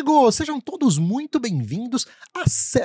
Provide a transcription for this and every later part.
amigos! Sejam todos muito bem-vindos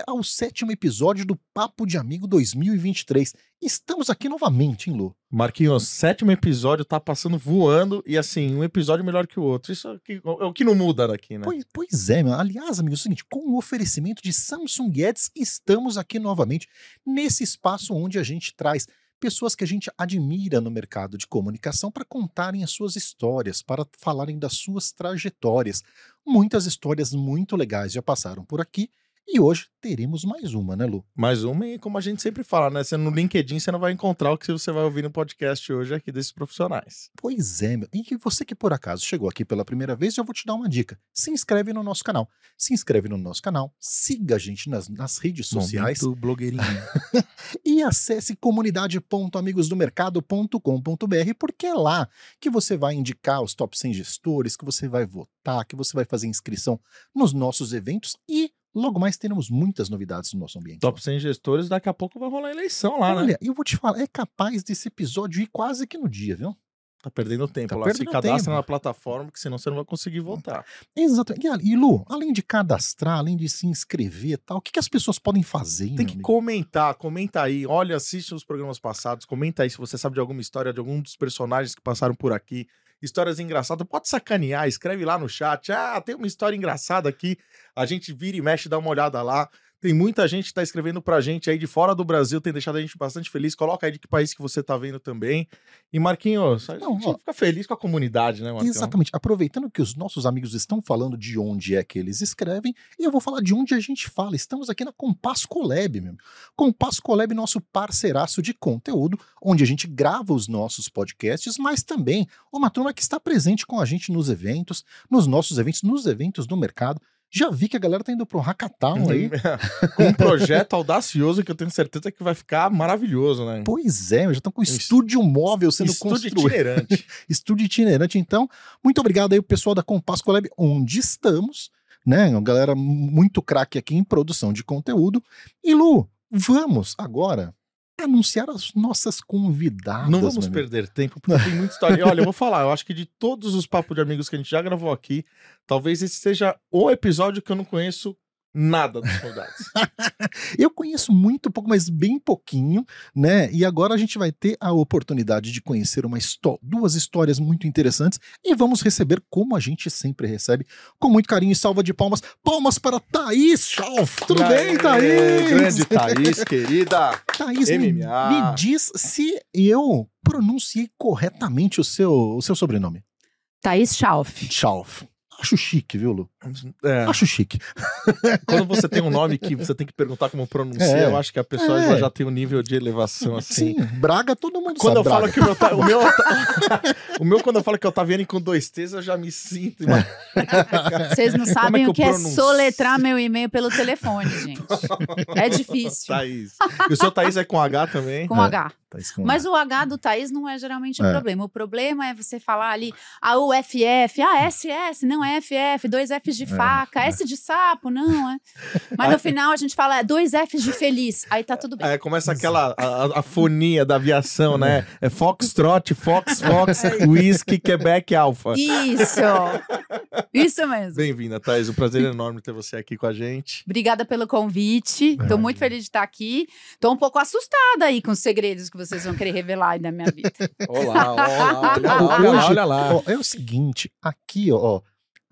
ao sétimo episódio do Papo de Amigo 2023. Estamos aqui novamente, hein, Lu? Marquinhos, sétimo episódio tá passando voando e assim, um episódio melhor que o outro. Isso é, é o que não muda daqui, né? Pois, pois é, meu. aliás, amigos, é o seguinte: com o oferecimento de Samsung Ads, estamos aqui novamente nesse espaço onde a gente traz pessoas que a gente admira no mercado de comunicação para contarem as suas histórias, para falarem das suas trajetórias. Muitas histórias muito legais já passaram por aqui e hoje teremos mais uma, né, Lu? Mais uma, e como a gente sempre fala, né? Você no LinkedIn você não vai encontrar o que você vai ouvir no podcast hoje aqui desses profissionais. Pois é, meu. E que você que por acaso chegou aqui pela primeira vez, já vou te dar uma dica. Se inscreve no nosso canal. Se inscreve no nosso canal, siga a gente nas, nas redes sociais. Momento blogueirinho. e acesse comunidade.amigosdomercado.com.br, porque é lá que você vai indicar os top 100 gestores, que você vai votar, que você vai fazer inscrição nos nossos eventos e Logo mais teremos muitas novidades no nosso ambiente. Top 100 gestores, daqui a pouco vai rolar eleição lá, Olha, né? Olha, eu vou te falar, é capaz desse episódio ir quase que no dia, viu? Tá perdendo tempo. Tá lá perdendo se cadastra tempo. na plataforma, que senão você não vai conseguir votar. Exatamente. E, Lu, além de cadastrar, além de se inscrever e tal, o que, que as pessoas podem fazer? Tem que amigo? comentar, comenta aí. Olha, assiste os programas passados, comenta aí se você sabe de alguma história, de algum dos personagens que passaram por aqui histórias engraçadas, pode sacanear, escreve lá no chat. Ah, tem uma história engraçada aqui. A gente vira e mexe, dá uma olhada lá. Tem muita gente que está escrevendo pra gente aí de fora do Brasil, tem deixado a gente bastante feliz. Coloca aí de que país que você tá vendo também. E Marquinhos, a Não, gente ó, fica feliz com a comunidade, né, Marquinhos? Exatamente. Aproveitando que os nossos amigos estão falando de onde é que eles escrevem, eu vou falar de onde a gente fala. Estamos aqui na Compass Colab, meu. Compass Colab, nosso parceiraço de conteúdo, onde a gente grava os nossos podcasts, mas também uma turma que está presente com a gente nos eventos, nos nossos eventos, nos eventos do mercado. Já vi que a galera tá indo pro hackathon aí. com um projeto audacioso que eu tenho certeza que vai ficar maravilhoso, né? Pois é, já estão com estúdio móvel sendo estúdio construído. Estúdio itinerante. estúdio itinerante. Então, muito obrigado aí, pessoal da Compass Collab, onde estamos, né? Uma galera muito craque aqui em produção de conteúdo. E Lu, vamos agora anunciar as nossas convidadas. Não vamos perder tempo, porque tem muita história. E olha, eu vou falar, eu acho que de todos os papos de amigos que a gente já gravou aqui, talvez esse seja o episódio que eu não conheço nada dos soldados. eu conheço muito pouco, mas bem pouquinho, né? E agora a gente vai ter a oportunidade de conhecer uma duas histórias muito interessantes e vamos receber como a gente sempre recebe, com muito carinho e salva de palmas. Palmas para Thaís Schalf. Tudo Aê, bem, Thaís? Grande Thaís, querida. Thaís, me, me diz se eu pronunciei corretamente o seu, o seu sobrenome. Thaís Schalf. Schalf. Acho chique, viu, Lu? É. Acho chique. Quando você tem um nome que você tem que perguntar como pronunciar, é. eu acho que a pessoa é. já tem um nível de elevação assim. Sim, Braga todo mundo quando sabe. eu falo que o meu, tá, o meu, o meu quando eu falo que eu Otaviani com dois T's, eu já me sinto. Vocês não sabem é que o que é soletrar meu e-mail pelo telefone, gente. É difícil. Thaís. E o seu Thaís é com H também? Com H. Mas o H do Thaís não é geralmente o problema. O problema é você falar ali a UFF, a SS, não é FF, dois Fs de faca, é. S de sapo, não é. Mas no final a gente fala é, dois Fs de feliz, aí tá tudo bem. É, começa aquela a, a fonia da aviação, né? É Foxtrot, Fox, Fox, Whisky, Quebec, Alpha. Isso! Isso mesmo. Bem-vinda, Thais. Um prazer enorme ter você aqui com a gente. Obrigada pelo convite. Tô muito feliz de estar aqui. Tô um pouco assustada aí com os segredos que vocês vão querer revelar aí da minha vida. Olá, olá, olha lá, olha lá. Olha lá. Ó, é o seguinte, aqui, ó,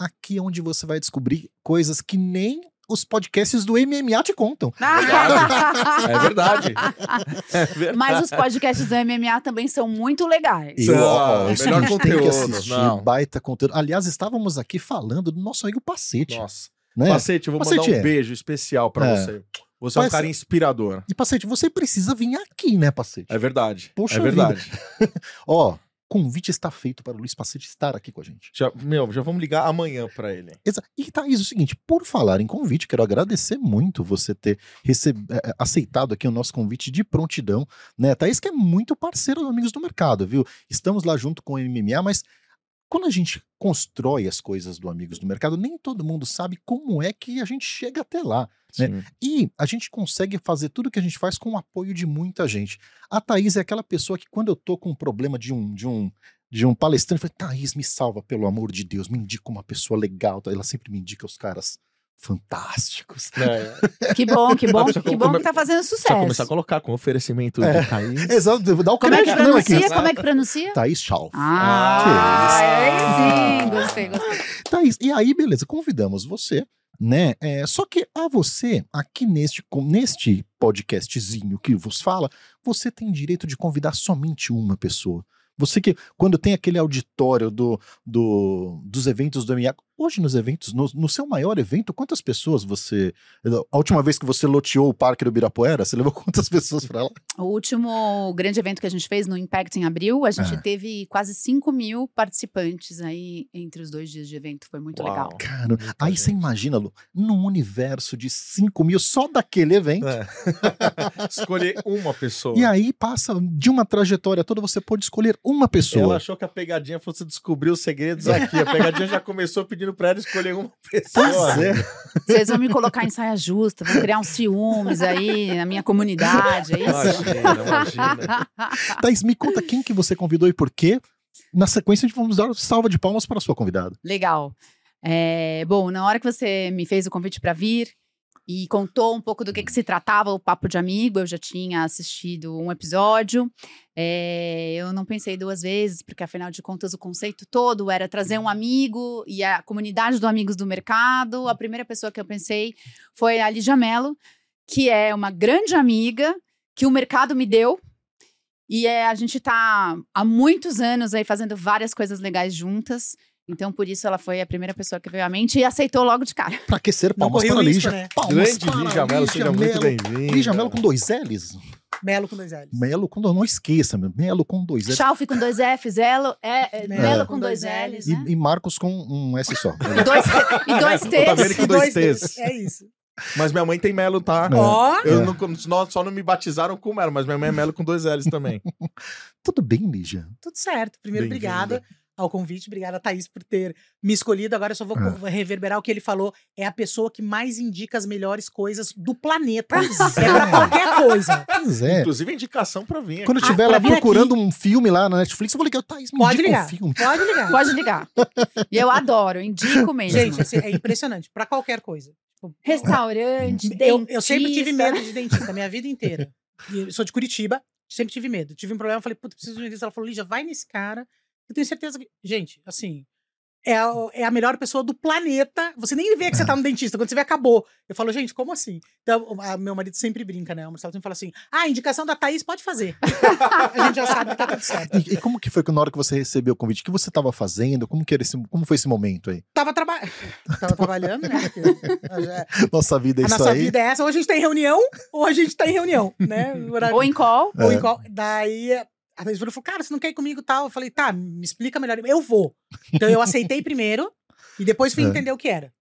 aqui é onde você vai descobrir coisas que nem os podcasts do MMA te contam. É verdade. É verdade. Mas os podcasts do MMA também são muito legais. E, ó, o melhor conteúdo. Tem que assistir, não. baita conteúdo. Aliás, estávamos aqui falando do nosso amigo Pacete. Nossa. Né? Pacete, eu vou Pacete mandar um é. beijo especial para é. você. Você é um cara inspirador. E, Pacete, você precisa vir aqui, né, Pacete? É verdade. Poxa é verdade. Ó, convite está feito para o Luiz Pacete estar aqui com a gente. Já, meu, já vamos ligar amanhã para ele. Exato. E Thaís, o seguinte, por falar em convite, quero agradecer muito você ter receb... Eh, eh, aceitado aqui o nosso convite de prontidão, né? Thaís que é muito parceiro do Amigos do Mercado, viu? Estamos lá junto com o MMA, mas quando a gente constrói as coisas do Amigos do Mercado, nem todo mundo sabe como é que a gente chega até lá. Né? E a gente consegue fazer tudo que a gente faz com o apoio de muita gente. A Thaís é aquela pessoa que, quando eu tô com um problema de um, de um de um palestrante. Falei, Thaís, me salva, pelo amor de Deus, me indica uma pessoa legal. Ela sempre me indica os caras fantásticos. É, Que bom, que bom, que bom come- que tá fazendo Precisa começar a sucesso. colocar com oferecimento É. de Thaís. Exato, dá o Como é que não, é que- pronuncia? Como é que pronuncia? Thaís Schauf. Ah, Que aí sim, gostei, gostei. Thaís, e aí, beleza, convidamos você, né? É, só que a você, aqui neste, neste podcastzinho que vos fala, você tem direito de convidar somente uma pessoa. Você que, quando tem aquele auditório do, do- dos eventos do MIA, hoje nos eventos, no, no seu maior evento, quantas pessoas você. A última vez que você loteou o Parque do Ibirapuera, você levou quantas pessoas pra lá? O último grande evento que a gente fez no Impact em abril, a gente É. teve quase 5 mil participantes aí entre os dois dias de evento. Foi muito Uau. legal. Cara, Muita aí você imagina, Lu, num universo de 5 mil só daquele evento. É. Escolher uma pessoa. E aí passa de uma trajetória toda, você pode escolher uma pessoa. Ela achou que a pegadinha fosse descobrir os segredos aqui. A pegadinha já começou pedindo pra ela escolher uma pessoa. É. Vocês vão me colocar em saia justa, vão criar uns ciúmes aí na minha comunidade, é isso? Imagina, imagina. Thaís, me conta quem que você convidou e por quê. Na sequência, a gente vamos dar salva de palmas para a sua convidada. Legal. É, bom, na hora que você me fez o convite para vir e contou um pouco do que, que se tratava o Papo de Amigo, eu já tinha assistido um episódio. É, eu não pensei duas vezes, porque afinal de contas o conceito todo era trazer um amigo e a comunidade do Amigos do Mercado. A primeira pessoa que eu pensei foi a Lígia Mello, que é uma grande amiga que o mercado me deu. E é, a gente tá há muitos anos aí fazendo várias coisas legais juntas. Então, por isso, ela foi a primeira pessoa que veio à mente e aceitou logo de cara. Para aquecer palmas para a Lígia. né? Palmas Grande Lígia Mello, seja muito bem-vinda. Lígia Mello com dois L's? Melo com dois L's. Melo com dois, não esqueça, meu. Melo com dois L's. Chalf com dois Fs, Elo, é, é, Melo Melo com com dois dois Ls, E, né? e Marcos com um S só. E dois, e dois T's. com dois T's. É isso. Mas minha mãe tem Melo, tá? É. Ó, Eu É. não, só- só não me batizaram com Melo, mas minha mãe é Melo com dois L's também. Tudo bem, Lígia? tudo certo. Primeiro, obrigada ao convite. Obrigada, Thaís, por ter me escolhido. Agora eu só vou É. reverberar o que ele falou. É a pessoa que mais indica as melhores coisas do planeta. Pois É pra qualquer coisa. Pois é. Inclusive indicação pra vir. Quando eu Ah, estiver pra lá procurando um filme lá na Netflix, eu vou ligar, Thaís, me Pode indica ligar. um filme. Pode ligar. Pode ligar. E eu adoro, indico mesmo. Gente, assim, é impressionante. Pra qualquer coisa. Tipo, Restaurante, Eu, eu sempre tive dentista. medo de dentista, minha vida inteira. E eu sou de Curitiba, sempre tive medo. Tive um problema, falei, puta, preciso de um dentista. Ela falou, Lígia, vai nesse cara. Eu tenho certeza que. Gente, assim. É a, é a melhor pessoa do planeta. Você nem vê que você tá no dentista. Quando você vê, acabou. Eu falo, gente, como assim? Então, a- meu marido sempre brinca, né? O Marcelo sempre fala assim: ah, a indicação da Thaís pode fazer. a gente já sabe que tá tudo certo. E, e como que foi que na hora que você recebeu o convite? O que você estava fazendo? Como, que era esse, como foi esse momento aí? Tava, traba... Tava trabalhando, né? Porque já- Nossa vida é a isso nossa aí. vida é essa. Ou a gente tá em reunião, ou a gente tá em reunião, né? Horário- Ou em call. Ou É. em qual- Daí a Thaís falou, cara, você não quer ir comigo e tal? Eu falei, tá, me explica melhor. Eu vou. Então eu aceitei primeiro e depois fui É. entender o que era.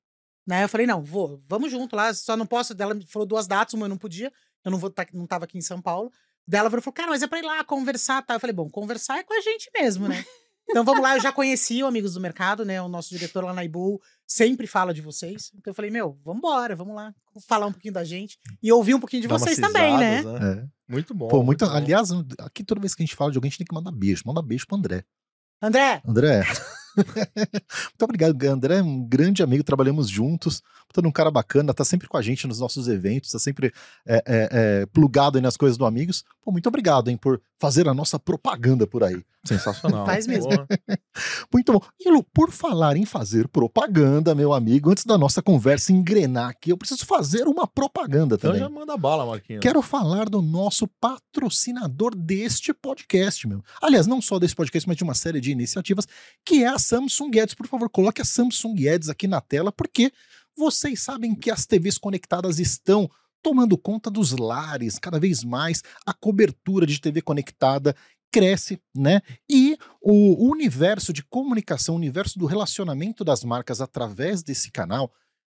Né? Eu falei, não, vou, vamos junto lá, só não posso. Ela me falou duas datas, uma eu não podia, eu não, vou tá, não tava aqui em São Paulo. Daí ela falou, cara, mas é pra ir lá conversar tal. Eu falei, bom, conversar é com a gente mesmo, né? Então vamos lá, eu já conheci o Amigos do Mercado, né? O nosso diretor lá na Ibu sempre fala de vocês. Então eu falei, meu, vambora, vamos lá falar um pouquinho da gente e ouvir um pouquinho de Dá vocês também, né? risadas, É. Muito bom. Pô, muito, bom. aliás, aqui toda vez que a gente fala de alguém, a gente tem que mandar beijo. Manda beijo pro André. André, André. Muito obrigado, André é um grande amigo, trabalhamos juntos, todo um cara bacana, tá sempre com a gente nos nossos eventos, tá sempre é, é, é, plugado aí nas coisas do Amigos. Pô, muito obrigado, hein, por fazer a nossa propaganda por aí. Sensacional. Faz mesmo. Muito bom. E Lu, por falar em fazer propaganda, meu amigo, antes da nossa conversa engrenar aqui, eu preciso fazer uma propaganda Então também. já manda bala, Marquinhos. Quero falar do nosso patrocinador deste podcast, meu. Aliás, não só desse podcast, mas de uma série de iniciativas, que é a Samsung Ads. Por favor, coloque a Samsung Ads aqui na tela, porque vocês sabem que as TVs conectadas estão tomando conta dos lares cada vez mais. A cobertura de TV conectada cresce, né? E o universo de comunicação, o universo do relacionamento das marcas através desse canal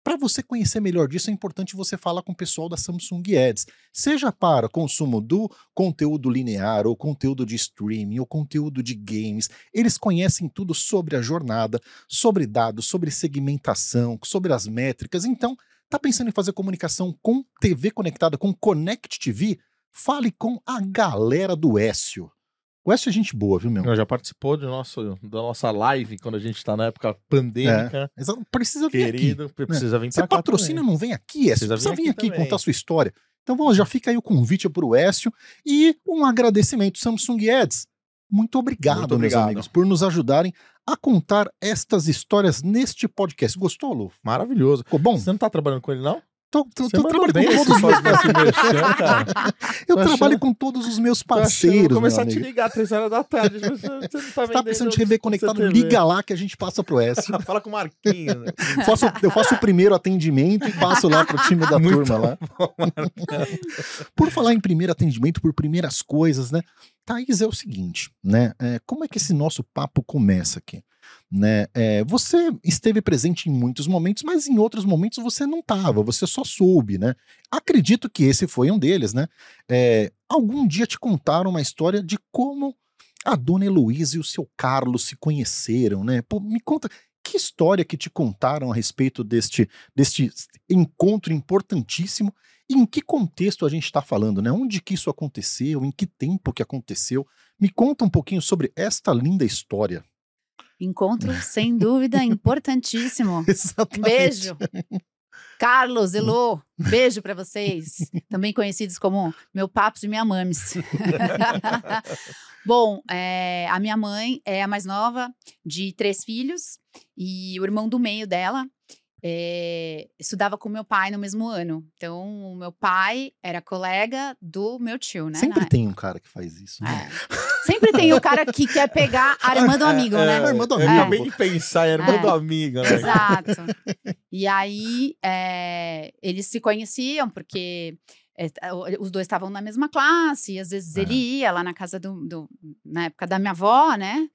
para você conhecer melhor disso, é importante você falar com o pessoal da Samsung Ads, seja para consumo do conteúdo linear, ou conteúdo de streaming, ou conteúdo de games. Eles conhecem tudo sobre a jornada, sobre dados, sobre segmentação, sobre as métricas. Então, tá pensando em fazer comunicação com TV conectada, com Connect TV? Fale com a galera do Écio. O Écio é gente boa, viu, meu? Já participou do nosso, da nossa live quando a gente tá na época pandêmica. Exa- Precisa vir aqui. Querido, precisa vir Você patrocina, também. não vem aqui, Écio. Precisa Precisa vir aqui aqui contar a sua história. Então, vamos, já fica aí o convite pro Écio e um agradecimento, Samsung Ads. Muito obrigado, Muito meus obrigado. amigos, por nos ajudarem a contar estas histórias neste podcast. Gostou, Lu? Maravilhoso. Ficou bom? Você não tá trabalhando com ele, não? Tô, tô, tô trabalhando com todos os meus cara. Eu Tô trabalho achando- com todos os meus parceiros, Vou meu começar a te ligar três horas da tarde. Você você não tá Você tá precisando de rever conectado? Liga lá que a gente passa pro S. Fala com o Marquinhos. né? Faço- eu faço o primeiro atendimento e passo lá pro time da Muito turma lá. Por falar em primeiro atendimento, por primeiras coisas, né? Thaís, é o seguinte, né? é, como é que esse nosso papo começa aqui? Né? É, você esteve presente em muitos momentos, mas em outros momentos você não estava, você só soube, né? Acredito que esse foi um deles, né? É, algum dia te contaram uma história de como a dona Heloísa e o seu Carlos se conheceram, né? Pô, me conta, que história que te contaram a respeito deste, deste encontro importantíssimo e em que contexto a gente está falando, né? Onde que isso aconteceu? Em que tempo que aconteceu? Me conta um pouquinho sobre esta linda história. Encontro, sem dúvida, importantíssimo. Exatamente. beijo. Carlos, Elô, beijo pra vocês. Também conhecidos como meu papos e minha mames. Bom, é, a minha mãe é a mais nova de três filhos e o irmão do meio dela é, estudava com meu pai no mesmo ano. Então, o meu pai era colega do meu tio, né? Sempre tem um cara que faz isso. Né? É. Sempre tem o cara que quer pegar a irmã do amigo, É, né? a irmã do Eu amigo. acabei de pensar, é a irmã É. do amigo, né? Exato. E aí, é, eles se conheciam porque é, o- os dois estavam na mesma classe, e às vezes É. ele ia lá na casa do, do- na época da minha avó, né?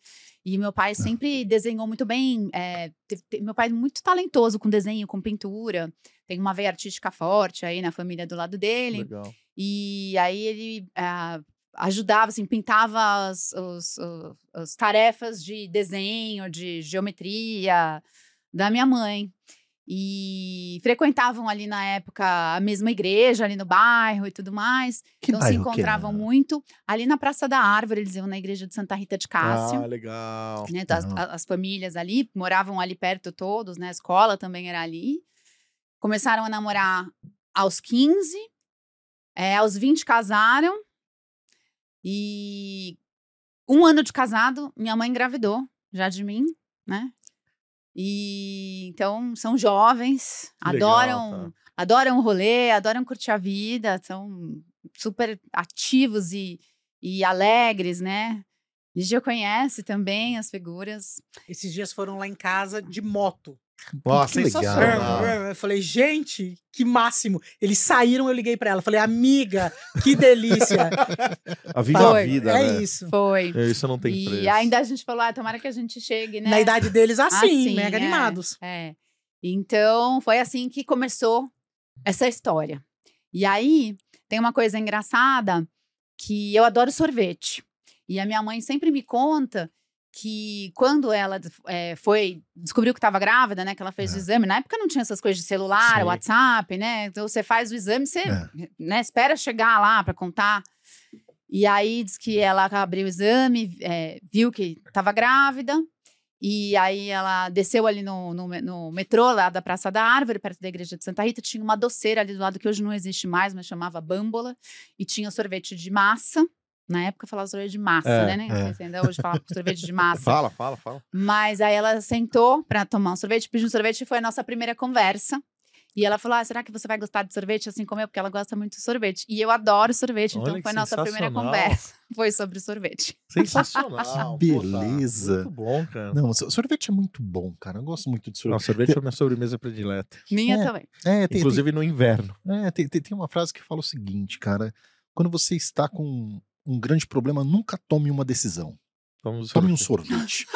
E meu pai sempre desenhou muito bem. é, teve- meu pai é muito talentoso com desenho, com pintura. Tem uma veia artística forte aí na família do lado dele. Legal. E aí ele ah, ajudava, assim, pintava as os, o- as tarefas de desenho, de geometria da minha mãe. E frequentavam ali na época a mesma igreja, ali no bairro e tudo mais. Que então se encontravam muito. Ali na Praça da Árvore, eles iam na igreja de Santa Rita de Cássio. Ah, legal. né, então, as, as famílias ali moravam ali perto todos, né? A escola também era ali. Começaram a namorar aos 15, é, aos 20 casaram. E um ano de casado, minha mãe engravidou já de mim, né? E então são jovens, legal, adoram, adoram o rolê, adoram curtir a vida, são super ativos e, e alegres, né? Ligia conhece também as figuras. Esses dias foram lá em casa de moto. Nossa, Que legal. sensacional. Eu falei, gente, que máximo. Eles saíram, eu liguei pra ela. Falei, amiga, que delícia. A vida é a vida, é né? isso. Foi. É, Isso não tem E preço. ainda a gente falou, ah, tomara que a gente chegue, né? Na idade deles, assim, Assim, mega é. animados. É. Então, foi assim que começou essa história. E aí, tem uma coisa engraçada que eu adoro sorvete. E a minha mãe sempre me conta que quando ela eh, foi, descobriu que estava grávida, né? Que ela fez É. o exame. Na época não tinha essas coisas de celular, Sim. WhatsApp, né? Então você faz o exame, você É. né, espera chegar lá para contar. E aí diz que ela abriu o exame, eh, viu que estava grávida. E aí ela desceu ali no, no, no metrô lá da Praça da Árvore, perto da igreja de Santa Rita. Tinha uma doceira ali do lado que hoje não existe mais, mas chamava Bâmbola. E tinha sorvete de massa. Na época falava sorvete de massa, É, né? É. se ainda hoje fala sorvete de massa. Fala, fala, fala. Mas aí ela sentou pra tomar um sorvete, pediu um sorvete e foi a nossa primeira conversa. E ela falou: ah, será que você vai gostar de sorvete assim como eu? Porque ela gosta muito de sorvete. E eu adoro sorvete, então Olha que foi a nossa primeira conversa. Foi sobre sorvete. Sensacional. Tá. beleza. Muito bom, cara. Não, so- sorvete é muito bom, cara. Eu gosto muito de sorvete. sorvete é a minha sobremesa predileta. Minha É. também. É, tem, Inclusive no inverno. tem, é, tem, tem- tem uma frase que fala o seguinte, cara. Quando você está com um grande problema, nunca tome uma decisão. Vamos Tome um sorvete.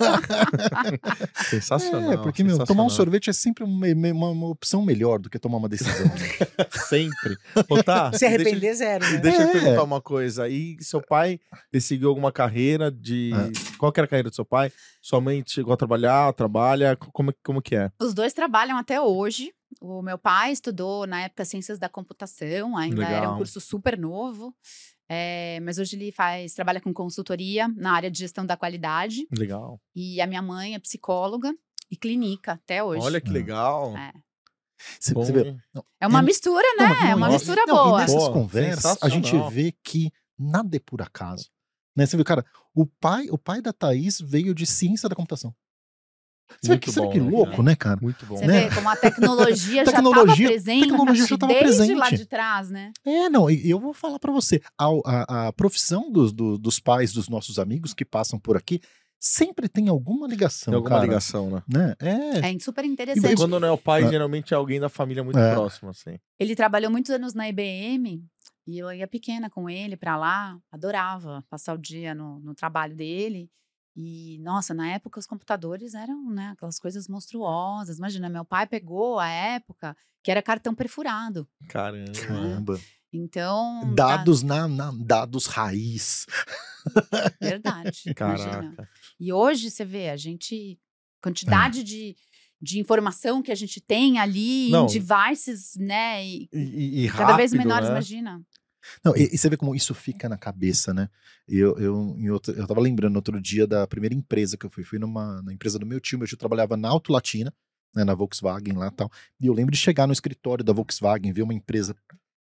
É. Sensacional. É, porque, meu, tomar um sensacional. sorvete é sempre uma, uma- uma opção melhor do que tomar uma decisão. né? Sempre. Ô, tá, Se deixa- arrepender, zero, né? Deixa eu É. perguntar uma coisa. E seu pai seguiu alguma carreira de. É. Qual que era a carreira do seu pai? Sua mãe chegou a trabalhar, trabalha? Como, como que é? Os dois trabalham até hoje. O meu pai estudou na época Ciências da Computação, ainda era um Legal. curso super novo. É, mas hoje ele faz, trabalha com consultoria na área de gestão da qualidade. Legal. E a minha mãe é psicóloga e clínica até hoje. Olha que Ah. legal. É. Você, você vê, É uma mistura, né? não, é uma nossa. mistura Não, boa. E nessas Boa, conversas, a gente vê que nada é por acaso. Né? Você vê, cara, o pai, o pai da Thaís veio de ciência da computação. Você vê que, bom, que né, louco, cara? né, cara? Muito bom. Você né? vê como a tecnologia, já estava presente tecnologia já tava desde presente. lá de trás, né? É, não, e eu vou falar pra você, a, a- a profissão dos, do- dos pais dos nossos amigos que passam por aqui sempre tem alguma ligação, Tem alguma cara, ligação, né? né? É, É super E interessante. quando não é o pai, Ah. geralmente é alguém da família muito É. próximo, assim. Ele trabalhou muitos anos na IBM e eu ia pequena com ele pra lá, adorava passar o dia no, no trabalho dele. E, nossa, na época os computadores eram, né, aquelas coisas monstruosas. Imagina, meu pai pegou a época que era cartão perfurado. Caramba. caramba. Então. Dados na, na- dados raiz. verdade. imagina. Caraca. E hoje você vê, a gente. Quantidade de, de informação que a gente tem ali Não. em devices, né? E E, e- cada vez rápido, menores, né? imagina. Não, e, e você vê como isso fica na cabeça, né? Eu, eu, em outro- eu tava lembrando outro dia da primeira empresa que eu fui. Fui numa na empresa do meu tio. Meu tio trabalhava na Auto Latina, né, na Volkswagen lá e tal. E eu lembro de chegar no escritório da Volkswagen, ver uma empresa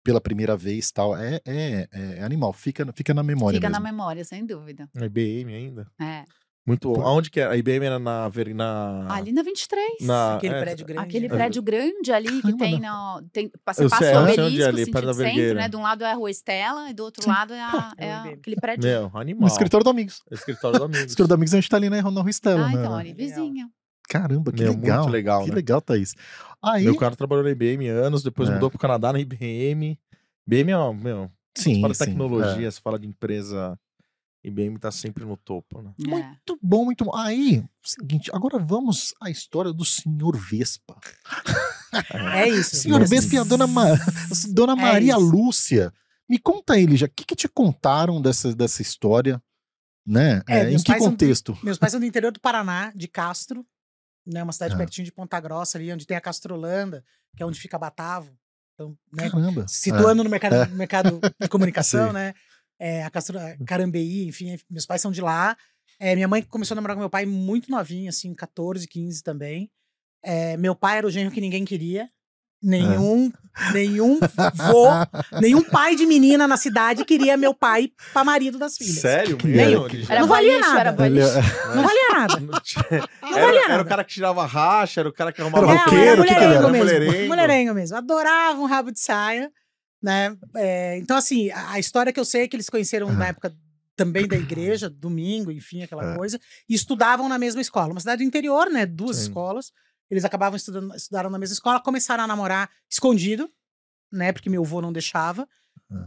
pela primeira vez tal. É, é, é animal, fica, fica na memória Fica mesmo. na memória, sem dúvida. IBM ainda. É. Muito bom. Aonde que era? A IBM era na... Ver- na... Ali na 23. na Aquele é, prédio grande. Aquele né? prédio grande ali que tem, no, tem você Eu passa sei- o é obelisco, ali, perto da sentido centro, Vergueira. né? De um lado é a Rua Estela e do outro Sim. lado é, a- É é o a- IBM. aquele prédio. Meu, No animal. escritório do Amigos. Escritório do Amigos. escritório do Amigos a gente tá ali na, na Rua Estela, Ah, né? então, ali Legal. vizinho. Caramba, que Meu, legal. muito legal, Que né? legal, Thaís. Aí, Meu cara trabalhou na IBM anos, depois É. mudou pro Canadá na IBM. IBM é, uma- meu, sim, você fala de sim, tecnologia, é. você fala de empresa, IBM tá sempre no topo, né? É. Muito bom, muito bom. Aí, seguinte, agora vamos à história do senhor Vespa. É isso. Senhor Mas- Vespa e a dona, Ma- dona É Maria isso. Lúcia. Me conta aí, já, o que, que te contaram dessa, dessa história? Né? É, É, em que pais são- contexto? Meus pais são do interior do Paraná, de Castro, né? Uma cidade Ah. pertinho de Ponta Grossa, ali onde tem a Castrolanda, que é onde fica Batavo. Então, né? Caramba. Situando no mercado, É. no mercado de comunicação, né? É, a Castro, Carambeí, enfim, meus pais são de lá. É, minha mãe começou a namorar com meu pai muito novinha, assim, 14, 15 também. É, meu pai era o genro que ninguém queria. Nenhum, nenhum vô, nenhum pai de menina na cidade queria meu pai pra marido das filhas. Sério já- Era Não valia nada. era boliche. Não valia nada. Não tinha- Não era, valia era o nada. cara que tirava racha, era o cara que arrumava Era roqueiro, era o que que ele mulherengo era? mesmo. Mulherengo. Mulherengo mesmo. Adorava um rabo de saia, né? É, então, assim, a, a história que eu sei é que eles conheceram na Aham. época também da igreja, domingo, enfim, aquela É. coisa, e estudavam na mesma escola. Uma cidade do interior, né? Duas Sim. escolas. Eles acabavam estudando, estudaram na mesma escola, começaram a namorar escondido, né? Porque meu avô não deixava.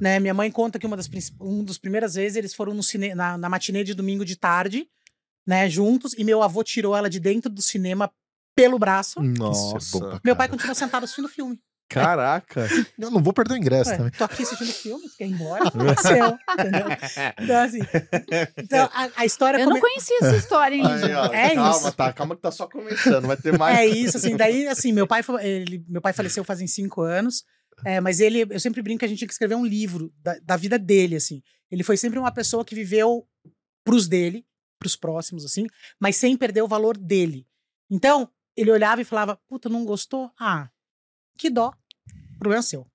Né? Minha mãe conta que uma das, um dos primeiras vezes eles foram no cine, na, na matinê de domingo de tarde, né? Juntos, e meu avô tirou ela de dentro do cinema pelo braço. Nossa. Isso é bom pra Meu pai continuou sentado assistindo o filme. Caraca. Eu não vou perder o ingresso Ué, também. tô aqui assistindo o filme, você quer ir embora? Não seu, entendeu? Então, assim. Então, a, a história Eu não come- conhecia essa história, hein, Aí, ó, É calma, isso. tá, calma que tá só começando, vai ter mais. É isso, assim. Daí, assim, meu pai, ele, meu pai faleceu fazem cinco anos. é, mas ele, eu sempre brinco que a gente tinha que escrever um livro da, da vida dele, assim. Ele foi sempre uma pessoa que viveu pros dele, pros próximos, assim, mas sem perder o valor dele. Então, ele olhava e falava: Puta, não gostou? Ah, que dó. Problema seu.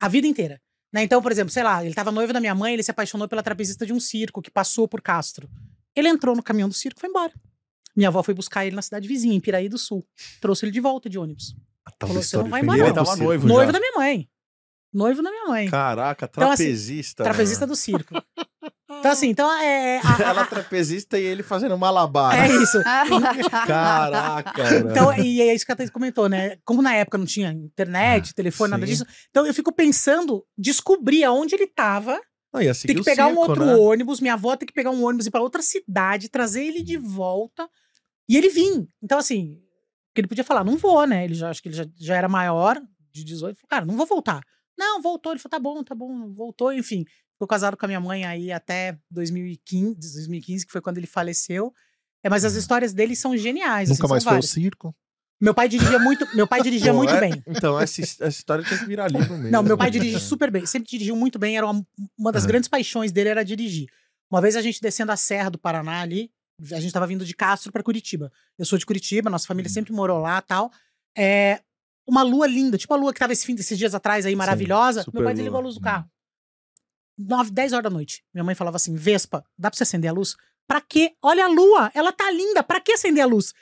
A vida inteira. Né? Então, por exemplo, sei lá, ele tava noivo da minha mãe, ele se apaixonou pela trapezista de um circo que passou por Castro. Ele entrou no caminhão do circo e foi embora. Minha avó foi buscar ele na cidade vizinha, em Piraí do Sul. Trouxe ele de volta de ônibus. A tal Falou, você não vai embora, Ele tava possível. noivo Noivo já. da minha mãe. Noivo da minha mãe. Caraca, Então, assim, trapezista. Trapezista do circo. Então, assim, então é. a- a- Ela trapezista e ele fazendo malabar. é isso. Caraca. Então, e é isso que a Thaís comentou, né? Como na época não tinha internet, telefone, nada sim. disso. Então eu fico pensando, descobrir aonde ele tava, Não, ia seguir tem que pegar um outro né? ônibus, minha avó tem que pegar um ônibus e ir pra outra cidade, trazer ele de volta e ele vir. Então, assim, que ele podia falar, não vou, né? Ele já acho que ele já, já era maior, de 18, ele falou, cara, não vou voltar. Não, voltou. Ele falou, tá bom, tá bom, voltou, enfim. Ficou casado com a minha mãe aí até 2015, 2015 que foi quando ele faleceu. É, mas as Uhum. histórias dele são geniais. Nunca assim, mais foi ao circo. Meu pai dirigia muito, meu pai dirigia Pô, muito é- bem. Então, essa, essa história tinha que virar livro mesmo. Não, meu pai dirige super bem. Sempre dirigiu muito bem. Era uma, uma das Aham. grandes paixões dele era dirigir. Uma vez a gente descendo a Serra do Paraná ali, a gente tava vindo de Castro pra Curitiba. Eu sou de Curitiba, nossa família Hum. sempre morou lá tal. É, uma lua linda, tipo a lua que tava esse fim desses dias atrás aí, maravilhosa. super meu pai desligou a luz do carro. 9, 10 horas da noite. Minha mãe falava assim: Vespa, dá pra você acender a luz? Pra quê? Olha a lua, ela tá linda, pra que acender a luz?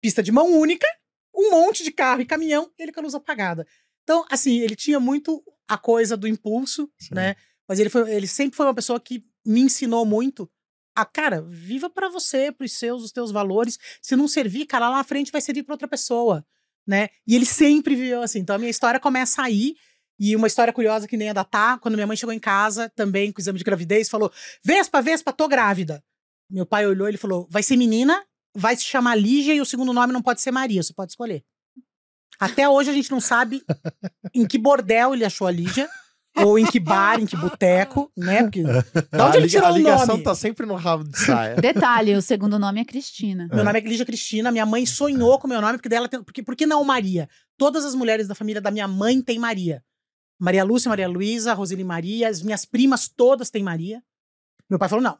Pista de mão única, um monte de carro e caminhão, ele com a luz apagada. Então, assim, ele tinha muito a coisa do impulso, Sim. né? Mas ele, foi, ele sempre foi uma pessoa que me ensinou muito a, cara, viva pra você, pros seus, os teus valores. Se não servir, cara, lá na frente vai servir pra outra pessoa, né? E ele sempre viveu assim. Então a minha história começa aí. E uma história curiosa que nem a da Tá, quando minha mãe chegou em casa, também com exame de gravidez, falou: Vespa, Vespa, tô grávida. Meu pai olhou e ele falou: vai ser menina, vai se chamar Lígia e o segundo nome não pode ser Maria, você pode escolher. Até hoje a gente não sabe em que bordel ele achou a Lígia, ou em que bar, em que boteco, né? Porque, da A, onde ele liga- tirou a o ligação nome? tá sempre no rabo de saia. Detalhe, o segundo nome é Cristina. Meu nome é Lígia Cristina, minha mãe sonhou com meu nome, porque dela tem. Porque, por que não Maria? Todas as mulheres da família da minha mãe têm Maria. Maria Lúcia, Maria Luísa, Roseli Maria, as minhas primas todas têm Maria. Meu pai falou: não,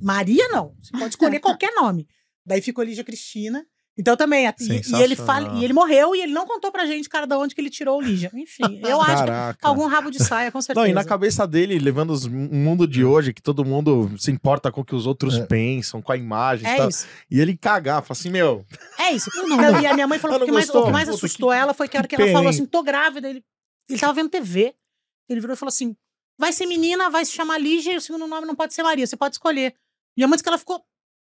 Maria não. Você pode escolher qualquer nome. Daí ficou Lígia Cristina. Então também. E, e ele fala, e ele morreu e ele não contou pra gente, cara, de onde que ele tirou o Lígia. Enfim, eu acho que Caraca. algum rabo de saia, com certeza. Não, e na cabeça dele, levando o mundo de hoje, que todo mundo se importa com o que os outros É. pensam, com a imagem e É tal. isso. E ele cagar, fala assim, meu, É isso. não, Eu- não. E a minha mãe falou que o não que mais, o que mais Puta, assustou que- ela foi que a hora que que ela falou assim: tô grávida. Ele, ele tava vendo TV. Ele virou e falou assim: vai ser menina, vai se chamar Lígia e o segundo nome não pode ser Maria, você pode escolher. Minha mãe disse que ela ficou.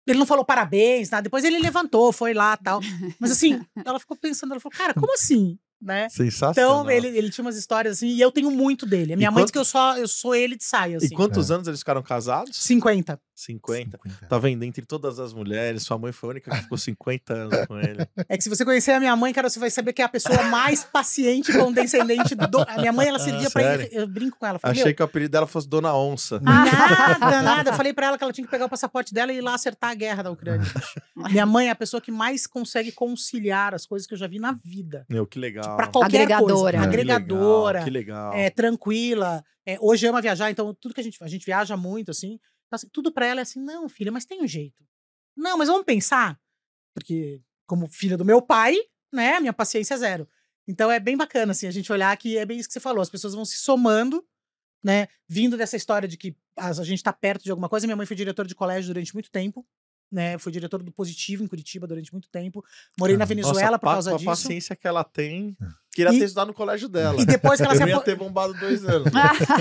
Ele não falou parabéns, nada. Depois ele levantou, foi lá tal. Mas assim, ela ficou pensando, ela falou, cara, como assim? Né? sensacional. Então, ele, ele tinha umas histórias assim, e eu tenho muito dele. A minha E mãe quanto- disse que eu só, eu sou ele de saia, assim. E quantos anos eles ficaram casados? 50. 50. Tá vendo? Entre todas as mulheres, sua mãe foi a única que ficou 50 anos com ele. É que se você conhecer a minha mãe, cara, você vai saber que é a pessoa mais paciente e condescendente do. A minha mãe, ela servia pra ele. Eu brinco com ela. Falei, Achei que o apelido dela fosse Dona Onça. Nada, nada. Eu falei pra ela que ela tinha que pegar o passaporte dela e ir lá acertar a guerra da Ucrânia. Minha mãe é a pessoa que mais consegue conciliar as coisas que eu já vi na vida. Meu, que legal. Pra qualquer Agregadora. coisa. Agregadora. Que legal. é, tranquila. é, hoje ama viajar, então tudo que a gente a gente viaja muito, assim. Então, assim, tudo pra ela é assim, não, filha, mas tem um jeito. Não, mas vamos pensar. Porque, como filha do meu pai, né, minha paciência é zero. Então é bem bacana, assim, a gente olhar que é bem isso que você falou, as pessoas vão se somando, né, vindo dessa história de que a, a gente tá perto de alguma coisa. Minha mãe foi diretora de colégio durante muito tempo, né, foi diretora do Positivo em Curitiba durante muito tempo. Morei na Nossa, Venezuela Nossa, por causa com a disso. paciência que ela tem. Queria E- ter estudado no colégio dela. E depois que ela Eu se ia apo- ter bombado dois anos.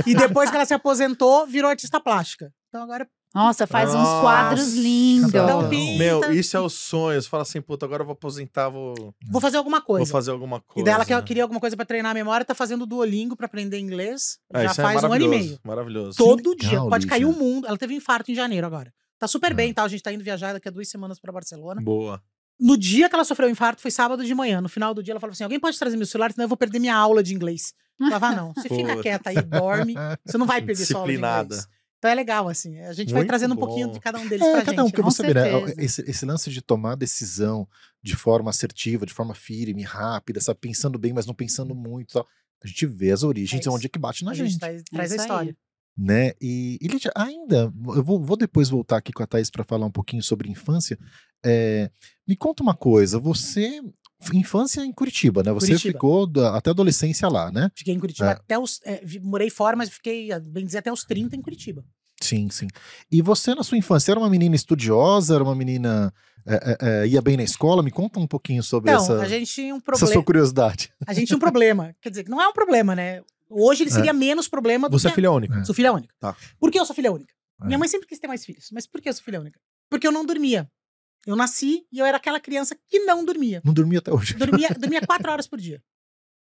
E depois que ela se aposentou, virou artista plástica. Então agora Nossa, faz uns Nossa. quadros lindos. Então, pinta. Meu, isso é o sonho. Você fala assim, puta, agora eu vou aposentar, vou, vou fazer alguma vou coisa. fazer alguma coisa. E dela que eu queria alguma coisa pra treinar a memória, tá fazendo Duolingo pra aprender inglês. É, já isso é faz um ano e meio. Maravilhoso. Todo dia. Pode cair o mundo. Ela teve um infarto em janeiro agora. Tá super bem, tá? A gente tá indo viajar daqui a duas semanas pra Barcelona. Boa. No dia que ela sofreu o infarto, foi sábado de manhã. No final do dia, ela falou assim: alguém pode trazer meu celular, senão eu vou perder minha aula de inglês. Falava, ah, não. Você fica quieta aí, dorme. Você não vai perder sua aula de inglês. Então é legal, assim. A gente vai Muito trazendo um bom. pouquinho de cada um deles É, pra cada gente. um, porque você vê, né, esse, esse lance de tomar decisão de forma assertiva, de forma firme, rápida, sabe, pensando bem, mas não pensando muito tal. A gente vê as origens É isso. onde é que bate na a gente. gente traz, traz a isso aí. Né? E, e Lídia, ainda, eu vou, vou depois voltar aqui com a Thaís para falar um pouquinho sobre infância. É, me conta uma coisa, você. Infância em Curitiba, né? Você Curitiba. ficou da- até a adolescência lá, né? Fiquei em Curitiba É. até os. é, morei fora, mas fiquei, ah, bem dizer, até os 30 em Curitiba. Sim, sim. E você, na sua infância, era uma menina estudiosa? Era uma menina. é, ia bem na escola? Me conta um pouquinho sobre Então, essa, a gente tinha um essa problema. sua curiosidade. A gente tinha um problema. Quer dizer, não é um problema, né? Hoje ele seria menos problema do Você é que. filha única. É. Sou filha única. Tá. Por que eu sou filha única? É. Minha mãe sempre quis ter mais filhos. Mas por que eu sou filha única? Porque eu não dormia. Eu nasci e eu era aquela criança que não dormia. Não dormia até hoje. Dormia, dormia quatro horas por dia.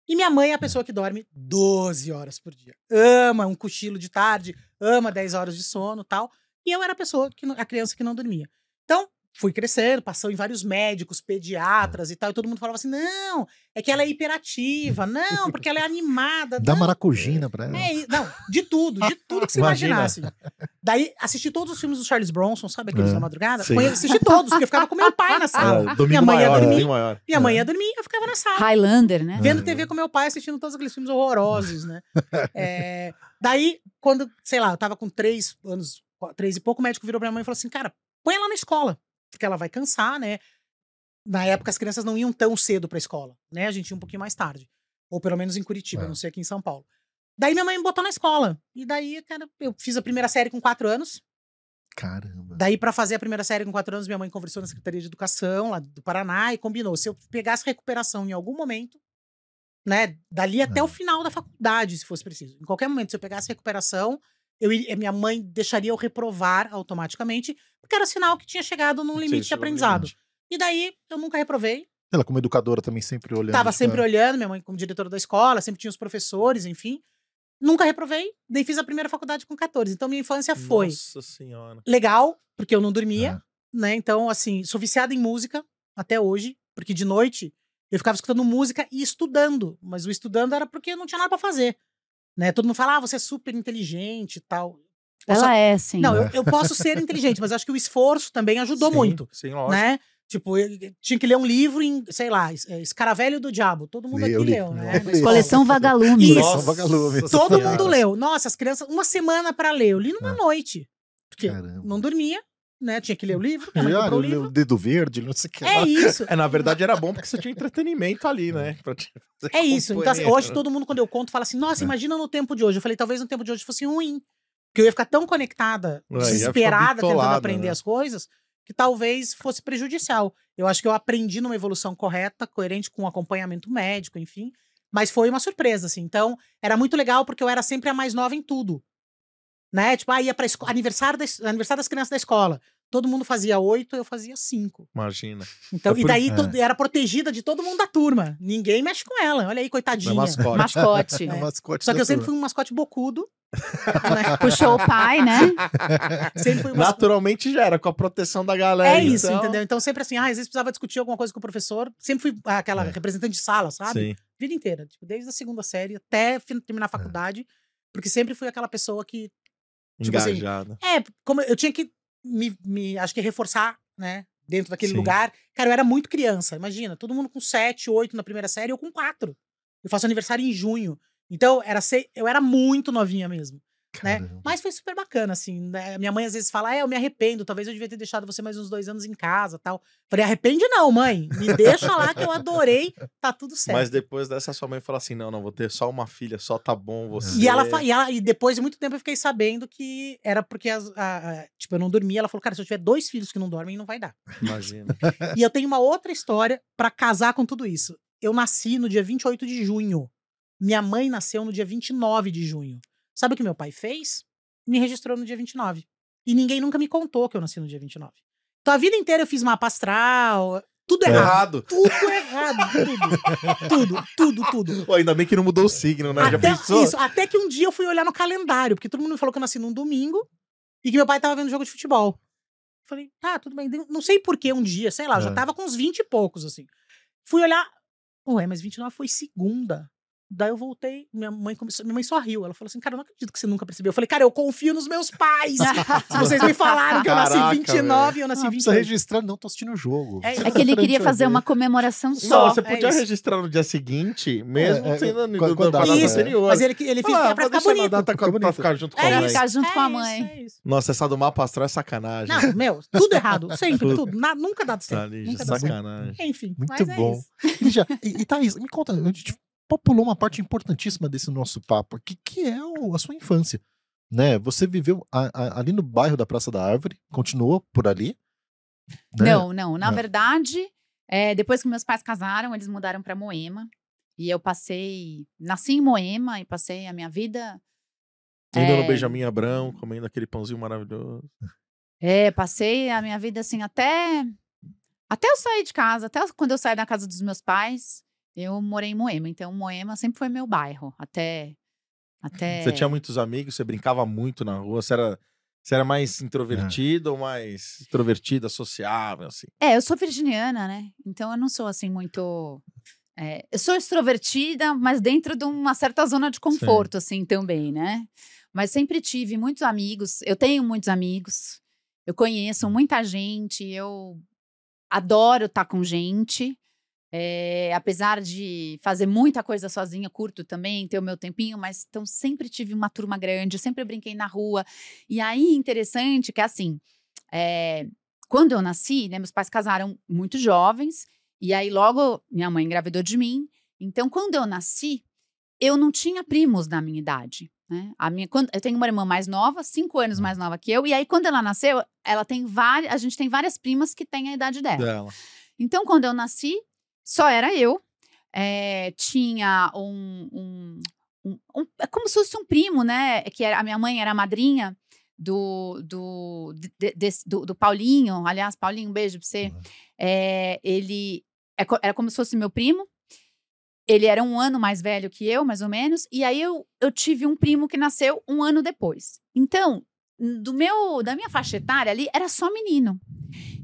E minha mãe é a pessoa que dorme 12 horas por dia. Ama um cochilo de tarde, ama 10 horas de sono tal. E eu era a pessoa, que, a criança que não dormia. Então, fui crescendo, passou em vários médicos, pediatras e tal, e todo mundo falava assim: não, é que ela é hiperativa, não, porque ela é animada. Dá não, maracujina pra ela. é, não, de tudo, de tudo que você Imagina. imaginasse. Daí, assisti todos os filmes do Charles Bronson, sabe aqueles É, da madrugada? sim. Foi- Assisti todos, porque eu ficava com meu pai na sala. Ah, domingo Minha mãe ia maior, dormir. domingo maior. Minha mãe ia dormir, eu ficava na sala. Highlander, né? Vendo É. TV com meu pai, assistindo todos aqueles filmes horrorosos, né? É, daí, quando, sei lá, eu tava com três anos, três e pouco, o médico virou pra minha mãe e falou assim: cara, põe ela na escola, porque ela vai cansar, né? Na época, as crianças não iam tão cedo pra escola, né? A gente ia um pouquinho mais tarde. Ou pelo menos em Curitiba, É. não sei aqui em São Paulo. Daí minha mãe me botou na escola. E daí, cara, eu fiz a primeira série com quatro anos. Caramba. Daí, pra fazer a primeira série com quatro anos, minha mãe conversou na Secretaria de Educação, lá do Paraná, e combinou. Se eu pegasse recuperação em algum momento, né, dali até o final da faculdade, se fosse preciso. Em qualquer momento, se eu pegasse recuperação, eu iria- minha mãe deixaria eu reprovar automaticamente, porque era sinal que tinha chegado num limite Sim, de aprendizado. limite. E daí, eu nunca reprovei. Ela, como educadora, também sempre olhando. Tava tipo, sempre é, olhando, minha mãe como diretora da escola, sempre tinha os professores, enfim. Nunca reprovei. Daí fiz a primeira faculdade com 14. Então, minha infância foi Nossa senhora. legal, porque eu não dormia, É. né? Então, assim, sou viciada em música até hoje, porque de noite eu ficava escutando música e estudando, mas o estudando era porque não tinha nada pra fazer, né? Todo mundo fala, ah, você é super inteligente e tal. Posso- Ela é, sim. Não, eu, eu posso ser inteligente, mas acho que o esforço também ajudou Sim, muito, Sim, lógico. né? Tipo, tinha que ler um livro em, sei lá, é, Escaravelho do Diabo. Todo mundo aqui Eu li, leu, eu né? escola. Coleção Vagalume. Isso. São vagalumes. Todo mundo leu. Nossa, as crianças, uma semana pra ler. Eu li numa É. noite. Porque Caramba. não dormia, né? Tinha que ler o livro. Minha mãe Ah, o o livro. dedo verde, não sei o que. É lá. isso. É, na verdade era bom porque você tinha entretenimento ali, né? Fazer É isso. Então, assim, hoje todo mundo, quando eu conto, fala assim: nossa, É. imagina no tempo de hoje. Eu falei, talvez no tempo de hoje fosse ruim. Porque eu ia ficar tão conectada, É, desesperada, tentando aprender né? as coisas, que talvez fosse prejudicial. Eu acho que eu aprendi numa evolução correta, coerente com acompanhamento médico, enfim. Mas foi uma surpresa, assim. Então, era muito legal porque eu era sempre a mais nova em tudo. Né? Tipo, ah, ia pra escola, aniversário, da, aniversário das crianças da escola. Todo mundo fazia oito, eu fazia cinco. Imagina. Então, É e por- daí é. era protegida de todo mundo da turma. Ninguém mexe com ela. Olha aí, coitadinha. É mascote. Mascote. É o mascote Só que eu sempre turma. fui um mascote bocudo. né? Puxou o pai, né? Sempre fui um mascote. Naturalmente já era, com a proteção da galera. É isso, então- entendeu? Então sempre assim, ah, às vezes precisava discutir alguma coisa com o professor. Sempre fui aquela É. representante de sala, sabe? Sim. Vida inteira. Tipo, desde a segunda série até terminar a faculdade. Porque sempre fui aquela pessoa que. Tipo assim, Engajada. É, como eu tinha que me, me acho que reforçar, né? Dentro daquele Sim. lugar. Cara, eu era muito criança. Imagina, todo mundo com sete, oito na primeira série, eu com quatro. Eu faço aniversário em junho. Então, era ser, eu era muito novinha mesmo. Né? Mas foi super bacana, assim. né? Minha mãe às vezes fala, é, eu me arrependo, talvez eu devia ter deixado você mais uns dois anos em casa tal. Falei, arrepende não, mãe. Me deixa lá que eu adorei, tá tudo certo. Mas depois dessa, sua mãe fala assim: não, não, vou ter só uma filha, só tá bom você. E ela, e ela- e depois de muito tempo eu fiquei sabendo que era porque as, a- a- tipo, eu não dormia. Ela falou, cara, se eu tiver dois filhos que não dormem, não vai dar. Imagina. e eu tenho uma outra história pra casar com tudo isso. Eu nasci no dia 28 de junho. Minha mãe nasceu no dia 29 de junho. Sabe o que meu pai fez? Me registrou no dia 29. E ninguém nunca me contou que eu nasci no dia 29. Então a vida inteira eu fiz mapa astral, tudo errado. Errado. Tudo errado, tudo. Tudo, tudo, tudo. Pô, ainda bem que não mudou o signo, né? Já Até, pensou? isso, até que um dia eu fui olhar no calendário, porque todo mundo me falou que eu nasci num domingo e que meu pai tava vendo jogo de futebol. Falei, tá, tudo bem. Não sei por que um dia, sei lá, eu já É. tava com uns 20 e poucos, assim. Fui olhar. Ué, mas 29 foi segunda. Daí eu voltei, minha mãe começou, minha mãe só riu. Ela falou assim: Cara, eu não acredito que você nunca percebeu. Eu falei, cara, eu confio nos meus pais. Se vocês me falaram que eu nasci Caraca, 29 e eu nasci Ah, precisa 28. registrar, não, tô assistindo o jogo. É, É que ele queria fazer uma comemoração Não, só. você é podia isso. registrar no dia seguinte, mesmo É, é, sendo no, com a- do, com a da data, data Isso, anterior. mas ele, ele fez Ah, pra ficar bonito. data Fica pra bonito. ficar junto com É a Pra mãe. ficar junto com a É mãe. é. Nossa, essa do mapa astral é sacanagem. Não, meu, tudo errado. Sempre, Tudo. Na- nunca dá Tá certo. Nunca dá certo. sacanagem. Enfim, Muito mas é bom. isso. Lígia, e, e Thaís, me conta, a gente populou uma parte importantíssima desse nosso papo aqui, que é o- a sua infância. Né? Você viveu a- a- ali no bairro da Praça da Árvore, continuou por ali? né? Não, não. Na Não. verdade, é, depois que meus pais casaram, eles mudaram para Moema. E eu passei. Nasci em Moema e passei a minha vida. Indo É. no Benjamin Abrão, comendo aquele pãozinho maravilhoso. É, passei a minha vida assim até. Até eu sair de casa, até quando eu saí da casa dos meus pais, eu morei em Moema. Então, Moema sempre foi meu bairro. Até. até... Você tinha muitos amigos, você brincava muito na rua, você era, você era mais introvertido ou mais extrovertida, sociável, assim? É, eu sou virginiana, né? Então eu não sou assim muito. é, eu sou extrovertida, mas dentro de uma certa zona de conforto, assim, também, né? Mas sempre tive muitos amigos. Eu tenho muitos amigos. Eu conheço muita gente. Eu adoro estar com gente. É, apesar de fazer muita coisa sozinha, curto também, ter o meu tempinho, mas então sempre tive uma turma grande, sempre brinquei na rua. E aí, interessante que assim, é, quando eu nasci, né, meus pais casaram muito jovens, e aí logo minha mãe engravidou de mim. Então, quando eu nasci, eu não tinha primos da minha idade. Né? A minha, quando, eu tenho uma irmã mais nova, cinco anos mais nova que eu, e aí quando ela nasceu, ela tem várias, a gente tem várias primas que têm a idade dela. Dela. Então, quando eu nasci, só era eu. É, tinha um, um, um, um, É como se fosse um primo, né? Que era, a minha mãe era madrinha do, do, de, de, do, do, Paulinho. Aliás, Paulinho, um beijo pra você. Uhum. É, ele é, era como se fosse meu primo. Ele era um ano mais velho que eu, mais ou menos. E aí eu, eu tive um primo que nasceu um ano depois. Então, do meu da minha faixa etária ali era só menino.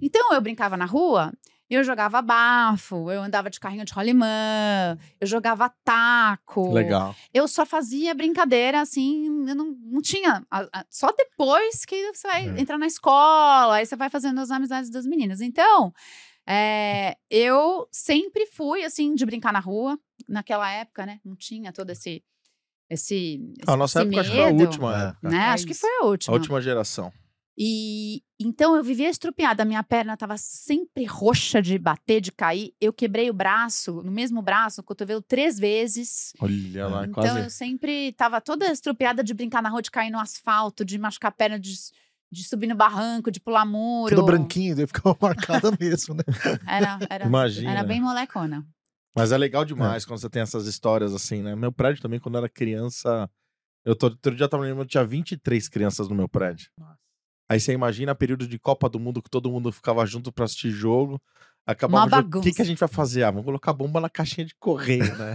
Então eu brincava na rua eu jogava bafo, eu andava de carrinho de rolimã, eu jogava taco. Legal. Eu só fazia brincadeira assim, eu não, não tinha. Só depois que você vai é. entrar na escola, aí você vai fazendo as amizades das meninas. Então, é, eu sempre fui assim, de brincar na rua. Naquela época, né? Não tinha todo esse. Esse, a nossa época medo, acho que foi a última época. Né? É acho que foi a última. A última geração. E então eu vivia estrupiada, minha perna estava sempre roxa de bater, de cair. Eu quebrei o braço, no mesmo braço, o cotovelo três vezes. Olha lá, então, quase. Então eu sempre estava toda estrupiada de brincar na rua, de cair no asfalto, de machucar a perna, de, de subir no barranco, de pular muro. Tudo branquinho, daí ficava marcada mesmo, né? Era, era, Imagina. era bem molecona. Mas é legal demais é. quando você tem essas histórias assim, né? Meu prédio também, quando eu era criança. Eu tô, outro dia eu tava lembrando, eu tinha 23 crianças no meu prédio. Nossa. Aí você imagina período de Copa do Mundo que todo mundo ficava junto pra assistir jogo. Acabava o que, que a gente vai fazer? Ah, vamos colocar bomba na caixinha de correio, né?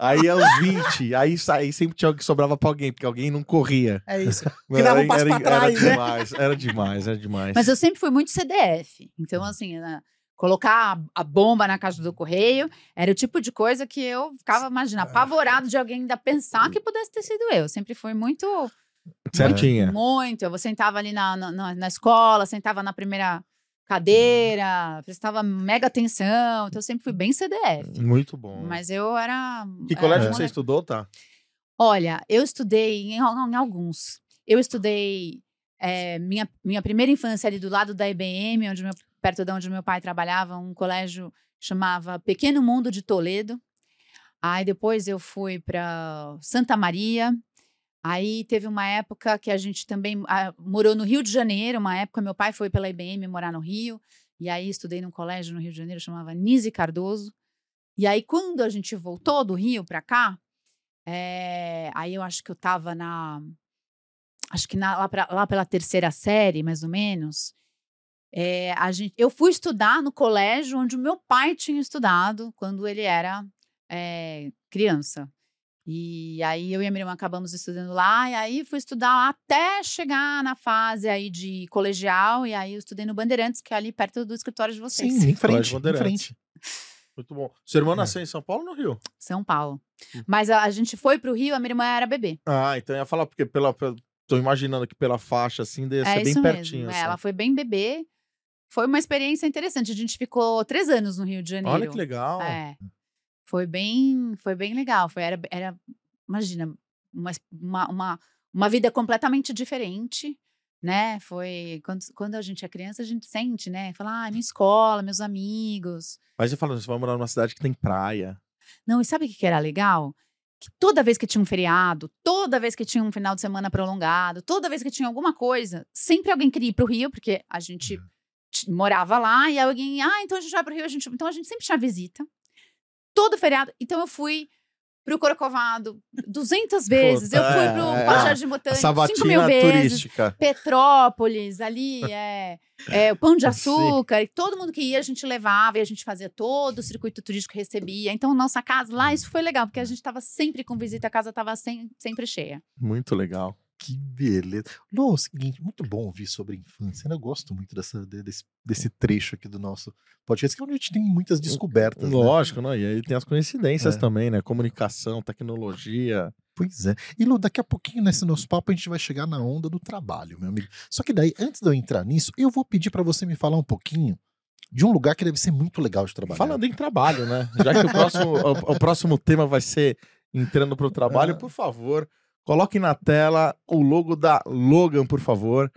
aí aos 20, aí, aí sempre tinha que sobrava pra alguém, porque alguém não corria. É isso. Que dava um passo era, pra trás, era né? demais, era demais, era demais. Mas eu sempre fui muito CDF. Então, assim, né, colocar a bomba na caixa do correio era o tipo de coisa que eu ficava, imagina, apavorado de alguém ainda pensar que pudesse ter sido eu. Sempre fui muito Certinha. Muito. Eu sentava ali na, na, na escola, sentava na primeira cadeira, prestava mega atenção. Então eu sempre fui bem CDF. Muito bom. Mas eu era. Que era colégio você estudou, tá? Olha, eu estudei em, em alguns. Eu estudei é, minha, minha primeira infância ali do lado da IBM, onde meu, perto de onde meu pai trabalhava, um colégio chamava Pequeno Mundo de Toledo. Aí depois eu fui para Santa Maria, Aí teve uma época que a gente também ah, morou no Rio de Janeiro, uma época meu pai foi pela IBM morar no Rio, e aí estudei num colégio no Rio de Janeiro, chamava Nise Cardoso. E aí quando a gente voltou do Rio para cá, é, aí eu acho que eu estava na acho que na, lá, pra, lá, pela terceira série, mais ou menos, é, a gente, eu fui estudar no colégio onde o meu pai tinha estudado quando ele era é, criança. E aí eu e a minha irmã acabamos estudando lá, e aí fui estudar lá até chegar na fase aí de colegial, e aí eu estudei no Bandeirantes, que é ali perto do escritório de vocês. Sim, em frente, em frente. Muito bom. Seu irmão é. nasceu em São Paulo ou no Rio? São Paulo. Hum. Mas a, a, gente foi pro Rio, a minha irmã era bebê. Ah, então eu ia falar, porque pela, pela tô imaginando que pela faixa, assim, deve é ser bem pertinho. Mesmo. Assim. É, ela foi bem bebê. Foi uma experiência interessante. A gente ficou três anos no Rio de Janeiro. Olha que legal. É. Foi bem, foi bem legal. Foi, era, era imagina, uma, uma, uma, vida completamente diferente, né? Foi quando, quando a gente é criança, a gente sente, né? Fala, ah, minha escola, meus amigos. Mas você fala, você vai morar numa cidade que tem praia. Não, e sabe o que era legal? Que toda vez que tinha um feriado, toda vez que tinha um final de semana prolongado, toda vez que tinha alguma coisa, sempre alguém queria ir pro Rio, porque a gente uhum. morava lá e alguém, ah, então a gente vai pro Rio, a gente, então a gente sempre tinha visita todo feriado. Então eu fui pro Corcovado 200 vezes. eu fui pro é, Parque Jardim Botânico 5 mil vezes. Turística. Petrópolis, ali, é, é, o Pão de Açúcar. E todo mundo que ia, a gente levava e a gente fazia todo o circuito turístico, recebia. Então, nossa casa lá, isso foi legal, porque a gente estava sempre com visita, a casa estava sem, sempre cheia. Muito legal. Que beleza. Não, é o seguinte, muito bom ouvir sobre infância. Né? Eu gosto muito dessa, desse, desse trecho aqui do nosso podcast, que é onde a gente tem muitas descobertas. Né? Lógico, né? E aí tem as coincidências é. também, né? Comunicação, tecnologia. Pois é. E Lu, daqui a pouquinho nesse nosso papo a gente vai chegar na onda do trabalho, meu amigo. Só que daí, antes de eu entrar nisso, eu vou pedir para você me falar um pouquinho de um lugar que deve ser muito legal de trabalhar. Falando em trabalho, né? Já que o próximo, o, o próximo tema vai ser entrando para o trabalho, por favor, coloque na tela o logo da Logan, por favor.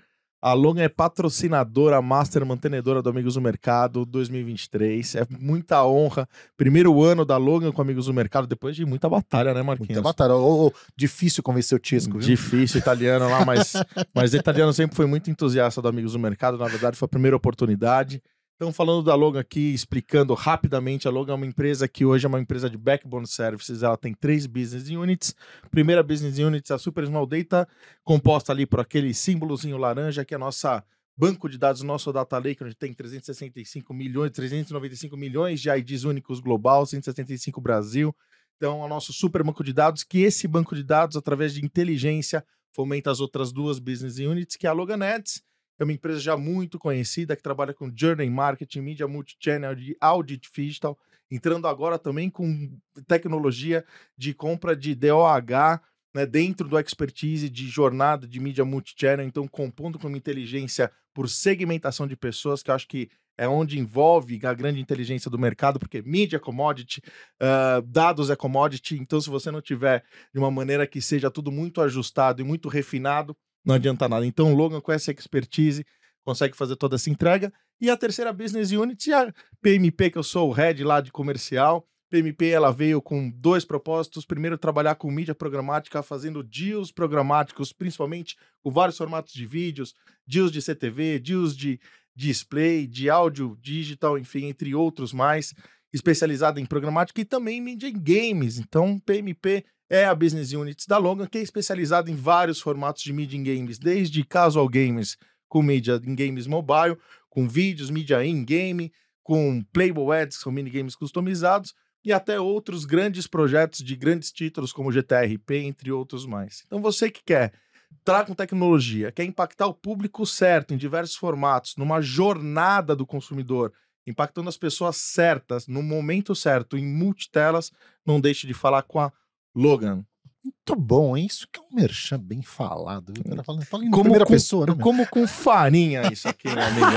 A Logan é patrocinadora, master mantenedora do Amigos do Mercado 2023. É muita honra. Primeiro ano da Logan com Amigos do Mercado, depois de muita batalha, né, Marquinhos? Muita batalha. Ô, ô, difícil convencer o Tisco, viu? Difícil, italiano lá, mas, mas o italiano sempre foi muito entusiasta do Amigos do Mercado. Na verdade, foi a primeira oportunidade. Então, falando da Logan aqui, explicando rapidamente, a Logan é uma empresa que hoje é uma empresa de backbone services. Ela tem três business units. Primeira business unit é a Super Small Data, composta ali por aquele símbolozinho laranja, que é a nossa banco de dados, nosso data lake, onde tem 365 milhões, 395 milhões de IDs únicos global, 175 Brasil. Então, é o nosso super banco de dados, que esse banco de dados, através de inteligência, fomenta as outras duas business units, que é a Logan Ads é uma empresa já muito conhecida que trabalha com journey marketing, mídia multichannel, de audit digital, entrando agora também com tecnologia de compra de DOH, né, dentro do expertise de jornada de mídia multichannel, então compondo com uma inteligência por segmentação de pessoas, que eu acho que é onde envolve a grande inteligência do mercado, porque mídia é commodity, uh, dados é commodity, então se você não tiver de uma maneira que seja tudo muito ajustado e muito refinado, não adianta nada. Então, o Logan, com essa expertise, consegue fazer toda essa entrega. E a terceira business unit, a PMP, que eu sou o head lá de comercial. PMP, ela veio com dois propósitos. Primeiro, trabalhar com mídia programática, fazendo deals programáticos, principalmente com vários formatos de vídeos, deals de CTV, deals de display, de áudio digital, enfim, entre outros mais, especializada em programática e também mídia em games. Então, PMP é a Business Units da Logan, que é especializada em vários formatos de mídia em games, desde casual games com mídia em games mobile, com vídeos, mídia in-game, com playable ads, com minigames customizados, e até outros grandes projetos de grandes títulos como GTRP, entre outros mais. Então você que quer entrar com tecnologia, quer impactar o público certo em diversos formatos, numa jornada do consumidor, impactando as pessoas certas, no momento certo, em multitelas, não deixe de falar com a Logan. Muito bom, hein? Isso que é um merchan bem falado. O cara falando, falando em Como primeira com- pessoa, né? Como com farinha isso aqui, meu amigão.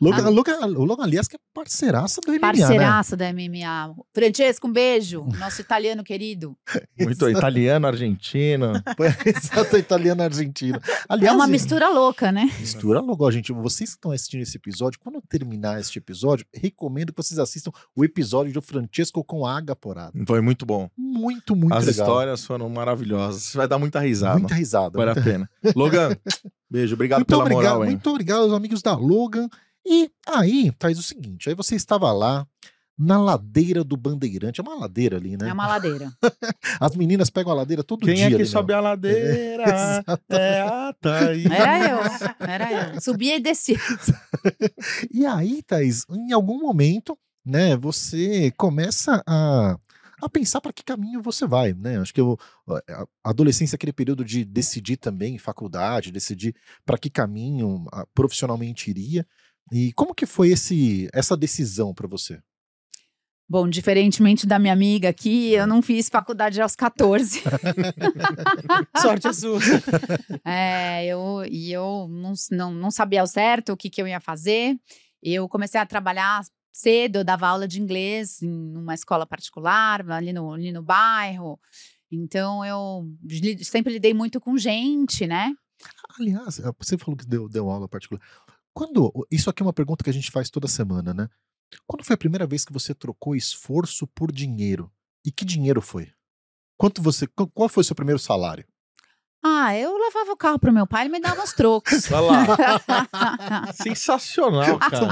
Logan, Logan, o Logan, aliás, que é parceiraça do MMA, né? Parceiraça da MMA. Francesco, um beijo. Nosso italiano querido. Muito italiano, argentino. Exato, italiano argentino. Aliás, é uma mistura louca, né? mistura logo, gente. Vocês que estão assistindo esse episódio, quando eu terminar este episódio, recomendo que vocês assistam o episódio do Francesco com a Água Porada. Foi muito bom. Muito, muito As legal. histórias foram maravilhosas. Você vai dar muita risada. Muita risada. Vale a muita- pena. Logan, beijo. Obrigado Muito pela obrigado, moral, hein? muito obrigado aos amigos da Logan. E aí, faz o seguinte: aí você estava lá na ladeira do Bandeirante. É uma ladeira ali, né? É uma ladeira. As meninas pegam a ladeira todo Quem dia. é que ali, sobe né? a ladeira? Exato. É a Thaís. Era eu. Era eu. Subia e descia. E aí, Thaís, em algum momento, né, você começa a, a pensar para que caminho você vai, né? Acho que eu, a a adolescência é aquele período de decidir também faculdade, decidir para que caminho ah, profissionalmente iria. E como que foi esse, essa decisão para você? Bom, diferentemente da minha amiga aqui, eu não fiz faculdade aos 14. Sorte a sua. É, eu, e eu não, não, não sabia ao certo o que, que eu ia fazer. Eu comecei a trabalhar cedo, eu dava aula de inglês em uma escola particular, ali no, ali no bairro. Então, eu sempre lidei muito com gente, né? Aliás, ah, você falou que deu, deu aula particular. Quando isso aqui é uma pergunta que a gente faz toda semana, né? Quando foi a primeira vez que você trocou esforço por dinheiro? E que dinheiro foi? Quanto você, qu- qual foi o seu primeiro salário? Ah, eu levava o carro pro meu pai, ele me dava uns trocos. Olha lá. Sensacional, cara.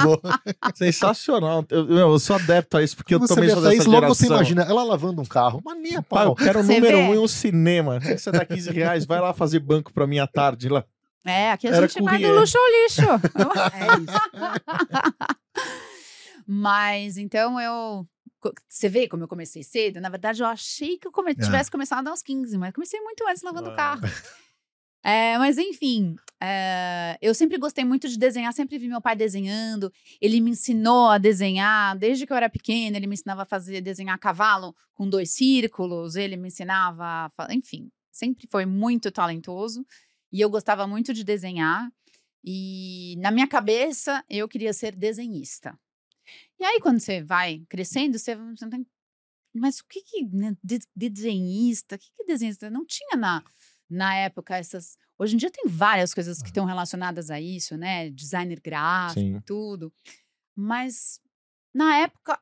Sensacional. Eu, eu sou adepto a isso, porque eu você também sou dessa logo geração. você imagina ela lavando um carro. Mas nem a Pai, eu pau. quero o número vê? um em um cinema. Você dá 15 reais, vai lá fazer banco pra minha tarde lá. É, aqui a Era gente vai do luxo ao lixo. É isso. Mas então eu. Você vê como eu comecei cedo? Na verdade, eu achei que eu come- É. tivesse começado aos 15, mas comecei muito antes lavando o carro. É, mas enfim, é, eu sempre gostei muito de desenhar, sempre vi meu pai desenhando. Ele me ensinou a desenhar desde que eu era pequena. Ele me ensinava a fazer desenhar cavalo com dois círculos. Ele me ensinava, a enfim, sempre foi muito talentoso e eu gostava muito de desenhar. E na minha cabeça eu queria ser desenhista. E aí quando você vai crescendo, você, você tem mas o que que né, de- de- desenhista? O que que desenhista? Não tinha na na época essas. Hoje em dia tem várias coisas que estão relacionadas a isso, né? Designer gráfico, Sim. tudo. Mas na época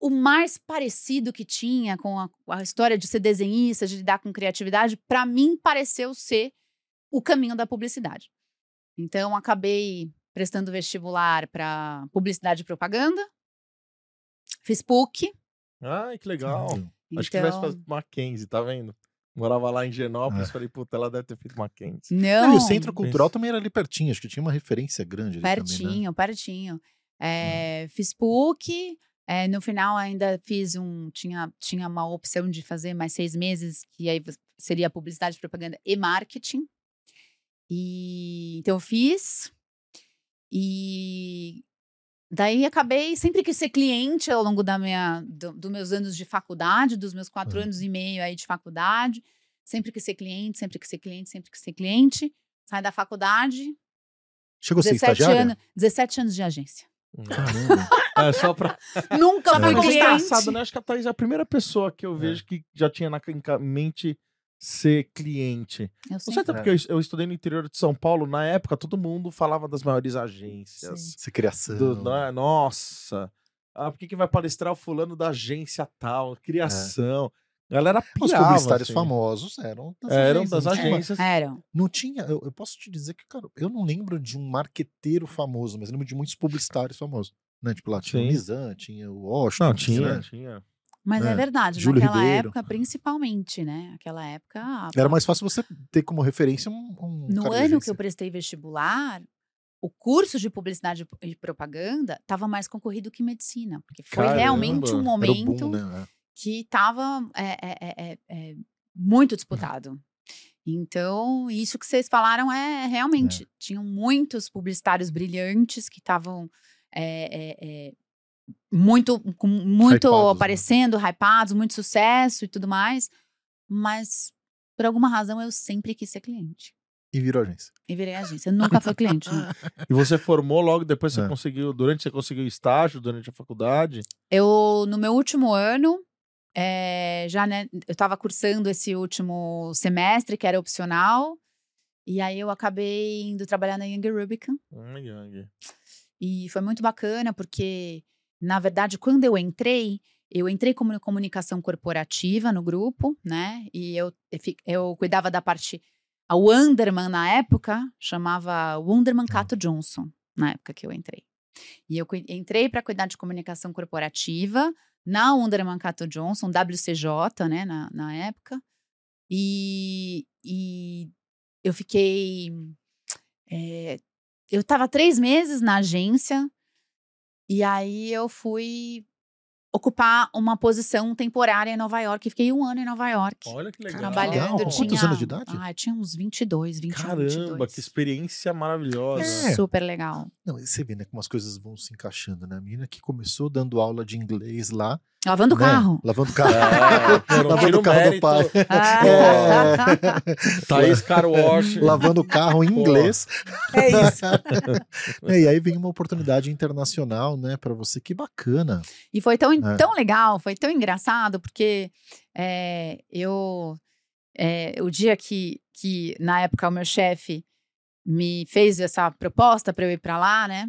o mais parecido que tinha com a, a história de ser desenhista, de lidar com criatividade, para mim pareceu ser o caminho da publicidade. Então acabei prestando vestibular para publicidade e propaganda. Fiz PUC. Ai, que legal. Caralho. Acho que tivesse então- feito Mackenzie, tá vendo? Morava lá em Genópolis, falei, puta, ela deve ter feito Mackenzie. Não, Não, e o Centro Cultural também era ali pertinho, acho que tinha uma referência grande ali Pertinho, também, né? pertinho. É, Fiz PUC, é, no final ainda fiz um. Tinha, tinha uma opção de fazer mais seis meses, que aí seria publicidade, propaganda e marketing. E então eu fiz. E daí acabei sempre que ser cliente ao longo da minha, do, dos meus anos de faculdade, dos meus quatro Uhum. anos e meio aí de faculdade. Sempre que ser cliente, sempre que ser cliente, sempre que ser cliente. Sai da faculdade, Chegou a ser 17 estagiária? anos, 17 anos de agência. Caramba. É, só pra. Nunca É. fui é cliente. engraçado, né? Acho que a Thaís é a primeira pessoa que eu vejo que já tinha na mente ser cliente. Eu Não sempre- sei até porque eu, eu estudei no interior de São Paulo, na época todo mundo falava das maiores agências. Ser criação. Do- né? Nossa. Ah, por que, que vai palestrar o fulano da agência tal? Criação. A galera Os pirava, publicitários assim. famosos eram das Eram agências. das não agências. Eram. Não tinha, eu, eu posso te dizer que, cara, eu não lembro de um marqueteiro famoso, mas lembro de muitos publicitários famosos. Né? Tipo, lá tinha o Sim. Nizam, tinha o Washington. Não, tinha, né? tinha. Mas é, É, verdade, Júlio naquela Ribeiro. época, principalmente, né? Aquela época. a- Era mais fácil você ter como referência um. um No ano que eu prestei vestibular, o curso de publicidade e propaganda estava mais concorrido que medicina. Porque foi Caramba. realmente um momento boom, né? que estava é, muito disputado. Então, isso que vocês falaram é realmente. Tinham muitos publicitários brilhantes que estavam é, é, é, muito, com muito Hypados, né? aparecendo, hypados, muito sucesso e tudo mais. Mas, por alguma razão, eu sempre quis ser cliente. E virou agência. E virei agência. Nunca fui cliente. não. E você formou logo depois, você É. conseguiu, durante você conseguiu estágio, durante a faculdade? Eu, no meu último ano, eh, já, né, eu estava cursando esse último semestre, que era opcional, e aí eu acabei indo trabalhar na Young Rubicon, Ai, ai. e foi muito bacana, porque, na verdade, quando eu entrei, eu entrei como comunicação corporativa no grupo, né, e eu, eu cuidava da parte, a Wonderman, na época, chamava Wonderman Cato Johnson, na época que eu entrei. E eu entrei para cuidar de comunicação corporativa na Wonderman Cato Johnson, WCJ, né, na, na época. E, e eu fiquei. eh, eu estava três meses na agência, e aí eu fui ocupar uma posição temporária em Nova York. e Fiquei um ano em Nova York. Olha que legal. Trabalhando, Legal. eu Quantos tinha, anos de idade? Ah, eu tinha uns 22, 21, Caramba, 22. que experiência maravilhosa. É. Super legal. Não, você vê, né, como as coisas vão se encaixando, né? A menina que começou dando aula de inglês lá. Lavando o né? carro. Lavando o carro. É, lavando o carro do mérito. pai. Ah. Thaís Car Wash. Lavando o carro em Pô. inglês. É isso. É, e aí vem uma oportunidade internacional, né, pra você. Que bacana. E foi tão, É. tão legal, foi tão engraçado, porque é, eu. é, o dia que, que, na época, o meu chefe me fez essa proposta para eu ir para lá, né?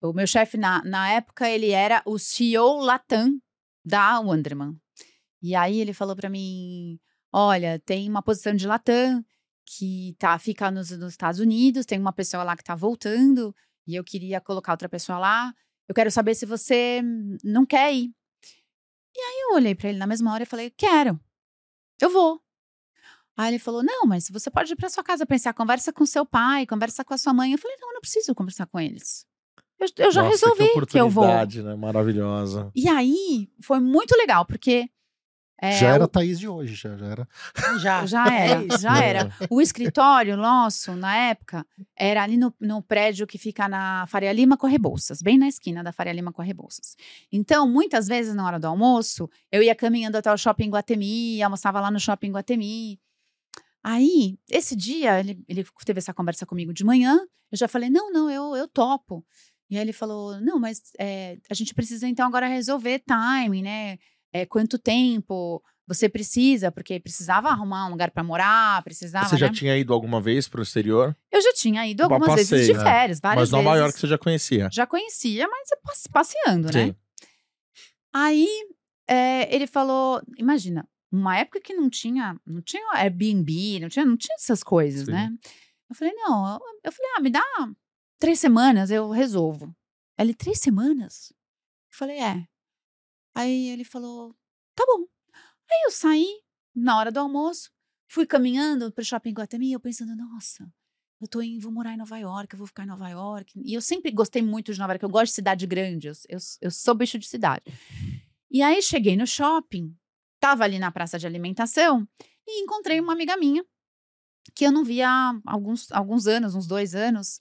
O meu chefe, na, na época, ele era o CEO Latam da Wonderman. E aí ele falou para mim: olha, tem uma posição de Latam que tá, fica nos, nos Estados Unidos, tem uma pessoa lá que tá voltando, e eu queria colocar outra pessoa lá. Eu quero saber se você não quer ir. E aí eu olhei pra ele na mesma hora e falei: quero, eu vou. Aí ele falou: não, mas você pode ir pra sua casa pensar, conversa com seu pai, conversa com a sua mãe. Eu falei: não, eu não preciso conversar com eles. Eu, eu já Nossa, resolvi que que, eu vou. né? Maravilhosa. E aí foi muito legal, porque É, já era a o- Thaís de hoje, já, já era. Já. Já era, já era. O escritório nosso, na época, era ali no, no prédio que fica na Faria Lima com a Rebouças, bem na esquina da Faria Lima com a Rebouças. Então, muitas vezes, na hora do almoço, eu ia caminhando até o shopping Guatemi, almoçava lá no shopping Guatemi. Aí, esse dia, ele, ele teve essa conversa comigo de manhã, eu já falei, não, não, eu, eu topo. E aí ele falou, não, mas é, a gente precisa então agora resolver timing, né? É, quanto tempo você precisa, porque precisava arrumar um lugar para morar, precisava, Você já né? tinha ido alguma vez pro exterior? Eu já tinha ido algumas vezes de né? férias, várias Mas Nova vezes. York você já conhecia. Já conhecia, mas é passe- passeando, né? Sim. Aí é, ele falou, imagina, uma época que não tinha, não tinha Airbnb, não tinha, não tinha essas coisas, Sim. né? Eu falei, não, eu, eu falei, ah, me dá três semanas, eu resolvo. Ele, três semanas? Eu falei, é. Aí ele falou, tá bom. Aí eu saí na hora do almoço, fui caminhando pro shopping Guatemi, eu pensando, nossa, eu tô em, vou morar em Nova York, eu vou ficar em Nova York. E eu sempre gostei muito de Nova York, eu gosto de cidade grande, eu, eu, eu sou bicho de cidade. E aí cheguei no shopping, tava ali na praça de alimentação e encontrei uma amiga minha que eu não via há alguns, alguns anos, uns dois anos.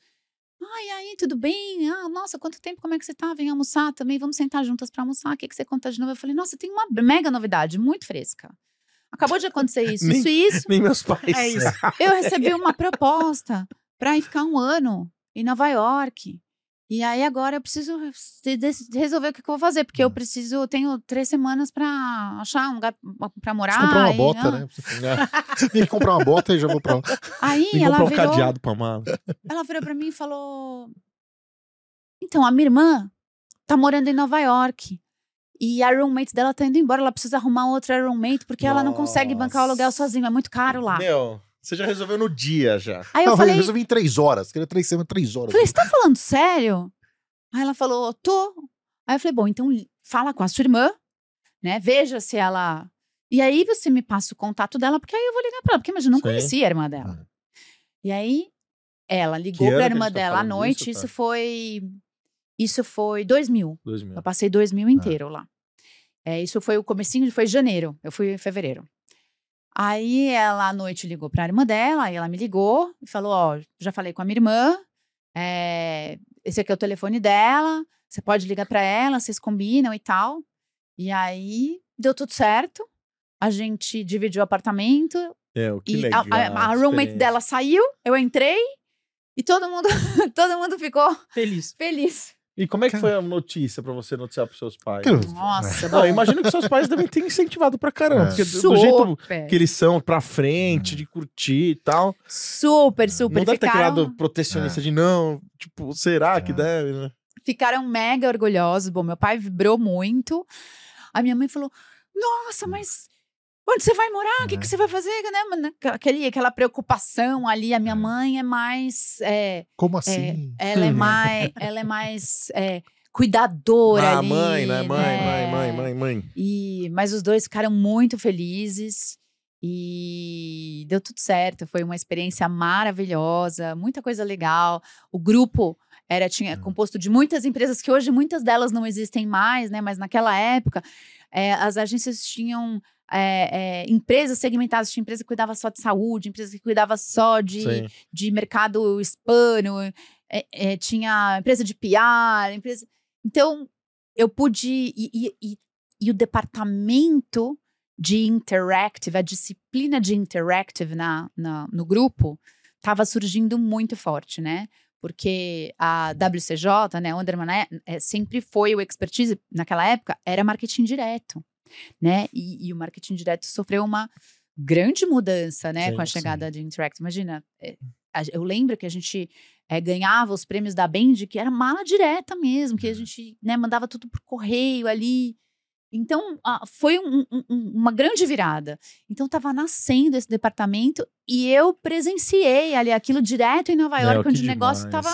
Ai, aí, tudo bem? Ah, nossa, quanto tempo, como é que você tá? Vem almoçar também, vamos sentar juntas pra almoçar. O que, que você conta de novo? Eu falei, nossa, tem uma mega novidade, muito fresca. Acabou de acontecer isso, Nem- isso e isso. Nem meus pais. É isso. Eu recebi uma proposta para ir ficar um ano em Nova York. E aí agora eu preciso resolver o que, que eu vou fazer, porque eu preciso, eu tenho três semanas para achar um lugar para morar. Preciso comprar uma e, bota, ah. né? Tem que comprar uma bota e já vou pra lá. Aí que ela comprar um virou, cadeado pra mala. ela virou para mim e falou: Então, a minha irmã tá morando em Nova York. E a roommate dela tá indo embora, ela precisa arrumar outra roommate, porque ela não consegue bancar o aluguel Nossa. sozinha, é muito caro lá. Meu, você já resolveu no dia já. Aí eu não, falei, resolvi em três horas. Queria três semanas, três horas. Falei, você tá falando sério? Aí ela falou, tô. Aí eu falei, bom, então fala com a sua irmã, né? Veja se ela. E aí você me passa o contato dela, porque aí eu vou ligar pra ela, porque imagina, eu não Sim. conhecia a irmã dela. E aí ela ligou pra irmã tá dela à falando noite, isso tá? foi. Isso foi 2000. 2000. Eu passei 2000 inteiro lá. É, isso foi o comecinho, foi janeiro. Eu fui em fevereiro. Aí ela à noite ligou pra irmã dela, aí ela me ligou e falou: Ó, já falei com a minha irmã, é, esse aqui é o telefone dela, você pode ligar pra ela, vocês combinam e tal. E aí deu tudo certo. A gente dividiu o apartamento É, o que e legal. a, a- a roommate dela saiu, eu entrei e todo mundo, todo mundo ficou Feliz. feliz. E como é que foi a notícia pra você noticiar pros seus pais? Cara, Nossa, Não, bom. eu imagino que seus pais devem ter incentivado pra caramba. É. Porque do, do jeito Super. que eles são pra frente, de curtir e tal. Super, super. não deve ter ficaram, criado protecionista de não, tipo, será que É. deve, né? ficaram mega orgulhosos. Bom, meu pai vibrou muito. A minha mãe falou: Nossa, mas onde você vai morar? O que, É. que você vai fazer? Né? mano? Aquele, aquela preocupação ali. A minha É. mãe é mais. é, Como assim? ela é mais. Ela é mais. é, cuidadora Ah, ali. mãe, né? Mãe, né? mãe, mãe, mãe, mãe. E, mas os dois ficaram muito felizes e deu tudo certo. Foi uma experiência maravilhosa, muita coisa legal. O grupo era tinha Hum. composto de muitas empresas que hoje muitas delas não existem mais, né? Mas naquela época eh, as agências tinham eh, eh, empresas segmentadas, tinha empresa que cuidava só de saúde, empresa que cuidava só de, Sim. de mercado hispano, é, é, tinha empresa de PR, empresa. Então, eu pude. E, e- e- e o departamento de interactive, a disciplina de interactive na, na- no grupo, estava surgindo muito forte, né? Porque a WCJ, né, Underman, é, é, sempre foi o expertise, naquela época, era marketing direto, né? E, e o marketing direto sofreu uma grande mudança, né, Sim, com a sim. chegada de Interactive. Imagina, é, eu lembro que a gente é, ganhava os prêmios da Band, que era mala direta mesmo, que a gente né, mandava tudo por correio ali. Então, foi um- um- um- uma grande virada. Então, estava nascendo esse departamento e eu presenciei ali aquilo direto em Nova York, Meu, que onde o negócio estava.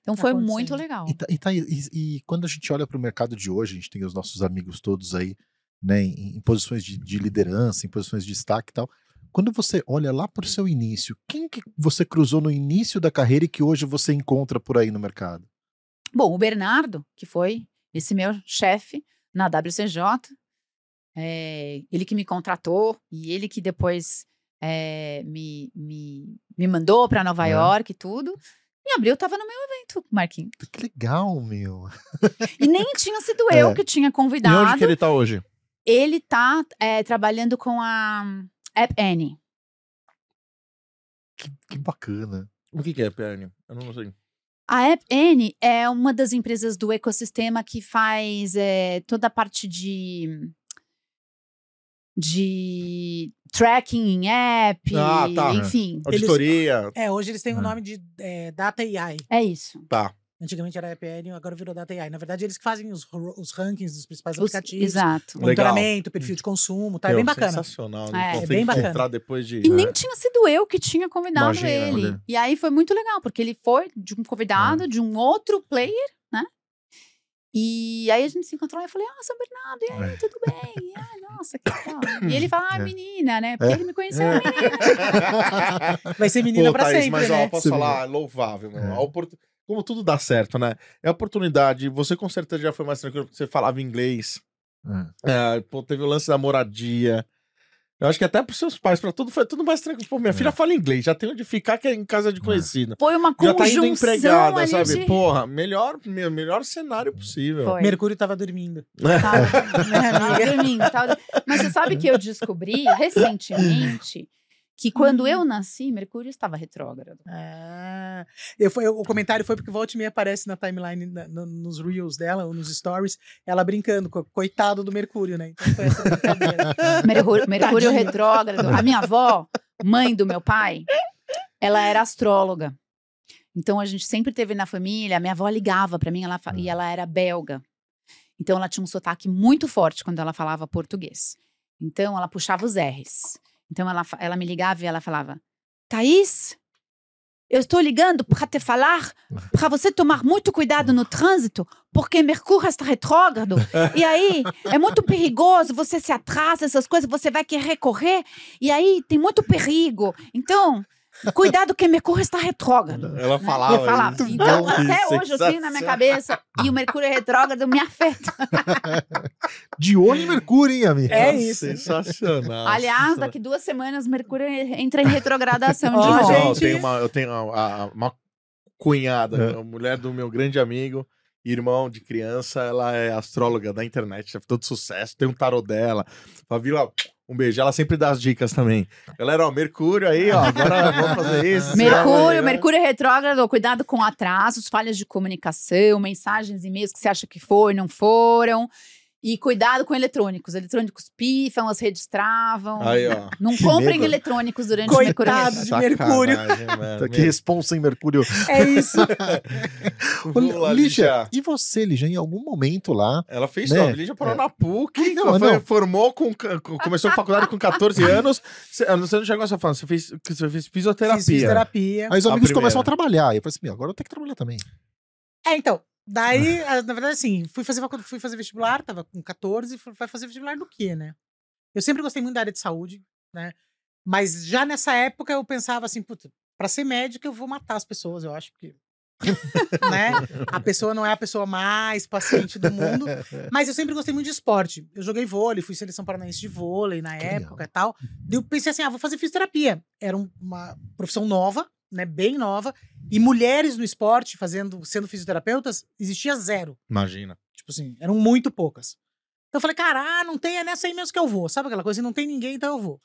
Então, Tá foi muito legal. E, tá- e tá- e- e quando a gente olha para o mercado de hoje, a gente tem os nossos amigos todos aí, né, em, posições de, de liderança, em posições de destaque e tal. Quando você olha lá para o seu início, quem que você cruzou no início da carreira e que hoje você encontra por aí no mercado? Bom, o Bernardo, que foi esse meu chefe na WCJ, é, ele que me contratou e ele que depois é, me, me, me mandou para Nova É. York e tudo. Em abril eu tava no meu evento, Marquinhos. Que legal, meu. E nem tinha sido eu É. que tinha E convidado. onde que ele tá hoje? Ele tá é, trabalhando com a App Annie. Que, que bacana. O que, que é, PN? Eu não sei. A App Annie é uma das empresas do ecossistema que faz é, toda a parte de de tracking em app, Ah, tá. enfim, Auditoria. É, hoje eles têm o É. nome de é, Data AI. é isso. Tá. Antigamente era EPN, agora virou Data AI. Na verdade, eles que fazem os, os rankings dos principais Os- aplicativos. exato. Monitoramento, perfil de consumo, tá? É bem bacana. Sensacional. É, Então, é tem bem bacana. entrar depois de. E nem tinha sido eu que tinha convidado Imagina, ele. olha. E aí foi muito legal, porque ele foi de um convidado, de um outro player, né? E aí a gente se encontrou e eu falei, ah, São Bernardo, e aí, tudo bem? E, ah, nossa, que legal. E ele fala, ah, É. menina, né? Porque É. ele me conheceu, menina. Vai ser menina Pô, pra Thaís, sempre, mas né? ó, posso Sim. falar, louvável. É. A opor- Como tudo dá certo, né? É oportunidade. Você com certeza já foi mais tranquilo porque você falava inglês. É. É, pô, teve o lance da moradia. Eu acho que até pros seus pais, pra tudo, foi tudo mais tranquilo. Pô, minha É. filha fala inglês, já tem onde ficar, que é em casa de conhecido. Foi uma Já tá conjunção indo empregada, ali sabe? de... Porra, melhor, me- melhor cenário possível. Foi. Mercúrio tava dormindo. Tava, Né, tava dormindo, tava- Mas você sabe que eu descobri recentemente que quando eu nasci, Mercúrio estava retrógrado. Ah, eu, foi, o comentário foi porque volta e meia aparece na timeline, na- no- nos reels dela, ou nos stories, ela brincando, co- coitado do Mercúrio, né? Então foi essa brincadeira. Mercúrio, Mercúrio retrógrado. A minha avó, mãe do meu pai, ela era astróloga. Então a gente sempre teve na família, a minha avó ligava para mim ela, e ela era belga. Então ela tinha um sotaque muito forte quando ela falava português. Então ela puxava os R's. Então ela, ela me ligava e ela falava: Thaís, eu estou ligando para te falar para você tomar muito cuidado no trânsito, porque Mercúrio está retrógrado. E aí é muito perigoso, você se atrasa, essas coisas, você vai querer correr, e aí tem muito perigo. Então, cuidado que Mercúrio está retrógrado. Ela né? falava. Eu falava. isso. Então, até hoje eu tenho na minha cabeça, e o Mercúrio retrógrado me afeta. De olho em Mercúrio, hein, amigo? É isso. Sensacional. Aliás, daqui duas semanas, Mercúrio entra em retrogradação Ó, de novo. eu gente. tenho uma, eu tenho a- a- uma cunhada, É. a mulher do meu grande amigo, irmão de criança, ela é astróloga da internet, é todo sucesso, tem um tarô dela. Favila, um beijo. Ela sempre dá as dicas também. Galera, ó, Mercúrio aí, ó, agora vamos fazer isso. Mercúrio, né? Mercúrio retrógrado, cuidado com atrasos, falhas de comunicação, mensagens, e-mails que você acha que foi, não foram. E cuidado com eletrônicos. Eletrônicos pifam, as redes travam. Aí, ó. Não Que comprem medo. eletrônicos durante o Mercúrio Coitado. de Mercúrio. Mano. Que responsa em Mercúrio. É isso. Lígia, e você, Lígia, em algum momento lá, Ela fez Né? Lígia parou É. na PUC, Não, foi- não. formou com, com- começou a faculdade com 14 anos. Você, você não chegou a só falando, você fez, que você fez fisioterapia. Fiz fisioterapia. aí os amigos começam a trabalhar. E eu falei assim, agora eu tenho que trabalhar também. É, então. Daí, na verdade, assim, fui fazer, fui fazer vestibular, tava com 14, fui- vai fazer vestibular do quê, né? Eu sempre gostei muito da área de saúde, né? Mas já nessa época eu pensava assim, puta, pra ser médica eu vou matar as pessoas, eu acho, porque. né? A pessoa não é a pessoa mais paciente do mundo. Mas eu sempre gostei muito de esporte. Eu joguei vôlei, fui seleção paranaense de vôlei na Que época e tal. Daí eu pensei assim, ah, vou fazer fisioterapia. Era um- uma profissão nova, né? Bem nova. E mulheres no esporte, fazendo, sendo fisioterapeutas, existia zero. Imagina. Tipo assim, eram muito poucas. Então eu falei, cara, ah, não tem, é nessa aí mesmo que eu vou. Sabe aquela coisa? Não tem ninguém, então eu vou.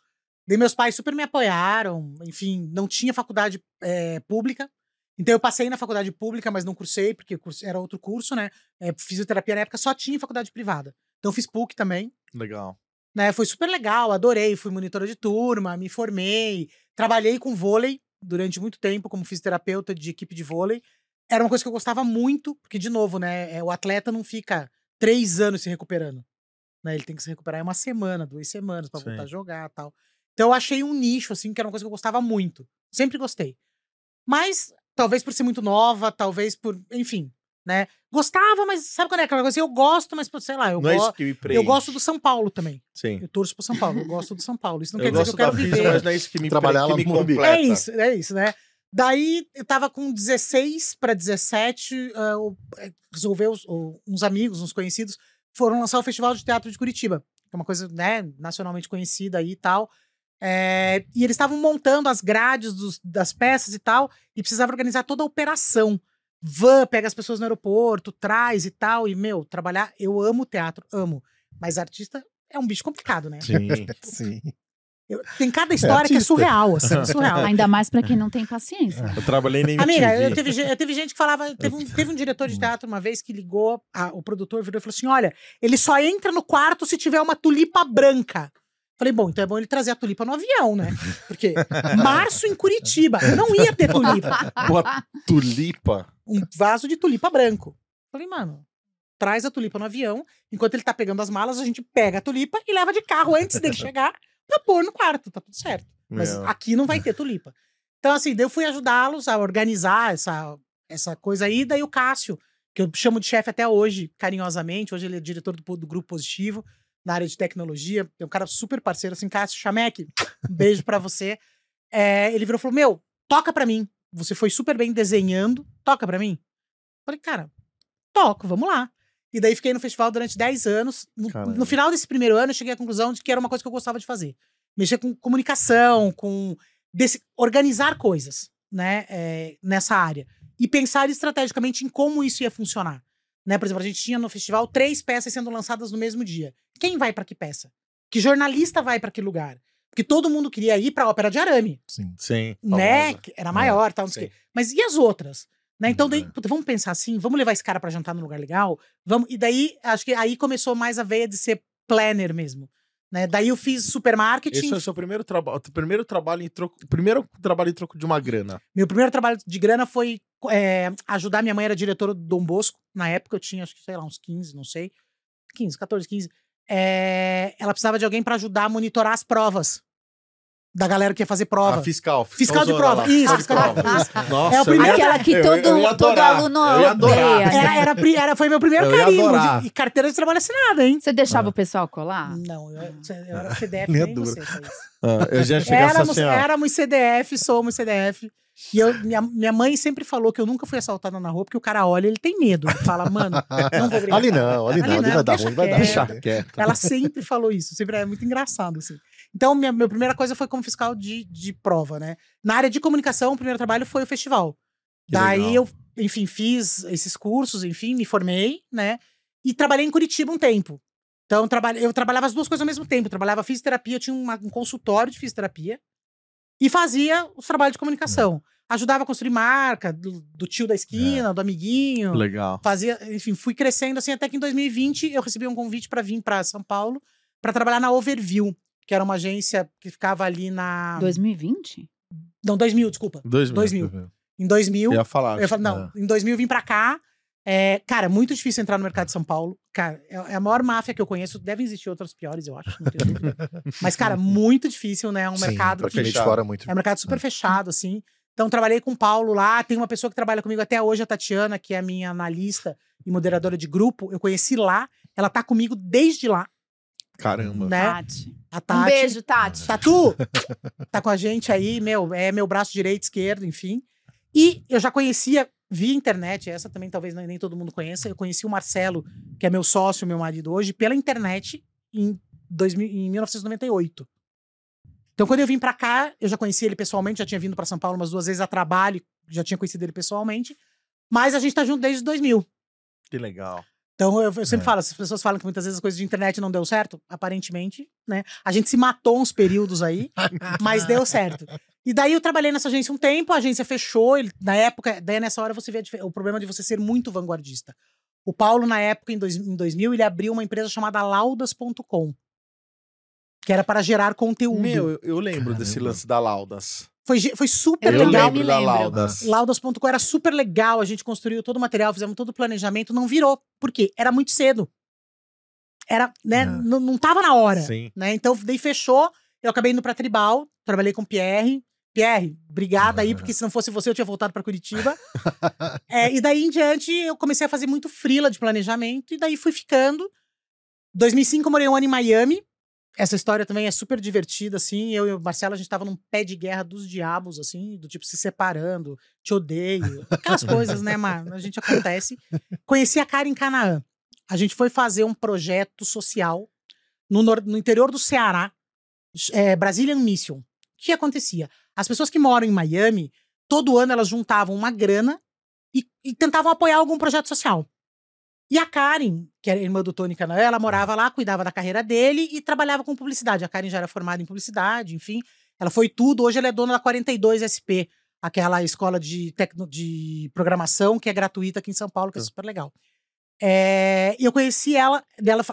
Daí meus pais super me apoiaram. Enfim, não tinha faculdade eh, pública. Então eu passei na faculdade pública, mas não cursei, porque era outro curso, né? Eh, fisioterapia na época só tinha faculdade privada. Então eu fiz PUC também Legal. né? Foi super legal, adorei, fui monitora de turma, me formei, trabalhei com vôlei durante muito tempo como fisioterapeuta de equipe de vôlei. Era uma coisa que eu gostava muito, porque, de novo, né, é, o atleta não fica três anos se recuperando. Né? Ele tem que se recuperar em uma semana, duas semanas pra Sim. voltar a jogar tal. Então eu achei um nicho, assim, que era uma coisa que eu gostava muito. Sempre gostei. Mas, talvez por ser muito nova, talvez por. Enfim, né? Gostava, mas sabe quando é aquela coisa assim? Eu gosto, mas, sei lá, eu, não é go- eu gosto do São Paulo também. Sim. Eu torço pro São Paulo, eu gosto do São Paulo. Isso não eu quer dizer gosto que eu quero física, viver. mas não é isso que me, Trabalhar que me completa. É isso, é isso, né? Daí eu tava com 16 para 17, ah, eu, eh, resolveu, o- uns amigos, uns conhecidos, foram lançar o Festival de Teatro de Curitiba. que é uma coisa né, nacionalmente conhecida aí e tal. É, e eles estavam montando as grades dos- das peças e tal, e precisava organizar toda a operação. Van, pega as pessoas no aeroporto, traz e tal. E, meu, trabalhar. Eu amo teatro, amo. Mas artista é um bicho complicado, né? Sim. Sim. Eu- tem cada história que é surreal, assim, é surreal. Ainda mais pra quem não tem paciência. Eu trabalhei MTV. Amiga, eu teve, eu teve gente que falava. Teve um, teve um diretor de teatro uma vez que ligou, a- o produtor virou e falou assim: olha, ele só entra no quarto se tiver uma tulipa branca. Falei, bom, então é bom ele trazer a tulipa no avião, né? Porque março em Curitiba, não ia ter tulipa. Uma tulipa. Um vaso de tulipa branco. Falei, mano, traz a tulipa no avião. Enquanto ele tá pegando as malas, a gente pega a tulipa e leva de carro antes dele chegar pra pôr no quarto. Tá tudo certo. Mas Meu. aqui não vai ter tulipa. Então, assim, daí eu fui ajudá-los a organizar essa, essa coisa aí. Daí o Cássio, que eu chamo de chefe até hoje, carinhosamente. Hoje ele é diretor do, do Grupo Positivo, na área de tecnologia. É um cara super parceiro, assim, Cássio Chamek, um beijo pra você. É, ele virou e falou: Meu, toca pra mim. Você foi super bem desenhando, toca pra mim. Falei, cara, toco, vamos lá. E daí fiquei no festival durante 10 anos. No, no final desse primeiro ano, eu cheguei à conclusão de que era uma coisa que eu gostava de fazer. Mexer com comunicação, com desse- organizar coisas, né, é, nessa área. E pensar estrategicamente em como isso ia funcionar. Né? Por exemplo, a gente tinha no festival três peças sendo lançadas no mesmo dia. Quem vai pra que peça? Que jornalista vai pra que lugar? Porque todo mundo queria ir pra Ópera de Arame Sim. Sim. né? que Era maior, tal, não sei o quê. Mas e as outras? Né? Então, daí, É. puta, vamos pensar assim, vamos levar esse cara pra jantar num lugar legal? Vamos... E daí, acho que aí começou mais a veia de ser planner mesmo. Né? Daí eu fiz supermarketing. Esse é o seu primeiro trabalho. Primeiro trabalho em troco. Primeiro trabalho em troco de uma grana. Meu primeiro trabalho de grana foi é, ajudar. Minha mãe era diretora do Dom Bosco. Na época eu tinha, acho que, sei lá, uns 15, não sei. 15, 14, 15. É, ela precisava de alguém pra ajudar a monitorar as provas. Da galera que ia fazer prova. A fiscal. Fiscal de fiscalzona prova, lá, isso, fiscal de fiscal de prova. Nossa, É o eu primeiro- Aquela que eu- todo, eu ia todo aluno eu odeia. Era, era, era- foi meu primeiro Eu carimbo. de- e carteira de trabalho assinada, hein? Você deixava o pessoal colar? Não, eu, eu era CDF, Nem nem você. Ah, eu já cheguei Éramos, assim, ó. éramos CDF, somos CDF. E eu, minha, minha mãe sempre falou que eu nunca fui assaltada na rua, porque o cara olha, ele tem medo. Ele fala, mano, não vou brigar. Ali não, ali não, ali, não, vai dar ruim, vai dar. Deixa quieto. Ela sempre falou isso, sempre é muito engraçado, assim. Então, minha, minha primeira coisa foi como fiscal de, de prova, né? Na área de comunicação, o primeiro trabalho foi o festival. Que Daí legal. eu, enfim, fiz esses cursos, enfim, me formei, né? E trabalhei em Curitiba um tempo. Então, eu trabalhava as duas coisas ao mesmo tempo. Eu trabalhava fisioterapia, eu tinha uma- um consultório de fisioterapia e fazia os trabalhos de comunicação. Ajudava a construir marca do, do tio da esquina, do amiguinho. Legal. Fazia, enfim, fui crescendo assim até que em 2020 eu recebi um convite para vir para São Paulo para trabalhar na Overview, que era uma agência que ficava ali na 2020? Não, 2000, desculpa. Dois mil. 2000. Em 2000, Eu ia falar. eu não, em 2000 eu vim pra cá. É, cara, muito difícil entrar no mercado de São Paulo. Cara, é é a maior máfia que eu conheço. Devem existir outras piores, eu acho. Não tenho dúvida. Mas, cara, muito difícil, né? É um Sim, mercado que. é de fora é muito. É um mercado super fechado, assim. Então, trabalhei com o Paulo lá. Tem uma pessoa que trabalha comigo até hoje, a Tatiana, que é a minha analista e moderadora de grupo. Eu conheci lá. Ela tá comigo desde lá, Caramba. né? Tati. A Tati. Um beijo, Tati. Tatu! tá com a gente aí, meu, é meu braço direito, esquerdo, enfim. E eu já conhecia via internet, essa também talvez nem todo mundo conheça. Eu conheci o Marcelo, que é meu sócio, meu marido hoje, pela internet em, 2000, em 1998. Então, quando eu vim pra cá, eu já conheci ele pessoalmente, já tinha vindo pra São Paulo umas duas vezes a trabalho, já tinha conhecido ele pessoalmente. Mas a gente tá junto desde 2000. Que legal. Então, eu, eu sempre É. falo, as pessoas falam que muitas vezes as coisas de internet não deu certo. Aparentemente, né? A gente se matou uns períodos aí, mas deu certo. E daí eu trabalhei nessa agência um tempo, a agência fechou. Ele, na época, daí nessa hora você vê o problema de você ser muito vanguardista. O Paulo, na época, em, dois, em 2000, ele abriu uma empresa chamada laudas.com, que era para gerar conteúdo. Meu, eu, eu lembro desse Caramba. lance da Laudas. Foi, foi super Eu legal. lembro da. Laudas. Laudas.com era super legal, a gente construiu todo o material, fizemos todo o planejamento, não virou. Por quê? Era muito cedo. Era, né, É. não, tava na hora, Sim. né? Então, daí fechou, eu acabei indo pra Tribal, trabalhei com o Pierre. Pierre, obrigada aí, porque se não fosse você eu tinha voltado pra Curitiba. É, e daí em diante eu comecei a fazer muito frila de planejamento e daí fui ficando. 2005 eu morei um ano em Miami. Essa história também é super divertida, assim. Eu e o Marcelo, a gente tava num pé de guerra dos diabos, assim, do tipo se separando, te odeio. Aquelas coisas, né, mano? A gente acontece. Conheci a Karen Canaã. A gente foi fazer um projeto social no, no interior do Ceará, é, Brazilian Mission. O que acontecia? As pessoas que moram em Miami, todo ano elas juntavam uma grana e, e tentavam apoiar algum projeto social. E a Karen, que era irmã do Tony Canaã, ela morava lá, cuidava da carreira dele e trabalhava com publicidade. A Karen já era formada em publicidade, enfim. Ela foi tudo. Hoje ela é dona da 42 SP, aquela escola de, tecno, de programação que é gratuita aqui em São Paulo, que é super legal. É, e eu conheci ela, dela,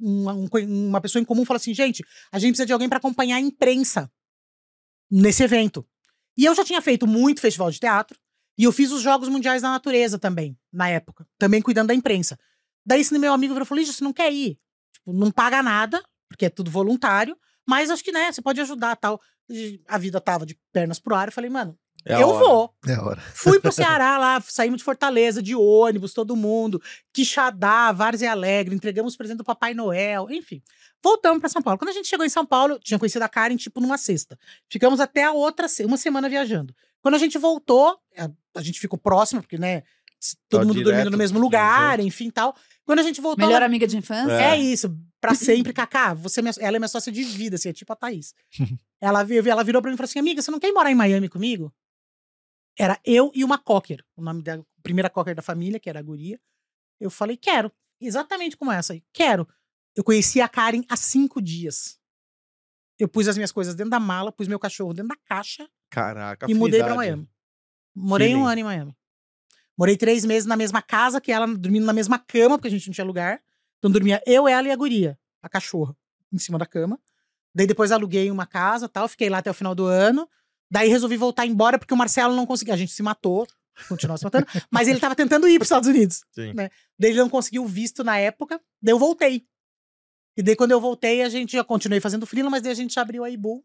uma, um uma pessoa em comum falou assim: gente, a gente precisa de alguém para acompanhar a imprensa nesse evento. E eu já tinha feito muito festival de teatro, e eu fiz os Jogos Mundiais da Natureza também, na época, também cuidando da imprensa. Daí esse meu amigo virou e falou: Lígia, você não quer ir? Tipo, não paga nada, porque é tudo voluntário, mas acho que, né, você pode ajudar tal. E a vida tava de pernas pro ar, eu falei, mano, É eu hora. vou. É hora. Fui pro Ceará lá, saímos de Fortaleza, de ônibus, todo mundo, Quixadá, Várzea Alegre, entregamos presente do Papai Noel, enfim. Voltamos pra São Paulo. Quando a gente chegou em São Paulo, tinha conhecido a Karen, tipo, numa sexta. Ficamos até a outra, uma semana viajando. Quando a gente voltou, a, a gente ficou próximo, porque, né, todo Tá mundo dormindo direto, no mesmo lugar, enfim, tal. Quando a gente voltou... Melhor ela- amiga de infância? é. É. isso, pra sempre, Cacá. Você é minha- ela é minha sócia de vida, assim, é tipo a Thaís. ela, ela virou pra mim e falou assim: amiga, você não quer ir morar em Miami comigo? Era eu e uma cocker, o nome da primeira cocker da família, que era a guria. Eu falei, quero. Exatamente como essa aí. Quero. Eu conheci a Karen há cinco dias. Eu pus as minhas coisas dentro da mala, pus meu cachorro dentro da caixa Caraca, e mudei pra afinidade. Miami. Morei um Feeling. ano em Miami. Morei três meses na mesma casa que ela, dormindo na mesma cama, porque a gente não tinha lugar. Então dormia eu, ela e a guria, a cachorra, em cima da cama. Daí depois aluguei uma casa tal, fiquei lá até o final do ano. Daí resolvi voltar embora porque o Marcelo não conseguia. A gente se matou, continuou se matando, mas ele tava tentando ir para os Estados Unidos. Sim. Né? Daí ele não conseguiu visto na época, daí eu voltei. E daí quando eu voltei, a gente já continuei fazendo freela, mas daí a gente abriu a Ibu.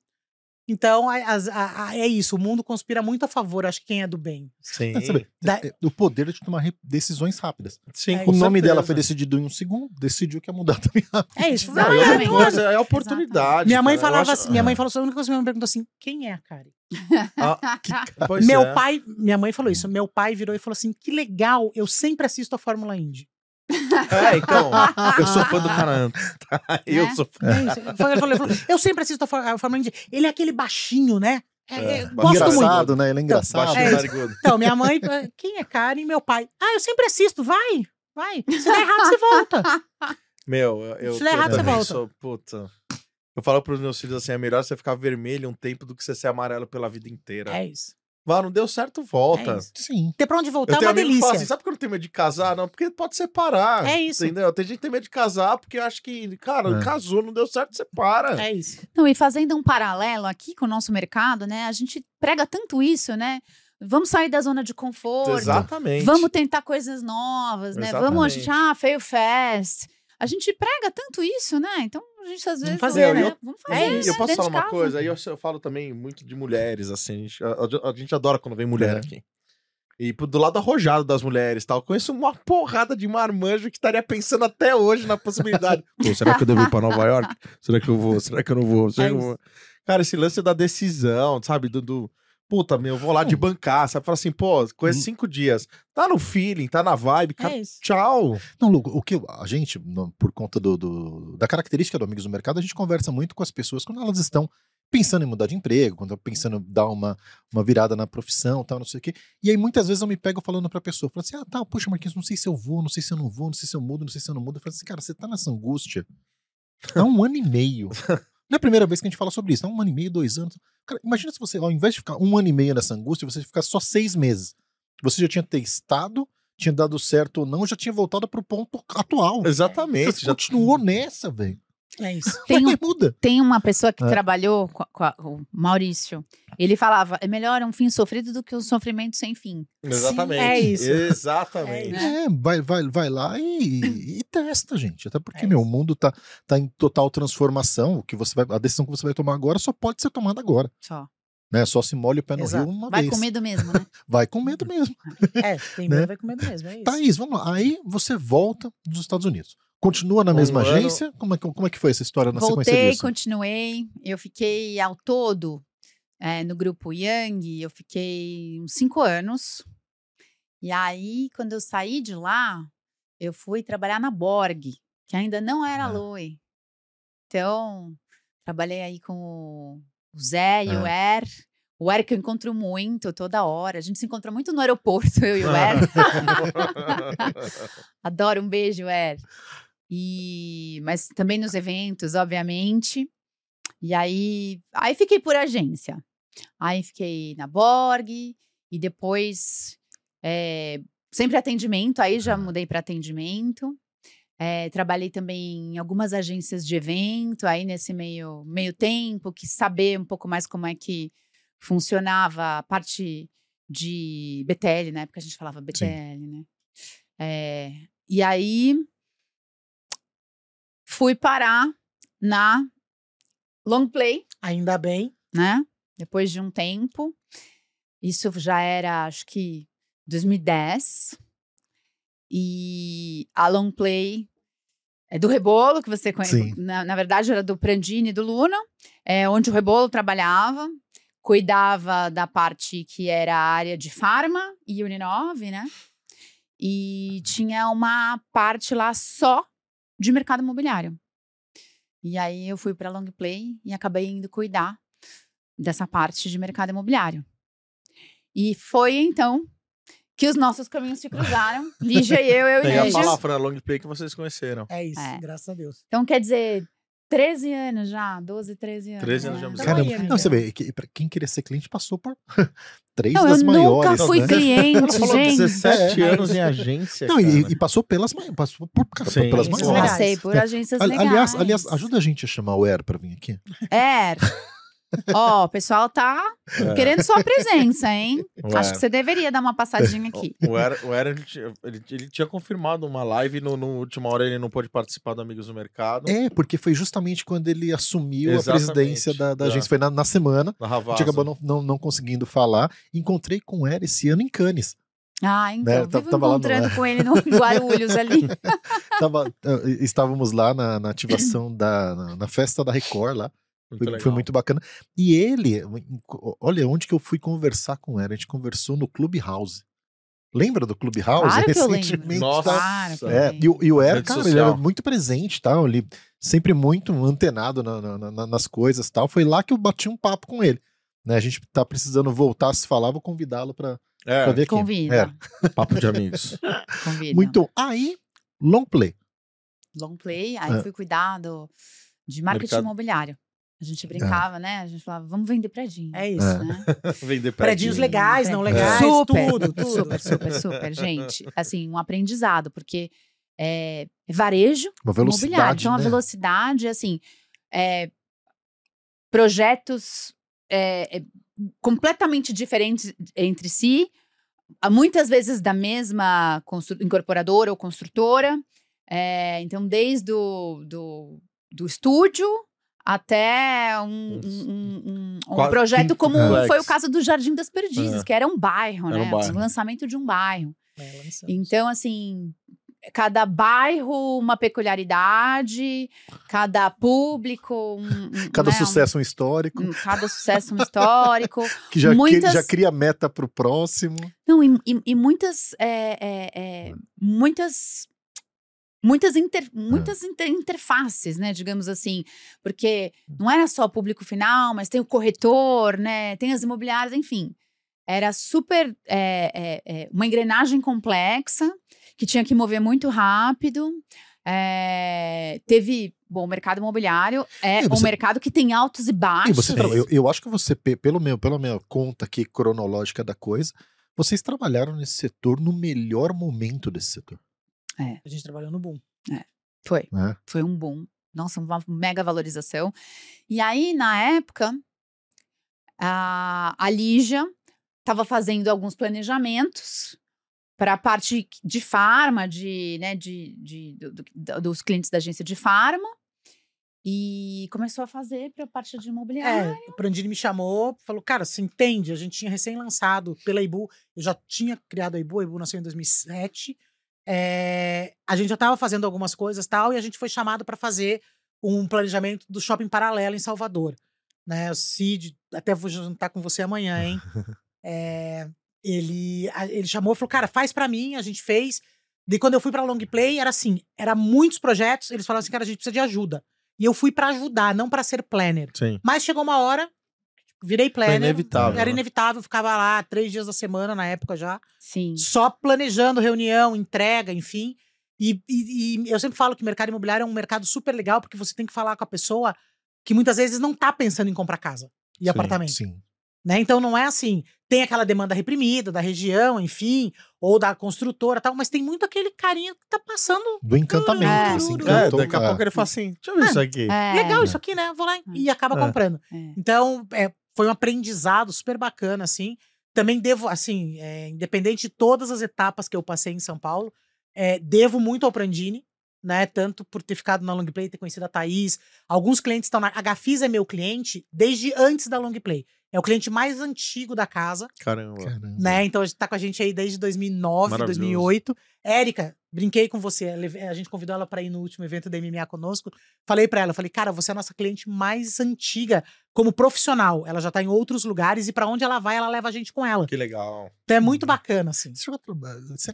Então, a- a- a- é isso, o mundo conspira muito a favor, acho que quem é do bem. Sim. É, Da- é, o poder de tomar decisões rápidas. Sim, É, o nome dela certeza. foi decidido em um segundo, deciiu que ia mudar também rápido. É isso. Não, outra Exatamente. coisa, é a oportunidade. Minha mãe cara. Falava acho- assim, minha mãe É. falou assim, a única coisa que minha mãe perguntou assim, quem é a Karen? Ah, meu é. pai, minha mãe falou isso, meu pai virou e falou assim, que legal, eu sempre assisto a Fórmula Indy. É, então, eu sou fã do cara. eu Né? sou fã. É eu sempre assisto a Fór- a Fórmula Indy. Ele é aquele baixinho, né? É, É, é, gosto muito. engraçado, né? Ele é engraçado. Baixo É. Então, minha mãe, eh, quem é Karen? Meu pai. Ah, eu sempre assisto, vai, vai. Se der errado, você volta. Meu, eu, Se der errado, você volta. sou, puta. Eu falo pros meus filhos assim, é melhor você ficar vermelho um tempo do que você ser amarelo pela vida inteira. É isso. Vá, não deu certo, volta. É. Sim. Ter pra onde Eu voltar é uma amigo que fala assim, delícia. sabe por que eu não tenho medo de casar? Não, porque pode separar. É isso. Entendeu? Tem gente que tem medo de casar porque acha que, cara, É. casou, não deu certo, separa. É isso. Não, e fazendo um paralelo aqui com o nosso mercado, né? A gente prega tanto isso, né? Vamos sair da zona de conforto. Exatamente. Vamos tentar coisas novas, né? Vamos, a gente, Exatamente. ah, Fail Fast. A gente prega tanto isso, né? Então a gente às vezes. fazer, né? né? Vamos É fazer. isso. E eu né? posso Dentro falar uma casa. coisa? Aí eu, eu falo também muito de mulheres, assim. A gente, a- a gente adora quando vem mulher É. aqui. E do lado arrojado das mulheres tal. Conheço uma porrada de marmanjo que estaria pensando até hoje na possibilidade. Pô, será que eu devo ir pra Nova York? Será que eu vou? Será que eu não vou? Será É que eu isso. vou? Cara, esse lance da decisão, sabe? Do. do- Puta, meu, eu vou lá de bancar, sabe? Fala assim, pô, conheço Hum. cinco dias. Tá no feeling, tá na vibe, cara. É. Tchau. Não, Lugo, o que a gente, por conta do, do- da característica do Amigos do Mercado, a gente conversa muito com as pessoas quando elas estão pensando em mudar de emprego, quando estão pensando em dar uma, uma virada na profissão, tal, não sei o quê. E aí muitas vezes eu me pego falando pra pessoa, falo assim, ah, tá, poxa, Marquinhos, não sei se eu vou, não sei se eu não vou, não sei se eu mudo, não sei se eu não mudo. Eu falo assim, cara, você tá nessa angústia há um ano e meio. Não é a primeira vez que a gente fala sobre isso, há um ano e meio, dois anos. Cara, imagina se você, ao invés de ficar um ano e meio nessa angústia, você ficar só seis meses. Você já tinha testado, tinha dado certo ou não, já tinha voltado pro ponto atual. Exatamente. Você Já... continuou nessa, velho. É isso. Tem um-. Tem uma pessoa que É. trabalhou com, a- com a- o Maurício. Ele falava: é melhor um fim sofrido do que um sofrimento sem fim. Exatamente. é isso. Exatamente. É. É, vai, vai, vai lá e, e testa, gente. Até porque, É meu, o mundo tá, tá em total transformação. O que você vai, a decisão que você vai tomar agora só pode ser tomada agora. Só. Né? Só se molha o pé no Exato. rio uma Vai vez. com medo mesmo, né? Vai com medo mesmo. É, tem Né? medo, vai com medo mesmo. É isso. Thaís, vamos lá. Aí você volta dos Estados Unidos. Continua na Um mesma ano- agência? Como é, que- como é que foi essa história na sequência Voltei, disso? continuei. Eu fiquei ao todo é, no grupo Young, eu fiquei uns cinco anos. E aí, quando eu saí de lá, eu fui trabalhar na Borg, que ainda não era Ah. Lui. Então, trabalhei aí com o o Zé e o Er. O Er que eu encontro muito, toda hora. A gente se encontra muito no aeroporto, eu e o Er. Adoro, um beijo, Er. E, mas também nos eventos, obviamente. E aí, aí fiquei por agência. Aí fiquei na Borg e depois é, sempre atendimento. Aí já mudei para atendimento. É, trabalhei também em algumas agências de evento, aí nesse meio, meio tempo, quis saber um pouco mais como é que funcionava a parte de BTL, na época a gente falava BTL, Sim. né? É, e aí fui parar na Long Play. Ainda bem. Né? Depois de um tempo. Isso já era, acho que 2010. E a Long Play é do Rebolo, que você conhece. Na, na, verdade, era do Prandini e do Luna, é, onde o Rebolo trabalhava, cuidava da parte que era a área de farma e Uninove, né? E tinha uma parte lá só de mercado imobiliário. E aí eu fui para Long Play e acabei indo cuidar dessa parte de mercado imobiliário. E foi então que os nossos caminhos se cruzaram. Lígia e eu, eu e Lígia. Tem a na long play que vocês conheceram. É isso, é. graças a Deus. Então, quer dizer, 13 anos já, 12, 13 anos. 13 anos né? de amizade. Caramba, não, você vê, que, pra quem queria ser cliente passou por três não, das eu maiores. Eu nunca fui né? cliente, falou gente. 17 é, anos em agência. Não, e, e, passou pelas, passou por, cara, Sim, pelas maiores. Passei por agências legais. Aliás, aliás, ajuda a gente a chamar o Er pra vir aqui. Er. Ó, oh, o pessoal tá é. querendo sua presença, hein? O Acho que você deveria dar uma passadinha aqui. O, o Era, ele, ele, ele, tinha confirmado uma live no, no última hora ele não pôde participar do Amigos do Mercado. É, porque foi justamente quando ele assumiu Exatamente. a presidência da, da é. agência. Foi na, na semana. Na a gente acabou não, não, não conseguindo falar. Encontrei com o Era esse ano em Cannes. Ah, então, né? vivo tava encontrando no... com ele no Guarulhos ali. Tava, eh, estávamos lá na, na ativação da na, na, festa da Record lá. Muito foi, foi, muito bacana. E ele, olha onde que eu fui conversar com ele. A gente conversou no Clubhouse. Lembra do Clubhouse? Claro Recentemente. Nossa. Claro é, e, e, o Er, cara, ele era muito presente tal. Ele sempre muito antenado na, na, na, nas coisas tal. Foi lá que eu bati um papo com ele. Né, a gente tá precisando voltar a se falar, vou convidá-lo para é, ver aqui. Convida. É. Papo de amigos. Convida. Muito. Aí, long play. Long play, aí é. fui cuidar do, de marketing Mercado. imobiliário. A gente é. brincava, é. né? A gente falava, vamos vender prédio. É isso. É. Né? vender Prédios legais, não legais, super, tudo, tudo. Super, super, super. Gente, assim, um aprendizado, porque é, varejo uma imobiliário. Então, né? a velocidade, assim, é, projetos é, é, completamente diferentes entre si, muitas vezes da mesma incorporadora ou construtora. É, então, desde o do, do estúdio até um, um, um, um projeto como foi o caso do Jardim das Perdizes, é. que era um bairro, era né? Um bairro. O lançamento de um bairro. É, então, assim, cada bairro uma peculiaridade, cada público um, cada né, sucesso um, histórico, cada sucesso um histórico que já, muitas... que, já cria meta para o próximo. Não e, e, e muitas é, é, é, muitas muitas, inter, muitas inter, interfaces, né, digamos assim, porque não era só o público final, mas tem o corretor, né, tem as imobiliárias, enfim, era super é, é, é, uma engrenagem complexa que tinha que mover muito rápido. teve Bom, o mercado imobiliário é você, um mercado que tem altos e baixos. Você, eu, eu, acho que você, pelo meu, pela minha conta aqui cronológica da coisa, vocês trabalharam nesse setor no melhor momento desse setor. É. A gente trabalhou no boom. É. Foi. É. Foi um boom. Nossa, uma mega valorização. E aí, na época, a, a Lígia estava fazendo alguns planejamentos para a parte de farma, de, né, de, de, do, do, dos clientes da agência de farma. E começou a fazer para a parte de imobiliário. É, o Prandini me chamou, falou: Cara, você entende? A gente tinha recém-lançado pela Ibu. Eu já tinha criado a Ibu, a Ibu nasceu em 2007. É, a gente já estava fazendo algumas coisas tal, e a gente foi chamado para fazer um planejamento do shopping paralelo em Salvador. Né? O Cid, até vou jantar com você amanhã, hein? é, ele, ele chamou e falou: Cara, faz para mim, a gente fez. E quando eu fui pra Long Play, era assim: era muitos projetos, eles falaram assim, cara, a gente precisa de ajuda. E eu fui pra ajudar, não pra ser planner. Sim. Mas chegou uma hora, virei planner. inevitável, Era né? inevitável, ficava lá três dias da semana na época já. Sim. Só planejando reunião, entrega, enfim. E, e- e eu sempre falo que mercado imobiliário é um mercado super legal, porque você tem que falar com a pessoa que muitas vezes não tá pensando em comprar casa e Sim, apartamento. Sim. né? Então não é assim, tem aquela demanda reprimida da região, enfim, ou da construtora e tal, mas tem muito aquele carinha que tá passando. Do encantamento, É. assim. É, daqui a é. pouco ele fala assim: deixa eu ver É. isso aqui. É, Legal isso aqui, né? Vou lá e acaba É. comprando. é. Então, é, foi um aprendizado super bacana, assim. Também devo, assim, é, independente de todas as etapas que eu passei em São Paulo, é, devo muito ao Prandini, né? Tanto por ter ficado na Long Play, ter conhecido a Thaís. Alguns clientes estão na. A Gafisa é meu cliente desde antes da Long Play. É o cliente mais antigo da casa, Caramba. Caramba. né? Então a gente tá com a gente aí desde 2009, Maravilhoso. 2008. Érica, brinquei com você. leve- A gente convidou ela para ir no último evento da MMA conosco. Falei para ela, falei, cara, você é a nossa cliente mais antiga como profissional. Ela já tá em outros lugares e para onde ela vai, ela leva a gente com ela. Que legal. Então é muito bacana, assim. Você,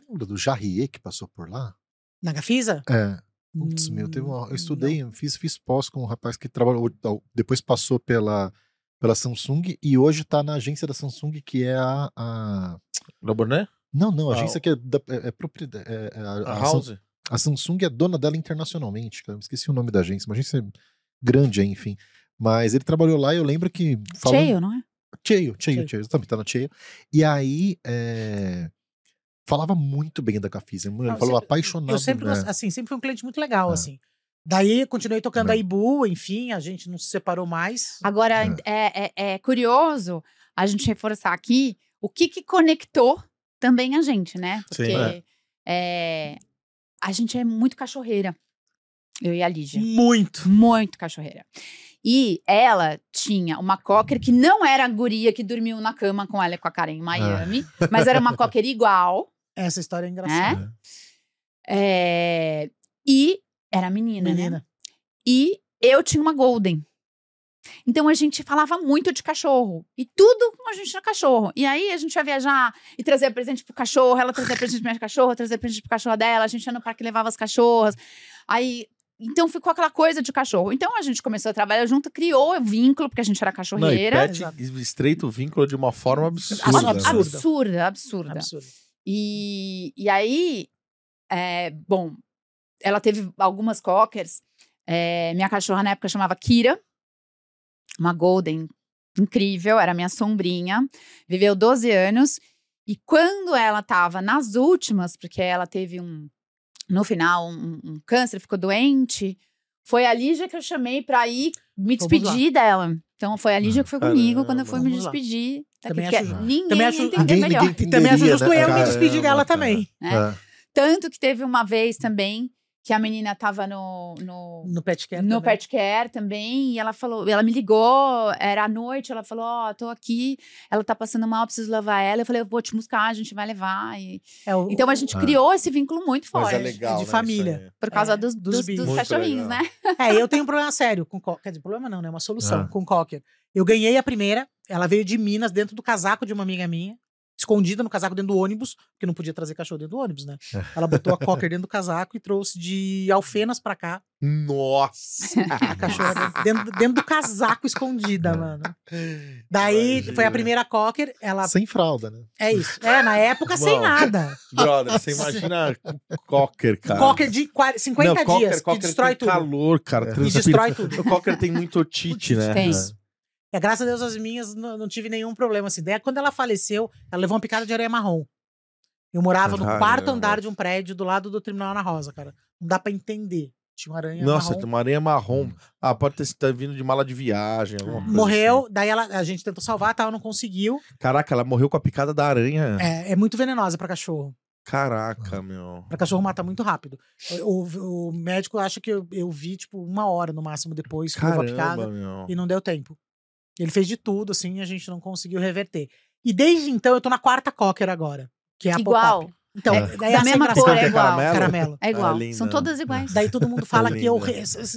lembra do Jarrier que passou por lá? Na Gafisa? É. Putz, meu, teve uma, Hum, eu estudei, fiz, fiz pós com um rapaz que trabalhou, depois passou pela, pela Samsung e hoje tá na agência da Samsung, que é a. a- Loborné? não, não, a Ah, agência que é, da, é, é propriedade. é- é a, A a House? A Samsung é dona dela internacionalmente, cara. eu Esqueci o nome da agência, uma agência grande, aí, enfim. Mas ele trabalhou lá e eu lembro que. falando- Cheio, não é? Cheio, cheio, Cheio. exatamente, tá na cheio. E aí, é, falava muito bem da Gafisa, ele Não, falou sempre- apaixonado. Eu sempre, né? assim, sempre fui um cliente muito legal, É. assim. Daí continuei tocando É. a Ibu, enfim, a gente não se separou mais. Agora, é. É, é curioso a gente reforçar aqui o que, que conectou também a gente, né? Porque Sim. é, a gente é muito cachorreira. Eu e a Lígia. Muito. Muito cachorreira. E ela tinha uma cocker que não era a guria que dormiu na cama com ela e com a Karen em Miami, mas era uma cocker igual. Essa história é engraçada. é, e era menina, né? Menina. E eu tinha uma Golden. Então a gente falava muito de cachorro. E tudo a gente tinha cachorro. E aí a gente ia viajar e trazer presente pro cachorro, ela trazia presente pro minha cachorro, trazia presente pro cachorro dela, a gente ia no parque e levava as cachorras. Aí. Então ficou aquela coisa de cachorro. Então a gente começou a trabalhar junto, criou o vínculo, porque a gente era Não, e cachorreira. pet Exato. estreita o vínculo de uma forma absurda. Absurda. absurda, absurda, absurda. E, e aí, é, bom, ela teve algumas cockers. É, minha cachorra na época chamava Kira, uma golden incrível, era minha sombrinha. Viveu 12 anos. E quando ela tava nas últimas, porque ela teve um, no final, um, um câncer, ficou doente, foi a Lígia que eu chamei pra ir me Vamos despedir dela. Então foi a Lígia que foi comigo quando eu fui me despedir. Também acho ninguém Também acho- Ninguém- melhor. ninguém- E também acho justo né? eu me Caramba, despedir dela cara. também. né? É. Tanto que teve uma vez também que a menina tava no, no, No pet care no também. pet care também, e ela falou, ela me ligou, era à noite, ela falou, ó, tô aqui, ela tá passando mal, preciso levar ela. Eu falei, eu vou te buscar, a gente vai levar. E- É, o- Então a gente Ah. criou esse vínculo muito Mas forte. é legal, de né, família. Por causa É, dos, dos dos, bichos. dos cachorrinhos, legal. né? É, eu tenho um problema sério com co- Quer dizer, problema não, né? Uma solução Ah. com cocker. Eu ganhei a primeira, ela veio de Minas, dentro do casaco de uma amiga minha, escondida no casaco dentro do ônibus, porque não podia trazer cachorro dentro do ônibus, né? Ela botou a cocker dentro do casaco e trouxe de Alfenas pra cá, Nossa! a cachorra dentro, dentro do casaco escondida, mano. Daí Imagina. foi a primeira cocker, ela. Sem fralda, né? É isso. É, na época sem Bom, nada. Brother, você imagina cocker, cara. Cocker de 40, 50 Não, cocker- dias, cocker que destrói tem tudo. calor, cara. É. E destrói tudo. O cocker tem muito otite, né? Tem. É, graças a Deus as minhas não, não tive nenhum problema assim. Daí quando ela faleceu, ela levou uma picada de areia marrom. Eu morava no Caramba. quarto andar de um prédio do lado do Terminal Ana Rosa, cara. Não dá pra entender. Tinha uma aranha Nossa, marrom. uma areia marrom. Ah, pode ter sido vindo de mala de viagem, alguma coisa Morreu, assim. daí ela, a gente tentou salvar, tal, não conseguiu. Caraca, ela morreu com a picada da aranha. É, é muito venenosa pra cachorro. Caraca, meu. Pra cachorro mata muito rápido. O, o- médico acha que eu, eu vi, tipo, uma hora no máximo depois que levou a Caramba, picada. meu. E não deu tempo. Ele fez de tudo, assim, e a gente não conseguiu reverter. E desde então eu tô na quarta cocker agora, que é a Igual. Então, É. daí Da essa mesma cor, é igual. caramelo? Caramelo. É igual. linda. São todas iguais. Daí todo mundo fala que eu. Não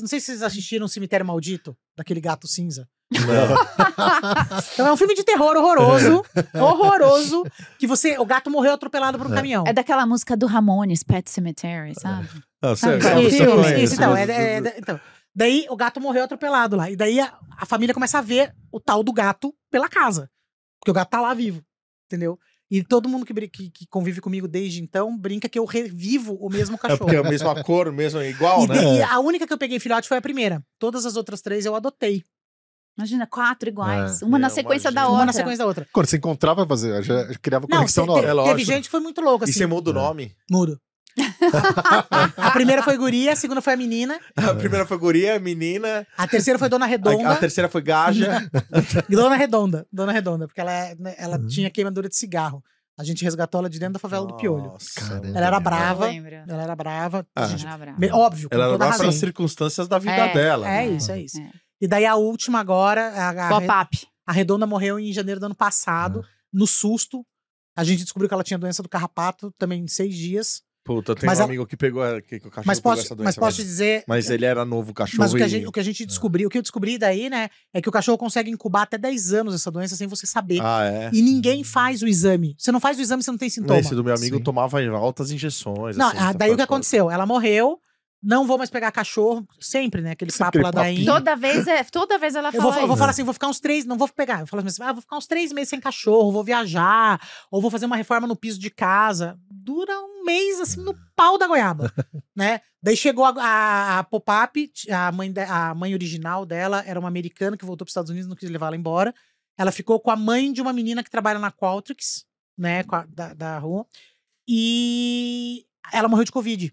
sei se vocês assistiram Cemitério Maldito, daquele gato cinza. Não. Então é um filme de terror horroroso, horroroso, que você, o gato morreu atropelado por um É. caminhão. É daquela música do Ramones, Pet Cemetery, sabe? Não, Sabe você- qual é isso, isso, então, é, é- é- então. Daí o gato morreu atropelado lá. E daí a, a família começa a ver o tal do gato pela casa. Porque o gato tá lá vivo. Entendeu? E todo mundo que, que, que convive comigo desde então brinca que eu revivo o mesmo É cachorro. porque é a mesma cor, mesmo igual, e, né? daí a única que eu peguei filhote foi a primeira. Todas as outras três eu adotei. Imagina, quatro iguais. É. uma na Não, sequência da imagina. outra. Uma na sequência da outra. Quando você encontrava, fazia, já criava Não, conexão te- na hora. É teve lógico. gente que foi muito louca, E assim. você muda o nome? Mudo. a primeira foi guria, a segunda foi a menina, A primeira foi guria, menina. a terceira foi Dona A, Redonda. a terceira foi gaja. Dona Redonda, Dona Redonda, porque ela, né, ela Uhum. tinha queimadura de cigarro. A gente resgatou ela de dentro da favela do Piolho. Nossa, Caramba. Ela era brava. Ela era brava. a Ah. gente- Era brava. óbvio, Ela era brava pelas circunstâncias da vida É, dela. É né? isso, é isso. É. E daí a última agora, a, a, Pop-up. a Redonda morreu em janeiro do ano passado, no susto. A gente descobriu que ela tinha doença do carrapato também em seis dias. Puta, eu tenho Mas um a- amigo que pegou que, que o cachorro Mas pegou posso, essa mas doença. posso te dizer. mas ele era novo cachorro Mas o que, a gente, o que a gente descobriu, o que eu descobri daí, né, é que o cachorro consegue incubar até 10 anos essa doença sem você saber. Ah, é. E ninguém faz o exame. Você não faz o exame, você não tem sintoma. Esse do meu amigo Sim. tomava altas injeções. Não, assim, ah, daí o que aconteceu? Ela morreu, não vou mais pegar cachorro, sempre, né? Aquele Sempre papo aquele lá da. Índia. Toda vez, é, toda vez ela Eu fala vou, eu vou falar assim, vou ficar uns três, não vou pegar. Eu falo assim, ah, vou ficar uns três meses sem cachorro, vou viajar, ou vou fazer uma reforma no piso de casa. Dura um mês, assim, no pau da goiaba, né? Daí chegou a, a, a Pop-Up, a mãe, de- a mãe original dela era uma americana que voltou para os Estados Unidos, não quis levar ela embora. Ela ficou com a mãe de uma menina que trabalha na Qualtrics, né, a- da, da rua. E ela morreu de Covid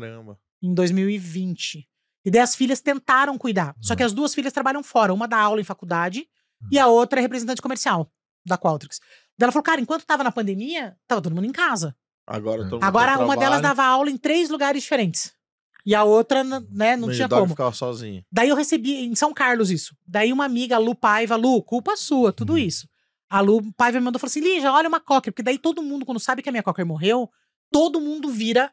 Caramba. em 2020. E daí as filhas tentaram cuidar. Só que as duas filhas trabalham fora. Uma dá aula em faculdade e a outra é representante comercial da Qualtrics. Daí ela falou, cara, enquanto tava na pandemia, tava todo mundo em casa. Agora todo mundo Agora uma delas dava aula em três lugares diferentes. E a outra, n- né, não meio tinha como. ficava sozinho. Daí eu recebi em São Carlos isso. Daí uma amiga, a Lu Paiva, Lu, culpa sua, tudo isso. A Lu Paiva me mandou e falou assim: Lígia, olha uma cocker. Porque daí todo mundo, quando sabe que a minha cocker morreu, todo mundo vira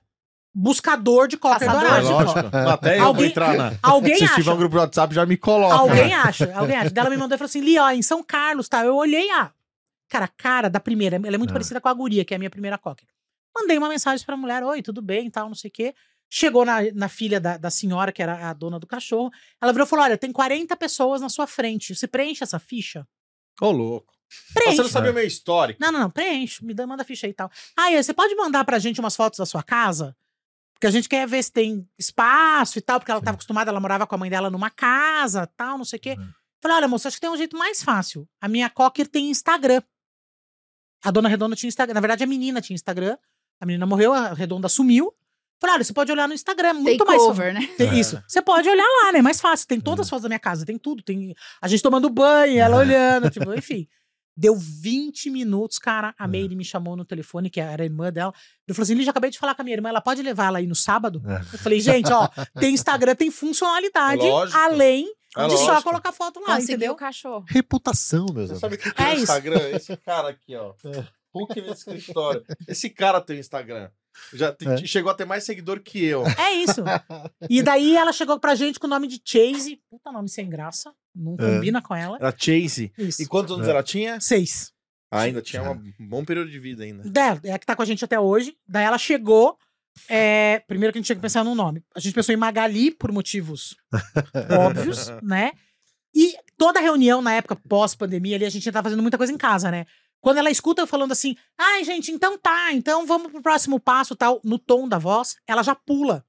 buscador de cocker Caçador É dourado. lógico. Até eu Alguém- entrar na. Alguém Se acha. tiver um grupo de WhatsApp, já me coloca. Alguém acha, alguém acha. Daí ela me mandou e falou assim: Li, ó, em São Carlos, tá? Eu olhei a. Cara, a cara da primeira, ela é muito Ah. parecida com a guria, que é a minha primeira cocker. Mandei uma mensagem pra mulher: Oi, tudo bem, tal, não sei o quê. Chegou na, na filha da, da senhora, que era a dona do cachorro. Ela virou e falou: Olha, tem 40 pessoas na sua frente. Você preenche essa ficha? Ô, louco. Preenche. Você não sabia o meu histórico. Não, não, não, preenche, me dá, manda a ficha aí e tal. Ah, e você pode mandar pra gente umas fotos da sua casa? Porque a gente quer ver se tem espaço e tal, porque ela estava acostumada, ela morava com a mãe dela numa casa, tal, não sei o quê. Uhum. Falei, olha, moça, acho que tem um jeito mais fácil. A minha cocker tem Instagram. A dona Redonda tinha Instagram. Na verdade, a menina tinha Instagram. A menina morreu, a Redonda sumiu. Falei, olha, você pode olhar no Instagram, muito mais fácil. Takeover, né? Tem É. Isso. Você pode olhar lá, né? Mais fácil. Tem todas as fotos da minha casa, tem tudo. Tem a gente tomando banho, ela olhando, tipo, enfim. Deu 20 minutos, cara. A É. Meire me chamou no telefone, que era a irmã dela. Eu falei assim: Lígia, acabei de falar com a minha irmã, ela pode levar ela aí no sábado? É. Eu falei, gente, ó, tem Instagram, tem funcionalidade, É lógico. além É de só lógico. colocar foto lá, Conseguiu entendeu? o cachorro. Reputação, meus Você amigos. sabe o que tem É no isso. Instagram? Esse cara aqui, ó. Hulk nesse escritório. Esse cara tem Instagram. Já te- É. chegou a ter mais seguidor que eu. É isso. E daí ela chegou pra gente com o nome de Chase. Puta nome sem graça. Não É. combina com ela. Era Chase. Isso. E quantos anos É. ela tinha? Seis. Ainda tinha um bom período de vida ainda. dela, é a que tá com a gente até hoje. Daí ela chegou. é, primeiro que a gente tinha que pensar no nome. A gente pensou em Magali por motivos óbvios, né? E toda reunião na época pós-pandemia ali, a gente tava fazendo muita coisa em casa, né? Quando ela escuta eu falando assim, ai, gente, então tá, então vamos pro próximo passo tal, no tom da voz, ela já pula.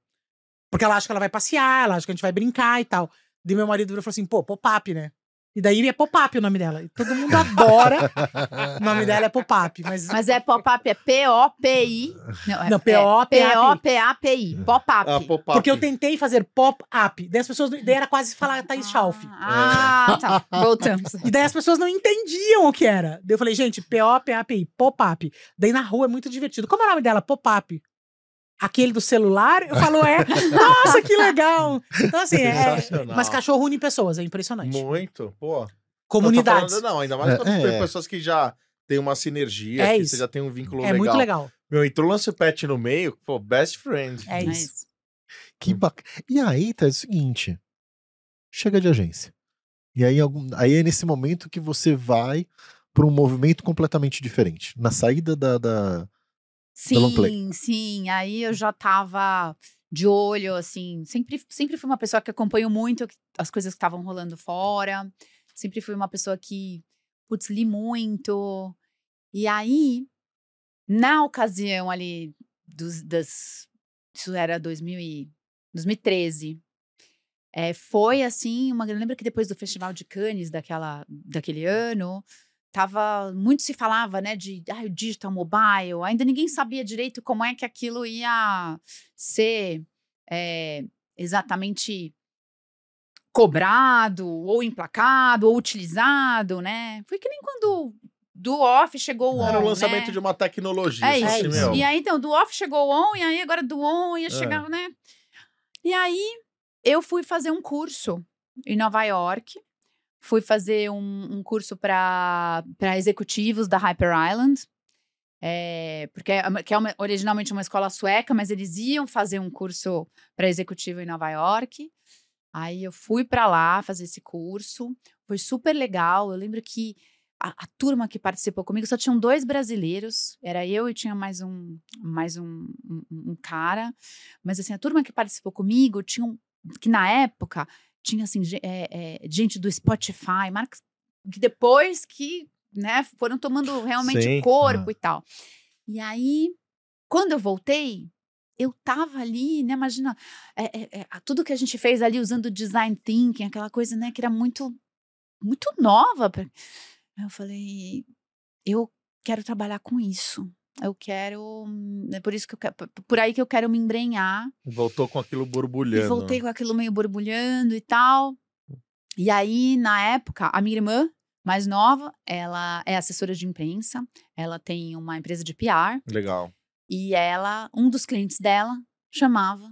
Porque ela acha que ela vai passear, ela acha que a gente vai brincar e tal. Daí meu marido virou e falou assim, pô, pop-up, né? E daí é pop-up o nome dela. E todo mundo adora. o nome dela é pop-up, mas Mas é pop-up, é P-O-P-I. Não, é, Não, é P-O-P-A-P-I. P-O-P-A-P-I. Pop-up. Ah, pop-up. Porque eu tentei fazer pop-up. Daí as pessoas. Daí era quase falar Thaís Schalf. Ah, tá. Voltamos. E daí as pessoas não entendiam o que era. Daí eu falei, gente, P-O-P-A-P-I, pop-up. Daí na rua é muito divertido. Como é o nome dela? Pop-up. Aquele do celular? Eu falo, é. Nossa, que legal! Então, assim, é. Sensacional. Mas cachorro une pessoas, é impressionante. Muito, pô. Comunidades. Falando- não, ainda mais É, quando é. tem pessoas que já tem uma sinergia, É que isso. você já tem um vínculo É legal. muito legal. Meu, entrou o lance pet no meio, pô, best friend. É É isso. isso. Que bacana. E aí, tá, é o seguinte: chega de agência. E aí, algum- aí é nesse momento que você vai para um movimento completamente diferente. Na saída da. da... Sim, sim. Aí eu já tava. de olho, assim. Sempre, sempre fui uma pessoa que acompanhou muito as coisas que estavam rolando fora. Sempre fui uma pessoa que, putz, li muito. E aí, na ocasião ali dos, das. Isso era 2000 e, 2013. É, foi assim, uma, eu lembro que depois do Festival de Cannes daquela, daquele ano, tava muito se falava, né, de ah, o digital mobile, ainda ninguém sabia direito como é que aquilo ia ser é, exatamente cobrado, ou emplacado, ou utilizado, né? Foi que nem quando do off chegou o on. Era o lançamento né? de uma tecnologia. É assim, isso. meu. E aí, então, do off chegou o on, e aí agora do on ia É. chegar, né? E aí, eu fui fazer um curso em Nova York. Fui fazer um, um curso para executivos da Hyper Island. É, porque é que é uma- originalmente uma escola sueca, mas eles iam fazer um curso para executivo em Nova York. Aí eu fui para lá fazer esse curso. Foi super legal. Eu lembro que a, a turma que participou comigo só tinham dois brasileiros. Era eu e tinha mais um, mais um, um, um cara. Mas assim, a turma que participou comigo tinham que na época tinha assim é, é, gente do Spotify, marcas que depois que né, foram tomando realmente Sim. corpo Ah. e tal. E aí, quando eu voltei, eu tava ali, né? Imagina é, é, tudo que a gente fez ali usando design thinking, aquela coisa, né, que era muito, muito nova. Eu falei, eu quero trabalhar com isso. Eu quero, é por isso que eu quero, por aí que eu quero me embrenhar. Voltou com aquilo E borbulhando. voltei com aquilo meio borbulhando e tal. E aí, na época, a minha irmã mais nova, ela é assessora de imprensa, ela tem uma empresa de PR Legal. e ela, um dos clientes dela chamava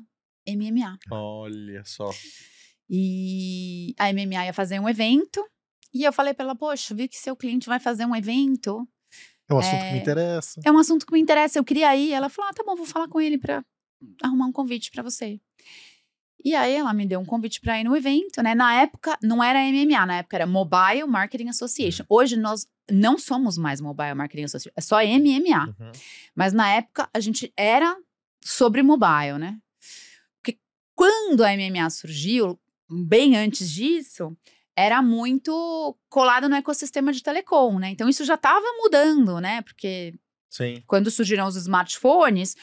MMA. Olha só. E a MMA ia fazer um evento e eu falei pra ela, poxa, vi que seu cliente vai fazer um evento, É um assunto que me É. interessa. é um assunto que me interessa, eu queria ir. Ela falou, ah, tá bom, vou falar com ele pra arrumar um convite pra você. E aí ela me deu um convite pra ir no evento, né? Na época não era MMA, na época era Mobile Marketing Association. Hoje nós não somos mais Mobile Marketing Association, é só MMA. Uhum. Mas na época a gente era sobre mobile, né? Porque quando a MMA surgiu, bem antes disso, era muito colado no ecossistema de telecom, né? Então isso já estava mudando, né? Porque Sim. quando surgiram os smartphones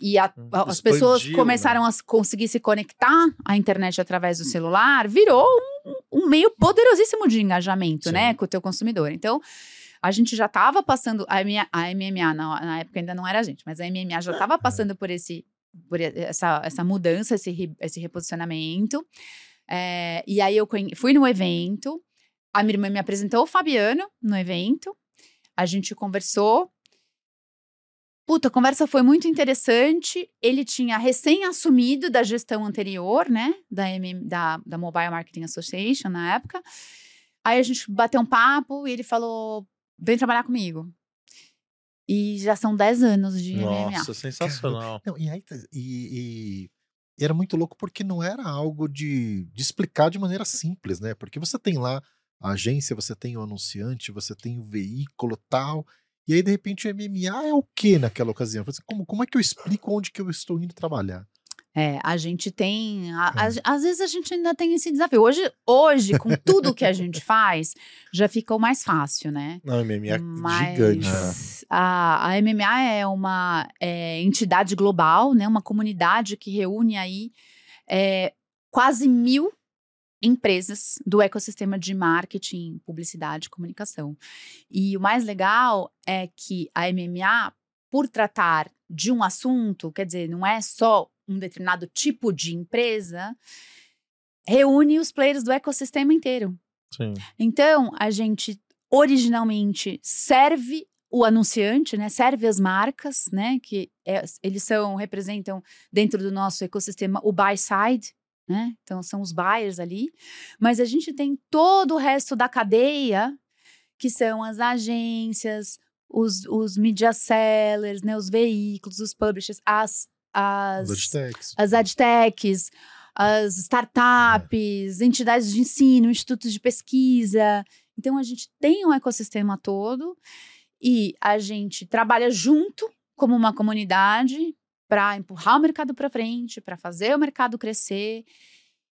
e a- Hum, a- as pessoas expandiu, começaram a s- conseguir se conectar à internet através do celular, virou um, um meio poderosíssimo de engajamento, Sim. né, com o teu consumidor. Então, a gente já estava passando, a, minha, a MMA na, na época ainda não era a gente, mas a MMA já estava passando por esse por essa, essa mudança, esse, esse reposicionamento. É, e aí eu conhe- fui no evento, a minha irmã me apresentou o Fabiano no evento, a gente conversou. Puta, a conversa foi muito interessante. Ele tinha recém-assumido da gestão anterior, né? Da, MM, da, da Mobile Marketing Association na época. Aí a gente bateu um papo e ele falou: vem trabalhar comigo. E já são 10 anos de MMA. Nossa, sensacional. Não, e, aí, tá- e- e era muito louco porque não era algo de, de explicar de maneira simples, né? Porque você tem lá a agência, você tem o anunciante, você tem o veículo tal. E aí, de repente, o MMA é o que naquela ocasião? Como, como é que eu explico onde que eu estou indo trabalhar? É, a gente tem. a- É. a- às vezes a gente ainda tem esse desafio. Hoje, hoje com tudo que a gente faz, já ficou mais fácil, né? Não, MMA é Mas gigante. né? a, a MMA é uma é, entidade global, né? Uma comunidade que reúne aí é, quase mil empresas do ecossistema de marketing, publicidade e comunicação. E o mais legal é que a MMA, por tratar de um assunto, quer dizer, não é só um determinado tipo de empresa, reúne os players do ecossistema inteiro. Sim. Então, a gente originalmente serve o anunciante, né? Serve as marcas, né? Que é- eles são, representam dentro do nosso ecossistema o buy side, né? Então, são os buyers ali. Mas a gente tem todo o resto da cadeia, que são as agências, os, os media sellers, né? Os veículos, os publishers, as, as, as adtechs, as startups, entidades de ensino, institutos de pesquisa. Então, a gente tem um ecossistema todo e a gente trabalha junto como uma comunidade para empurrar o mercado para frente, para fazer o mercado crescer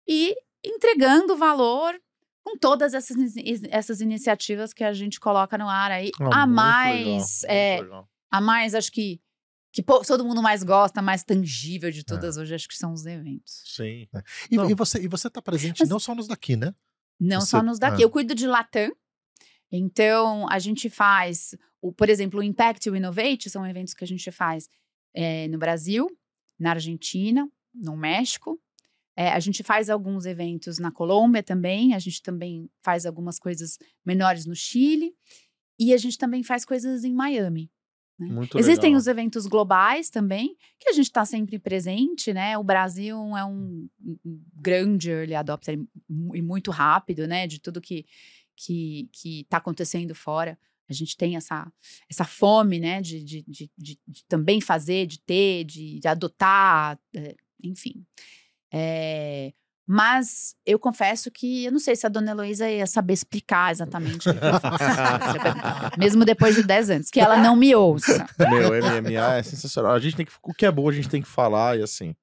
e entregando valor com todas essas, essas iniciativas que a gente coloca no ar aí. Ah, a mais, legal, é, a mais, acho que, que pô- todo mundo mais gosta, mais tangível de todas hoje, acho que são os eventos. Sim. E, Não. e você, e você tá presente Mas- não só nos daqui, né? Não Você- só nos daqui. ah. Eu cuido de Latam. Então, a gente faz, o, por exemplo, o Impact e o Innovate são eventos que a gente faz eh, no Brasil, na Argentina, no México. Eh, a gente faz alguns eventos na Colômbia também. A gente também faz algumas coisas menores no Chile. E a gente também faz coisas em Miami. Né? Existem legal. os eventos globais também, que a gente está sempre presente, né? O Brasil é um grande early adopter e muito rápido, né? De tudo que que que está acontecendo fora. A gente tem essa, essa fome, né? De, de, de, de- de também fazer, de ter, de, adotar, é, enfim. É, mas eu confesso que eu não sei se a dona Heloísa ia saber explicar exatamente o que eu faço. se eu perguntar. Mesmo depois de 10 anos, que ela não me ouça. Meu, MMA é sensacional. A gente tem que, o que é bom a gente tem que falar e assim.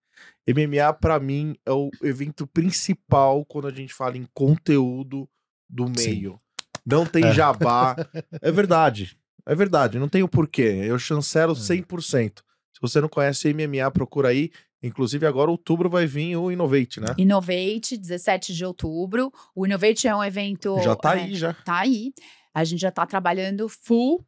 MMA pra mim é o evento principal quando a gente fala em conteúdo do Sim. meio. Não tem jabá. É verdade. É verdade, não tem o porquê. Eu chancelo 100%. Se você não conhece MMA, procura aí. Inclusive, agora outubro vai vir o Innovate, né? Innovate, 17 de outubro. O Innovate é um evento. Já tá é, aí, já. Tá aí. A gente já tá trabalhando full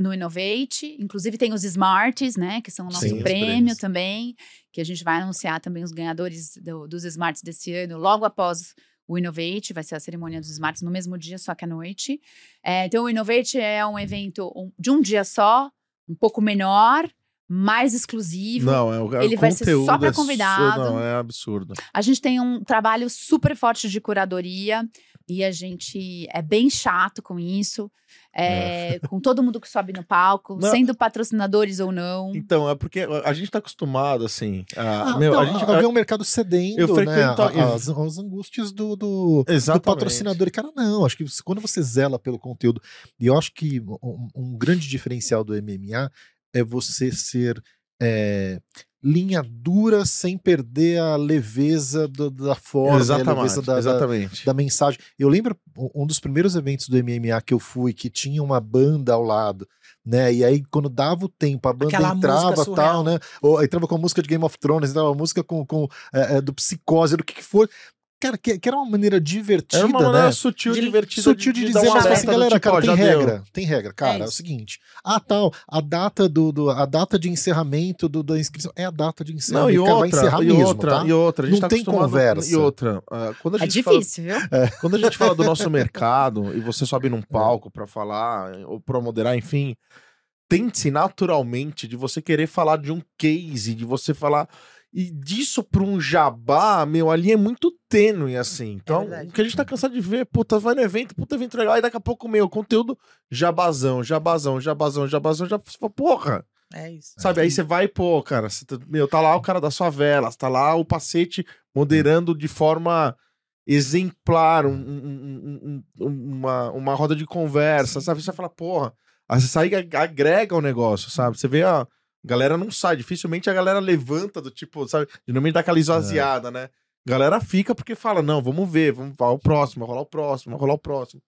no Innovate. Inclusive tem os Smarts, né? Que são o nosso Sim, prêmio também. Que a gente vai anunciar também os ganhadores do- dos Smarts desse ano, logo após o Innovate. Vai ser a cerimônia dos Smarts no mesmo dia, só que à noite. É, então, o Innovate é um evento de um dia só, um pouco menor, mais exclusivo. Não, é o é o Ele vai ser só conteúdo pra é convidado. Não, é absurdo. A gente tem um trabalho super forte de curadoria e a gente é bem chato com isso, é, com todo mundo que sobe no palco, Não. sendo patrocinadores ou não. Então, é porque a gente tá acostumado, assim. A, Ah, meu, não, a gente. a ver um mercado cedendo, eu né? frequento- a- As, as angústias do, do, do patrocinador. E, cara, não, acho que quando você zela pelo conteúdo, e eu acho que um, um grande diferencial do MMA é você ser é, linha dura sem perder a leveza do- da forma, a Exatamente. leveza da, da, exatamente. da mensagem. Eu lembro um dos primeiros eventos do MMA que eu fui, que tinha uma banda ao lado, né? E aí, quando dava o tempo, a banda Aquela entrava música tal, né? Ou entrava com a música de Game of Thrones, entrava a música com, com é, do Psicose, do que, que for. Cara, que, que era uma maneira divertida, Era uma maneira né? sutil, De- divertida. Sutil de, dar dizer, mas assim, galera, tipo, cara, ó, tem deu. regra. Tem regra, cara. É, É o seguinte. Ah, tal, a data do, do- a data de encerramento do, da inscrição é a data de Não, encerramento. e Cara, vai outra, encerrar e mesmo, outra, tá? e outra, a gente Não tá tem conversa. E outra, ah, quando a É gente fala difícil, viu? Quando a gente fala do nosso mercado e você sobe num palco pra falar ou pra moderar, enfim, tente naturalmente de você querer falar de um case, de você falar e disso pra um jabá, meu, ali é muito tênue assim. Então, verdade. o que a gente tá cansado de ver, puta, vai no evento, puta evento legal, e daqui a pouco, meu, conteúdo jabazão, jabazão, jabazão, jabazão, já você fala, porra, É isso. Sabe, aí você vai, pô, cara, você tá, meu, tá lá o cara das favelas, tá lá o Pacete moderando de forma exemplar um- um- um- um- uma, uma roda de conversa, sabe? Você fala, porra, aí você sai e ag- agrega o negócio, sabe? Você vê a galera não sai, dificilmente a galera levanta do tipo, sabe? Geralmente dá aquela esvaziada, né? Galera fica porque fala, não, vamos ver, vamos vai o próximo, vai rolar o próximo, vai rolar o próximo.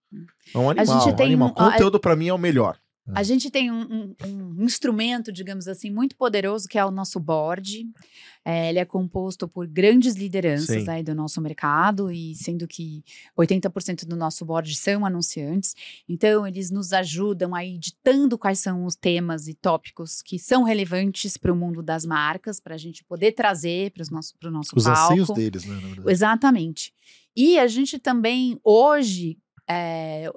É um animal, gente um tem animal. um- a- Conteúdo pra mim é o melhor. A gente tem um, um- um instrumento, digamos assim, muito poderoso, que é o nosso board. É, ele é composto por grandes lideranças aí do nosso mercado, e sendo que 80% do nosso board são anunciantes. Então, eles nos ajudam aí ditando quais são os temas e tópicos que são relevantes para o mundo das marcas, para a gente poder trazer para o nosso, pro nosso Os palco. anseios deles, né? Exatamente. E a gente também, hoje, é,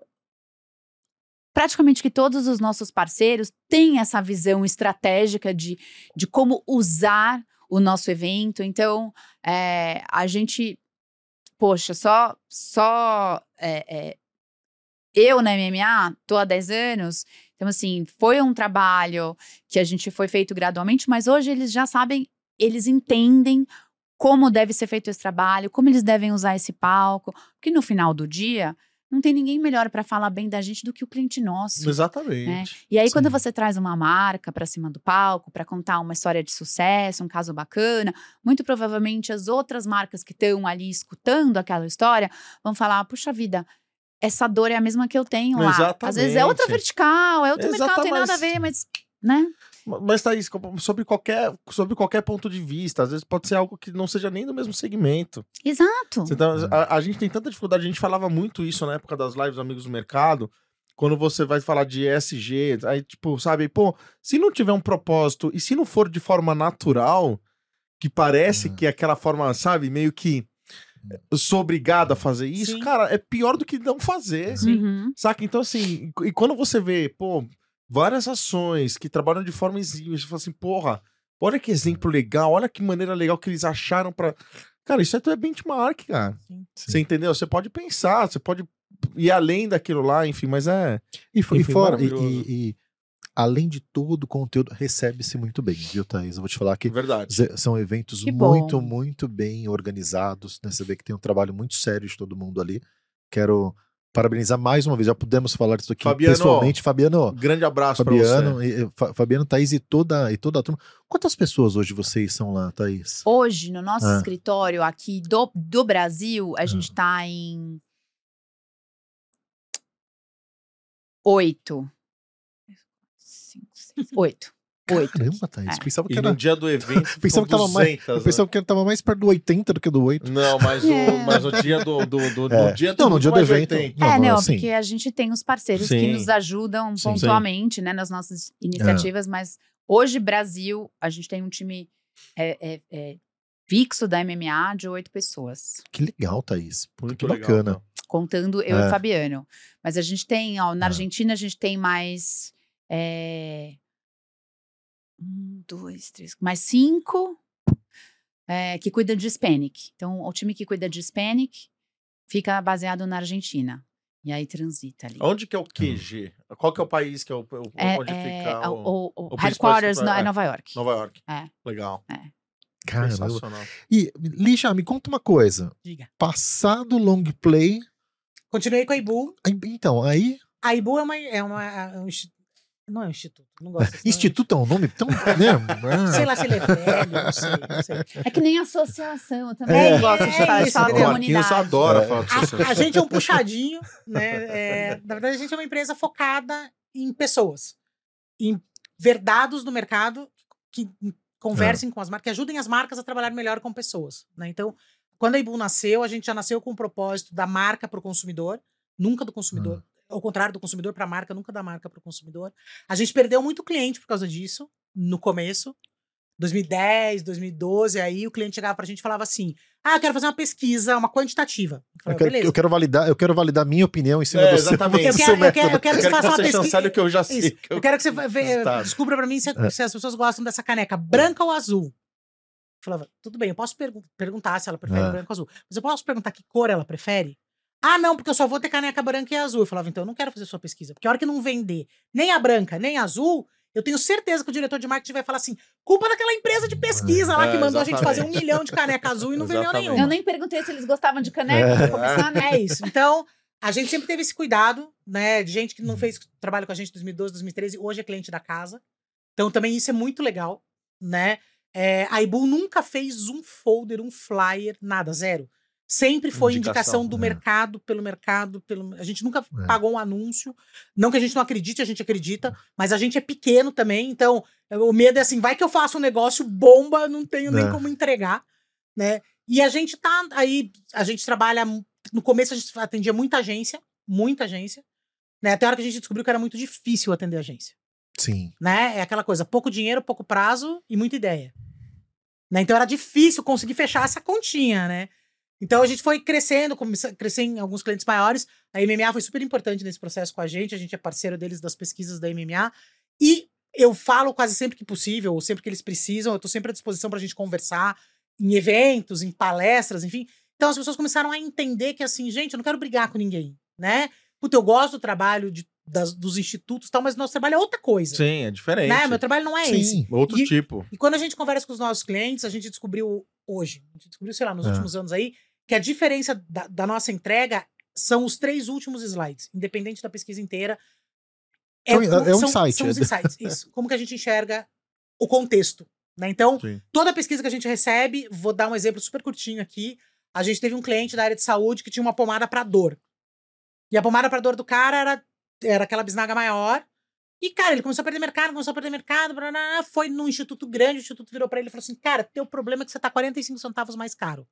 praticamente que todos os nossos parceiros têm essa visão estratégica de, de como usar o nosso evento. Então, é, a gente, poxa, só, só é, é, eu na MMA tô há 10 anos. Então, assim, foi um trabalho que a gente foi feito gradualmente, mas hoje eles já sabem, eles entendem como deve ser feito esse trabalho, como eles devem usar esse palco, porque no final do dia, não tem ninguém melhor para falar bem da gente do que o cliente nosso. Exatamente. E aí, quando Sim. você traz uma marca para cima do palco, para contar uma história de sucesso, um caso bacana, muito provavelmente as outras marcas que estão ali escutando aquela história vão falar: puxa vida. Essa dor é a mesma que eu tenho lá. Às vezes é outra Exatamente. vertical, é outro mercado, Exata, tem nada a ver, mas, né? Mas, Thaís, como- sobre qualquer, sobre qualquer ponto de vista, às vezes pode ser algo que não seja nem do mesmo segmento. Exato. Tá- a, a gente tem tanta dificuldade, a gente falava muito isso na época das lives Amigos do Mercado, quando você vai falar de ESG, aí, tipo, sabe, pô, se não tiver um propósito e se não for de forma natural, que parece Uhum. que é aquela forma, sabe, meio que eu sou obrigado a fazer isso, Sim. cara, é pior do que não fazer. Uhum. Saca? Então, assim, e quando você vê, pô, várias ações que trabalham de forma exímia, você fala assim, porra, olha que exemplo legal, olha que maneira legal que eles acharam pra. Cara, isso aí é benchmark, cara. Sim. Você entendeu? Você pode pensar, você pode ir além daquilo lá, enfim, mas é. E, fo- e Enfim, fora, e, e- e, além de todo o conteúdo, recebe-se muito bem, viu, Thaís? Eu vou te falar que Verdade. são eventos Que muito, muito bem organizados, né? Você vê que tem um trabalho muito sério de todo mundo ali. Quero parabenizar mais uma vez, já pudemos falar disso aqui Fabiano, pessoalmente. Fabiano, Grande abraço pra Fabiano, você. e- Fa- Fabiano, Thaís e toda, e toda a turma. Quantas pessoas hoje vocês são lá, Thaís? Hoje, no nosso Ah. escritório aqui do, do Brasil, a gente tá em oito. Cinco, seis, oito. Oito. Caramba, Thaís. É. Pensava que E era. no dia do evento, Pensava que tava mais- 200, Eu né? pensava que tava mais perto do 80 do que do 8. Não, mas, o, É. mas o dia do, do, do, É. do dia Não, no dia do mais evento. 80. Não, é, mas não, assim- porque a gente tem os parceiros que Sim. nos ajudam Sim. pontualmente, né, nas nossas iniciativas, mas hoje, Brasil, a gente tem um time é, é, é, fixo da MMA de oito pessoas. Que legal, Thaís. Muito que legal, bacana. tá? contando eu É. e Fabiano. Mas a gente tem, ó, na É. Argentina, a gente tem mais. é, um, dois, três, mais cinco é, que cuidam de Hispanic. Então, o time que cuida de Hispanic fica baseado na Argentina. E aí transita ali. Onde que é o QG? Qual que é o país que é o, o- É, onde é, fica o, o, o- o o headquarters no- é é. Nova York. Nova York? É. Legal. Caramba. Sensacional. E, Lígia, me conta uma coisa. Diga. Passado long play. Continuei com a Ibu. Então, aí. A Ibu é uma. É uma é um não é um instituto. Não gosto desse. Instituto é um nome tão. Né? Sei lá se ele é velho, não sei. Não sei. É que nem associação, eu também É. gosto de É falar, de isso, falar O entendeu? Marquinhos comunidade. adora É. falar de A, a gente é um puxadinho, né? É, na verdade, a gente é uma empresa focada em pessoas, em verdados do mercado que conversem com as marcas, que ajudem as marcas a trabalhar melhor com pessoas. Né? Então, quando a Ibu nasceu, a gente já nasceu com o propósito da marca para o consumidor, nunca do consumidor. Ao contrário do consumidor para a marca, nunca da marca para o consumidor. A gente perdeu muito cliente por causa disso, no começo. 2010, 2012, aí o cliente chegava pra gente e falava assim: Ah, eu quero fazer uma pesquisa, uma quantitativa. Eu Eu falava, quero, beleza. eu quero validar, eu quero validar minha opinião em cima É, do seu, exatamente. Eu quero- eu quero- eu quero Eu que você faça uma você pesquisa. que eu já sei. Que eu- Eu quero que você vê- descubra pra mim se, É. se as pessoas gostam dessa caneca branca ou azul. Eu falava, tudo bem, eu posso pergun- perguntar se ela prefere É. branca ou azul. Mas eu posso perguntar que cor ela prefere? Ah, não, porque eu só vou ter caneca branca e azul. Eu falava, então eu não quero fazer sua pesquisa. Porque a hora que não vender nem a branca, nem a azul, eu tenho certeza que o diretor de marketing vai falar assim: culpa daquela empresa de pesquisa lá É, que mandou a gente fazer um milhão de caneca azul e não vendeu nenhuma. Eu nem perguntei se eles gostavam de caneca pra começar, né? É isso. Então, a gente sempre teve esse cuidado, né? De gente que não fez trabalho com a gente em 2012, 2013, hoje é cliente da casa. Então, também isso é muito legal, né? É, a Ibu nunca fez um folder, um flyer, nada, zero. Sempre foi Indicação, indicação, do é. mercado, pelo mercado, pelo. A gente nunca É. pagou um anúncio. Não que a gente não acredite, a gente acredita, mas a gente é pequeno também, então o medo é assim, vai que eu faço um negócio bomba, não tenho nem É. como entregar, né? E a gente tá aí, a gente trabalha. No começo a gente atendia muita agência, muita agência, né? Até a hora que a gente descobriu que era muito difícil atender agência, Sim. né? É aquela coisa, pouco dinheiro, pouco prazo e muita ideia. Né? Então era difícil conseguir fechar essa continha, né? Então a gente foi crescendo, a crescer em alguns clientes maiores. A MMA foi super importante nesse processo com a gente, a gente é parceiro deles das pesquisas da MMA. E eu falo quase sempre que possível, ou sempre que eles precisam, eu tô sempre à disposição pra gente conversar em eventos, em palestras, enfim. Então as pessoas começaram a entender que assim, gente, eu não quero brigar com ninguém, né? Puta, eu gosto do trabalho de, das- dos institutos e tal, mas nosso trabalho é outra coisa. Sim, é diferente. Né? Meu trabalho não é esse. Sim. Outro E- tipo. E quando a gente conversa com os nossos clientes, a gente descobriu hoje, a gente descobriu, sei lá, nos É. últimos anos aí, que a diferença da, da nossa entrega são os três últimos slides, independente da pesquisa inteira. Então, é um são, insight, São os é. insights, isso. Como que a gente enxerga o contexto, né? Então, Sim. toda pesquisa que a gente recebe, vou dar um exemplo super curtinho aqui. A gente teve um cliente da área de saúde que tinha uma pomada para dor. E a pomada para dor do cara era, era aquela bisnaga maior. E, cara, ele começou a perder mercado, começou a perder mercado, blá, blá, blá, foi num instituto grande, o instituto virou para ele e falou assim: Cara, teu problema é que você tá 45 centavos mais caro.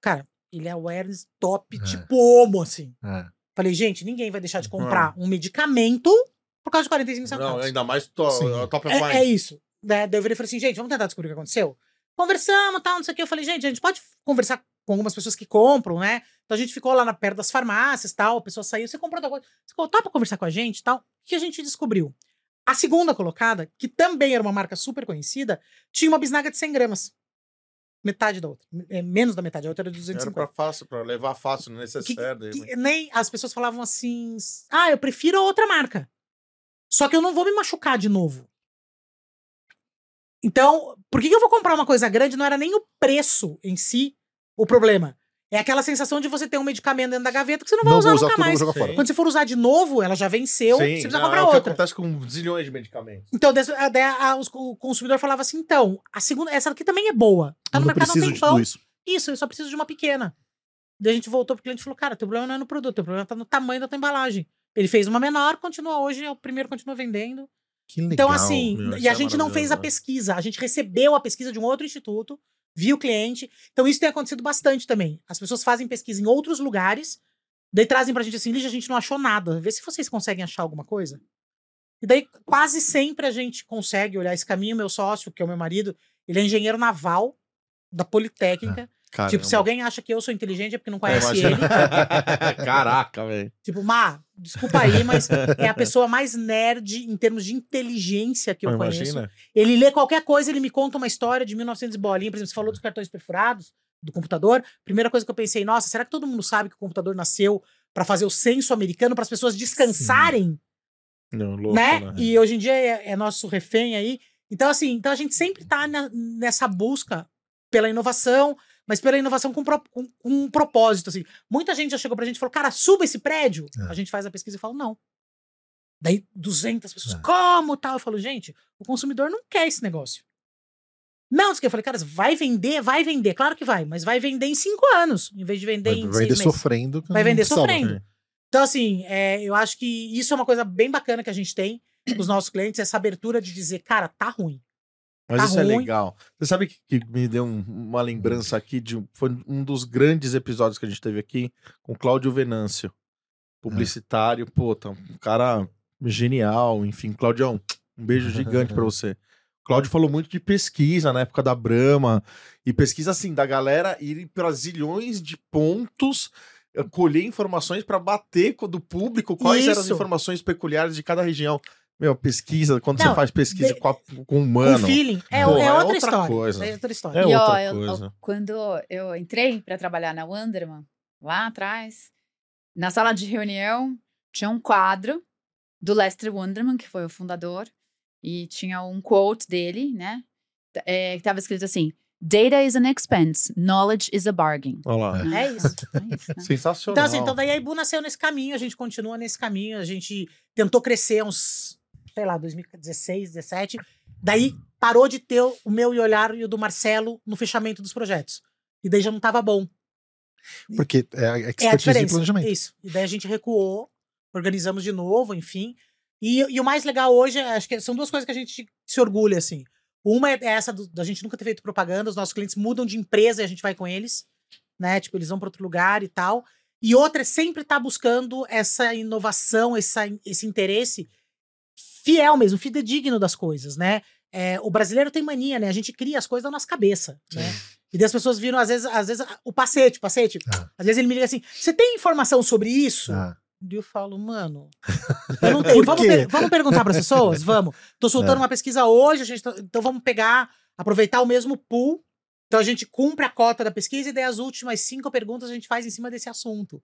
Cara, ele é awareness top, É. tipo homo, assim. É. Falei, gente, ninguém vai deixar de comprar um medicamento por causa de 45 centavos. Não, ainda mais to, Sim. top of É, mind. é isso. Né? Daí eu virei e falei assim, gente, vamos tentar descobrir o que aconteceu? Conversamos, tal, não sei o que. Eu falei, gente, a gente pode conversar com algumas pessoas que compram, né? Então a gente ficou lá na, perto das farmácias, tal, a pessoa saiu, você comprou outra coisa. Você falou, tá pra conversar com a gente, tal. O que a gente descobriu? A segunda colocada, que também era uma marca super conhecida, tinha uma bisnaga de 100 gramas. Metade da outra. É, menos da metade, a outra era de Era 250. pra fácil, pra levar fácil no Que- necessário. daí, que nem as pessoas falavam assim: ah, eu prefiro a outra marca. Só que eu não vou me machucar de novo. Então, por que que eu vou comprar uma coisa grande? Não era nem o preço em si o problema. É aquela sensação de você ter um medicamento dentro da gaveta que você não vai Não usar usar nunca mais. Quando você for usar de novo, ela já venceu, Sim, você precisa não, comprar é o que outra. acontece com zilhões de medicamentos. Então, a- daí a- os- o consumidor falava assim: então, a segunda, essa aqui também é boa. Tá Eu no não mercado há um tempão. isso. Isso, eu só preciso de uma pequena. Daí a gente voltou pro cliente e falou: cara, teu problema não é no produto, teu problema tá no tamanho da tua embalagem. Ele fez uma menor, continua hoje, é o primeiro continua vendendo. Que legal. então, assim, meu, e a é gente não fez a pesquisa, a gente recebeu a pesquisa de um outro instituto, viu o cliente. Então, isso tem acontecido bastante também. As pessoas fazem pesquisa em outros lugares, daí trazem pra gente assim: Lígia, a gente não achou nada. Vê se vocês conseguem achar alguma coisa. E daí, quase sempre a gente consegue olhar esse caminho. Meu sócio, que é o meu marido, ele é engenheiro naval da Politécnica. Tipo, se alguém acha que eu sou inteligente é porque não conhece ele. Caraca, velho. Tipo, Má, desculpa aí, mas é a pessoa mais nerd em termos de inteligência que eu conheço. Imagina. Ele lê qualquer coisa, ele me conta uma história de 1900 e bolinha. Por exemplo, você falou dos cartões perfurados do computador. Primeira coisa que eu pensei, nossa, será que todo mundo sabe que o computador nasceu para fazer o censo americano para as pessoas descansarem, Não, louco, né? né? E hoje em dia é, é nosso refém aí. Então, assim, então a gente sempre tá na- nessa busca pela inovação, mas pela inovação com, pro- com- com um propósito, assim. Muita gente já chegou pra gente e falou, cara, suba esse prédio. É. A gente faz a pesquisa e fala, não. Daí 200 pessoas, É. como tal? Eu falo, gente, o consumidor não quer esse negócio. Não, eu falei, cara, vai vender, vai vender, claro que vai, mas vai vender em cinco anos, em vez de vender Vai, em vai vender meses. sofrendo. Vai vender sofrendo. Então, assim, é, eu acho que isso é uma coisa bem bacana que a gente tem com os nossos clientes, essa abertura de dizer, cara, tá ruim. Mas Tá isso é ruim. legal. Você sabe que, que me deu um- uma lembrança aqui de foi um dos grandes episódios que a gente teve aqui com Cláudio Venâncio, publicitário, pô, tá um cara genial, enfim, Claudião, um beijo gigante pra você. Cláudio falou muito de pesquisa na época da Brahma, e pesquisa assim, da galera ir para zilhões de pontos, eh, colher informações para bater do público quais eram as Isso. informações peculiares de cada região. Meu, pesquisa, quando Não, você faz pesquisa de- com, a- com o Com humano. feeling. É, Pô, é é outra, outra história. coisa. É outra história. É e ó, outra eu- eu- coisa. quando eu entrei para trabalhar na Wanderman, lá atrás, na sala de reunião, tinha um quadro do Lester Wanderman, que foi o fundador, e tinha um quote dele, né? É, que estava escrito assim: Data is an expense, knowledge is a bargain. Olha lá. É isso. É isso né? Sensacional. Então, assim, então daí a Ibu nasceu nesse caminho, a gente continua nesse caminho, a gente tentou crescer uns, sei lá, 2016, 17. Daí parou de ter o meu e olhar e o do Marcelo no fechamento dos projetos. E daí já não tava bom. Porque é a É a expertise de diferença. planejamento. Isso. E daí a gente recuou, organizamos de novo, enfim. E, e o mais legal hoje, é, acho que são duas coisas que a gente se orgulha, assim. Uma é essa do- da gente nunca ter feito propaganda, os nossos clientes mudam de empresa e a gente vai com eles, né? Tipo, eles vão para outro lugar e tal. E outra é sempre estar buscando essa inovação, essa, esse interesse fiel mesmo, fidedigno das coisas, né? É, o brasileiro tem mania, né? A gente cria as coisas na nossa cabeça, né? E daí as pessoas viram, às vezes, às vezes o pacete, pacete. Ah. Às vezes ele me liga assim: você tem informação sobre isso? Ah, E eu falo, mano, eu não tenho. Vamos, per- vamos perguntar para as pessoas? Vamos. Tô soltando É. uma pesquisa hoje, a gente tá- então vamos pegar, aproveitar o mesmo pool. Então a gente cumpre a cota da pesquisa e daí as últimas cinco perguntas a gente faz em cima desse assunto.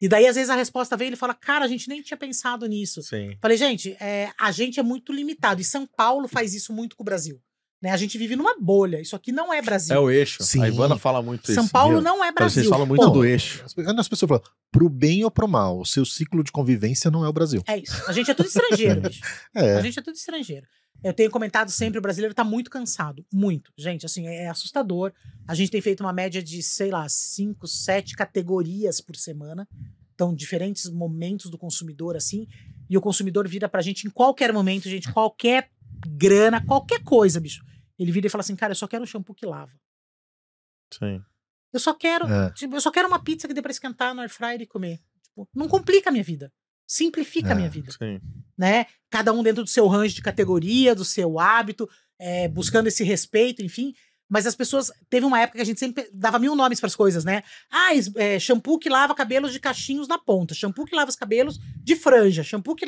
E daí, às vezes, a resposta vem e ele fala: Cara, a gente nem tinha pensado nisso. Sim. Falei, gente, é, a gente é muito limitado. E São Paulo faz isso muito com o Brasil. Né? A gente vive numa bolha. Isso aqui não é Brasil. É o eixo. Sim. A Ivana fala muito São isso. Paulo Meu, não é Vocês Brasil. falam muito Pô, do eixo. As, as pessoas falam, pro bem ou pro mal, o seu ciclo de convivência não é o Brasil. É isso. A gente é tudo estrangeiro, bicho. A É. gente é tudo estrangeiro. Eu tenho comentado sempre, o brasileiro tá muito cansado. Muito. Gente, assim, é assustador. A gente tem feito uma média de, sei lá, cinco, sete categorias por semana. Então, diferentes momentos do consumidor, assim. E o consumidor vira pra gente em qualquer momento, gente, qualquer grana, qualquer coisa, bicho. Ele vira e fala assim, cara, eu só quero um shampoo que lava. Sim. Eu só quero, É. tipo, eu só quero uma pizza que dê pra esquentar no air fryer e comer. Tipo, não complica a minha vida. Simplifica a minha É. vida Sim. né? Cada um dentro do seu range de categoria, do seu hábito, é, buscando esse respeito, enfim. Mas as pessoas. Teve uma época que a gente sempre dava mil nomes para as coisas, né? Ah, é, shampoo que lava cabelos de cachinhos na ponta, shampoo que lava os cabelos de franja, shampoo que.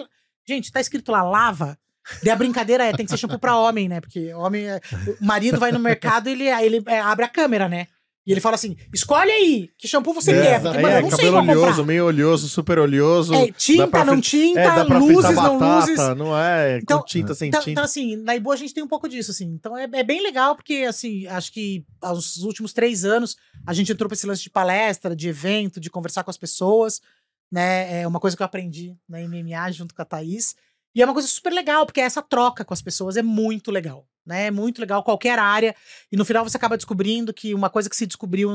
Gente, tá escrito lá, lava. Daí a brincadeira é, tem que ser shampoo pra homem, né? Porque homem. é- O marido vai no mercado e ele, ele é, abre a câmera, né? E ele fala assim: escolhe aí, que shampoo você É, quer. Porque, mano, é, eu não sei cabelo comprar. oleoso, meio oleoso, super oleoso. É, tinta, não fri- tinta, é, luzes, fritar não batata, luzes. não é? Então- com tinta, sem Então, tinta. então, assim, na Ibu a gente tem um pouco disso, assim. Então é, é bem legal, porque, assim, acho que aos últimos três anos a gente entrou pra esse lance de palestra, de evento, de conversar com as pessoas, né? É uma coisa que eu aprendi na MMA junto com a Thaís. E é uma coisa super legal, porque essa troca com as pessoas é muito legal, né? É muito legal, qualquer área. E no final você acaba descobrindo que uma coisa que se descobriu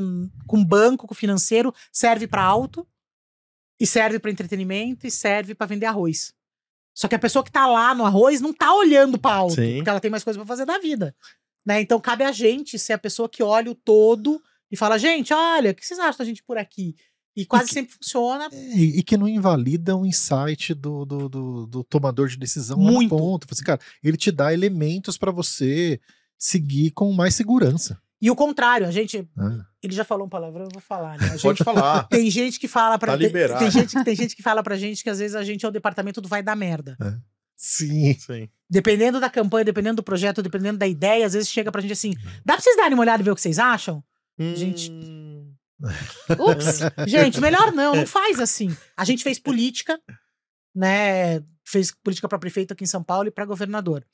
com banco, com financeiro, serve pra auto, e serve pra entretenimento, e serve pra vender arroz. Só que a pessoa que tá lá no arroz não tá olhando pra alto, Sim. porque ela tem mais coisa pra fazer da vida. Né? Então cabe a gente ser a pessoa que olha o todo e fala: gente, olha, o que vocês acham da gente por aqui? E quase que- sempre funciona. E, e que não invalida o insight do, do, do- do tomador de decisão lá Muito. no ponto. Assim, cara, ele te dá elementos pra você seguir com mais segurança. E o contrário, a gente. né? Ele já falou um palavrão, eu vou falar, né? A gente, Pode falar. tem gente que fala pra Tá tem- liberado. Tem, gente, tem gente que fala pra gente que às vezes a gente é o departamento do vai dar merda. Sim. Sim. Dependendo da campanha, dependendo do projeto, dependendo da ideia, às vezes chega pra gente assim: dá pra vocês darem uma olhada e ver o que vocês acham? Gente. Ups! Gente, melhor não, não faz assim. A gente fez política, né? Fez política pra prefeito aqui em São Paulo e pra governador.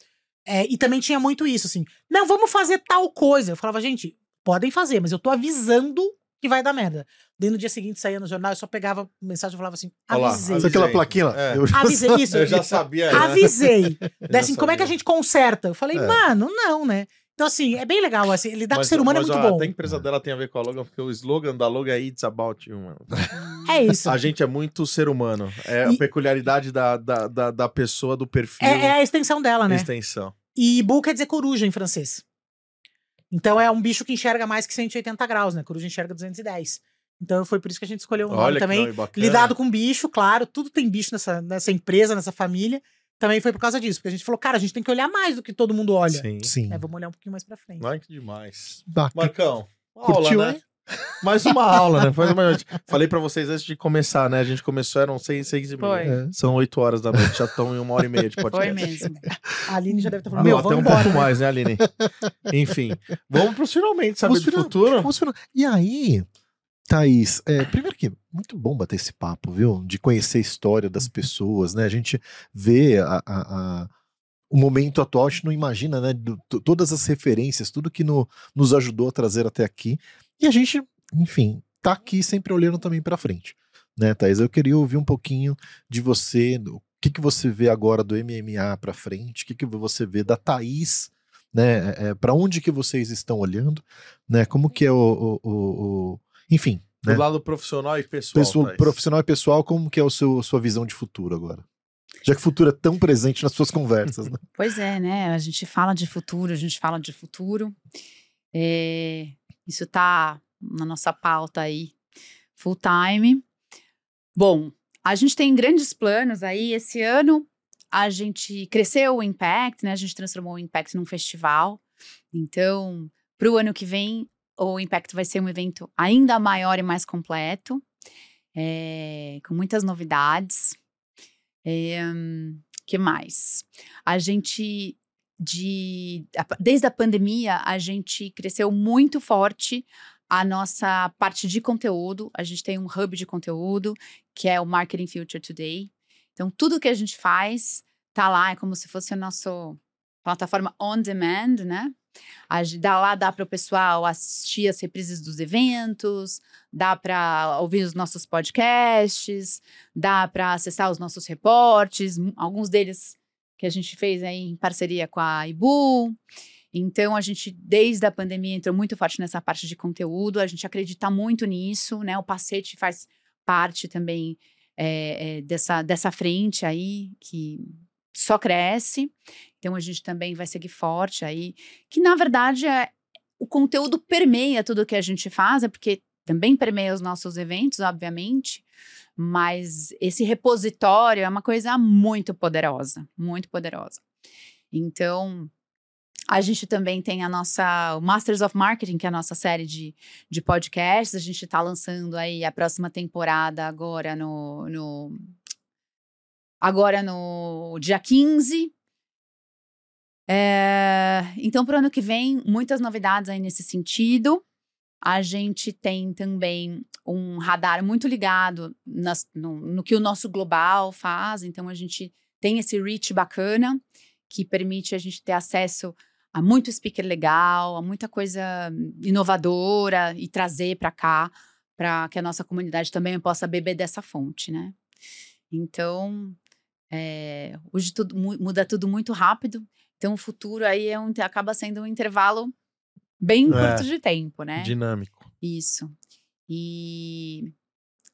É, e também tinha muito isso, assim. Não, vamos fazer tal coisa. Eu falava, gente, podem fazer, mas eu tô avisando que vai dar merda. Daí no dia seguinte saía no jornal, eu só pegava mensagem e falava assim: avisei. Sabe aquela Avisei. plaquinha lá? É. Eu já Avisei isso. Eu já sabia. né? Avisei. Daí assim, como é que a gente conserta? Eu falei, É. mano, não, né? Então, assim, é bem legal, assim, lidar com o Mas- ser humano é mas muito a- bom. Até a empresa dela tem a ver com a Logan, porque o slogan da Logan é It's About You, mano. É isso. A gente é muito ser humano. É E- a peculiaridade da, da, da, da pessoa, do perfil, É, é a extensão dela, né? extensão. E bull quer dizer coruja em francês. Então é um bicho que enxerga mais que 180 graus, né? Coruja enxerga 210. Então foi por isso que a gente escolheu o nome Olha também. nome. Lidado com bicho, claro, tudo tem bicho nessa, nessa empresa, nessa família. Também foi por causa disso, porque a gente falou, cara, a gente tem que olhar mais do que todo mundo olha. Sim. Sim. É, vamos olhar um pouquinho mais pra frente. Ai, que demais. Bacana. Marcão, Curtiu, aula, né? Mais uma aula, né? Foi uma... Falei pra vocês antes de começar, né? A gente começou, eram seis, seis e meia. Foi. É. São oito horas da noite, já estão em uma hora e meia de podcast. Foi mesmo. A Aline já deve estar Ah, falando, meu, não, até um embora. pouco né? mais, né, Aline? Enfim, vamos pros finalmente, saber Vamos do final- futuro. Vamos final- E aí, Thaís, é, primeiro que muito bom bater esse papo, viu? De conhecer a história das pessoas, né? A gente vê a, a- a- o momento atual, a gente não imagina, né? do- to- todas as referências, tudo que no- nos ajudou a trazer até aqui. E a gente, enfim, tá aqui sempre olhando também para frente, né, Thaís? Eu queria ouvir um pouquinho de você, o que, que você vê agora do MMA para frente, o que, que você vê da Thaís, né? É, para onde que vocês estão olhando, né? Como que é o- o- o- enfim, Do né? lado profissional e pessoal. Profissional e pessoal, como que é o seu sua visão de futuro agora? Já que o futuro é tão presente nas suas conversas, né? Pois é, né? A gente fala de futuro, a gente fala de futuro. É, isso tá na nossa pauta aí, full time. Bom, a gente tem grandes planos aí. Esse ano a gente cresceu o Impact, né? A gente transformou o Impact num festival. Então, para o ano que vem, o Impact vai ser um evento ainda maior e mais completo, é, com muitas novidades. É, que mais? A gente de desde a pandemia a gente cresceu muito forte a nossa parte de conteúdo. A gente tem um hub de conteúdo que é o Marketing Future Today. Então tudo que a gente faz tá lá é como se fosse a nossa plataforma on demand, né? Dá, lá dá para o pessoal assistir as reprises dos eventos, dá para ouvir os nossos podcasts, dá para acessar os nossos reportes, alguns deles que a gente fez aí em parceria com a Ibu. Então, a gente, desde a pandemia, entrou muito forte nessa parte de conteúdo, a gente acredita muito nisso, né? O Pacete faz parte também é, é, dessa, dessa frente aí, que só cresce. Então, a gente também vai seguir forte aí, que na verdade é o conteúdo permeia tudo que a gente faz, é porque também permeia os nossos eventos, obviamente, mas esse repositório é uma coisa muito poderosa, muito poderosa. Então, a gente também tem a nossa o Masters of Marketing, que é a nossa série de, de podcasts. A gente está lançando aí a próxima temporada agora no, no agora no dia 15. É, então, para o ano que vem, muitas novidades aí nesse sentido. A gente tem também um radar muito ligado nas- no, no que o nosso global faz. Então, a gente tem esse reach bacana que permite a gente ter acesso a muito speaker legal, a muita coisa inovadora e trazer para cá, para que a nossa comunidade também possa beber dessa fonte, né? Então, é, hoje tudo, mu- muda tudo muito rápido. Então, o futuro aí é um, acaba sendo um intervalo bem É. curto de tempo, né? Dinâmico. Isso. E,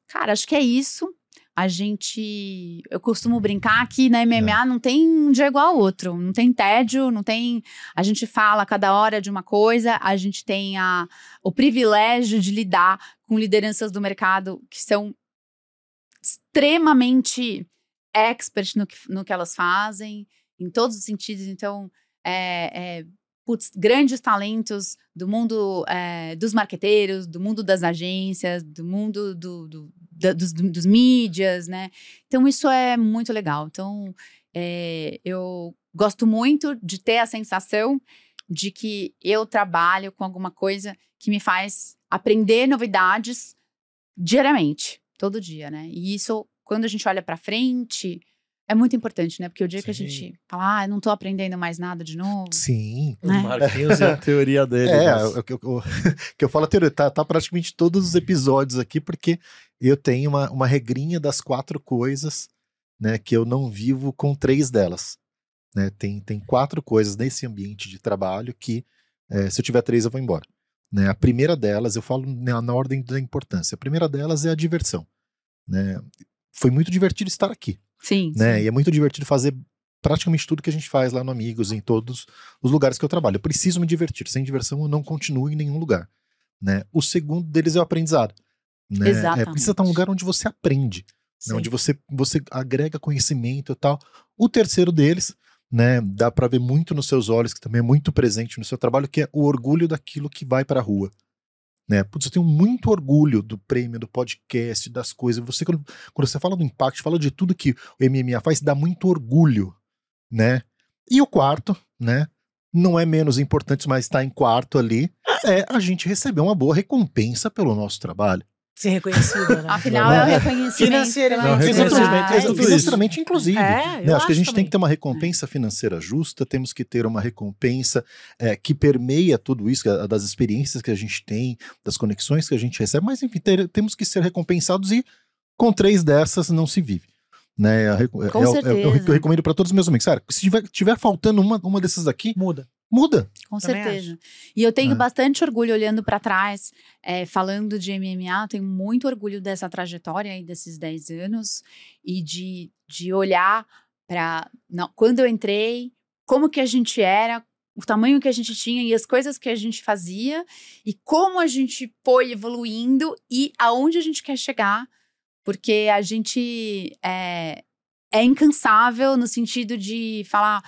cara, acho que é isso. A gente. Eu costumo brincar que na MMA não tem um dia igual ao outro. Não tem tédio, não tem. A gente fala cada hora de uma coisa, a gente tem a, o privilégio de lidar com lideranças do mercado que são extremamente expert no que, no que elas fazem, em todos os sentidos. Então, é, é, putz, grandes talentos do mundo é, dos marqueteiros, do mundo das agências, do mundo do, do- da- dos, dos mídias, né? Então, isso é muito legal. Então, é, eu gosto muito de ter a sensação de que eu trabalho com alguma coisa que me faz aprender novidades diariamente, todo dia, né? E isso, quando a gente olha para frente, é muito importante, né? Porque o dia que a Sim. gente fala, ah, eu não tô aprendendo mais nada de novo. Sim. O Né? Marquinhos e a teoria dele. É, mas- o que eu, o- que eu falo a teoria, tá, tá praticamente todos os episódios aqui, porque eu tenho uma, uma regrinha das quatro coisas, né, que eu não vivo com três delas. Né? Tem, tem quatro coisas nesse ambiente de trabalho que, eh, se eu tiver três, eu vou embora. Né? A primeira delas, eu falo na, na ordem da importância, a primeira delas é a diversão. Né? Foi muito divertido estar aqui Sim. né? sim. E é muito divertido fazer praticamente tudo que a gente faz lá no Amigos, em todos os lugares que eu trabalho. Eu preciso me divertir. Sem diversão, eu não continuo em nenhum lugar. Né? O segundo deles é o aprendizado. Né? É, Exatamente. precisa estar um lugar onde você aprende, né? Onde você, você agrega conhecimento e tal. O terceiro deles, né, dá para ver muito nos seus olhos, que também é muito presente no seu trabalho, que é o orgulho daquilo que vai para a rua. Né? Putz, eu tenho muito orgulho do prêmio, do podcast, das coisas. Você, quando, quando você fala do impacto, fala de tudo que o MMA faz, dá muito orgulho, né? E o quarto, né? Não é menos importante, mas está em quarto ali, é a gente receber uma boa recompensa pelo nosso trabalho. Ser reconhecida, né? Afinal, é o é. reconhecimento. Financeiramente, é tudo isso. financeiramente, inclusive. É, né? Acho que a gente tem também. que ter uma recompensa financeira justa, temos que ter uma recompensa é, que permeia tudo isso, que é das experiências que a gente tem, das conexões que a gente recebe, mas enfim, ter- temos que ser recompensados e com três dessas não se vive. Né? É- é- é- eu, recomendo para todos os meus amigos. Cara, se tiver, tiver faltando uma, uma dessas aqui, Muda. Muda. Com Também certeza. E eu tenho É. bastante orgulho olhando para trás, é, falando de MMA, eu tenho muito orgulho dessa trajetória aí, desses 10 anos, e de, de olhar para quando eu entrei, como que a gente era, o tamanho que a gente tinha e as coisas que a gente fazia, e como a gente foi evoluindo e aonde a gente quer chegar, porque a gente é, é incansável no sentido de falar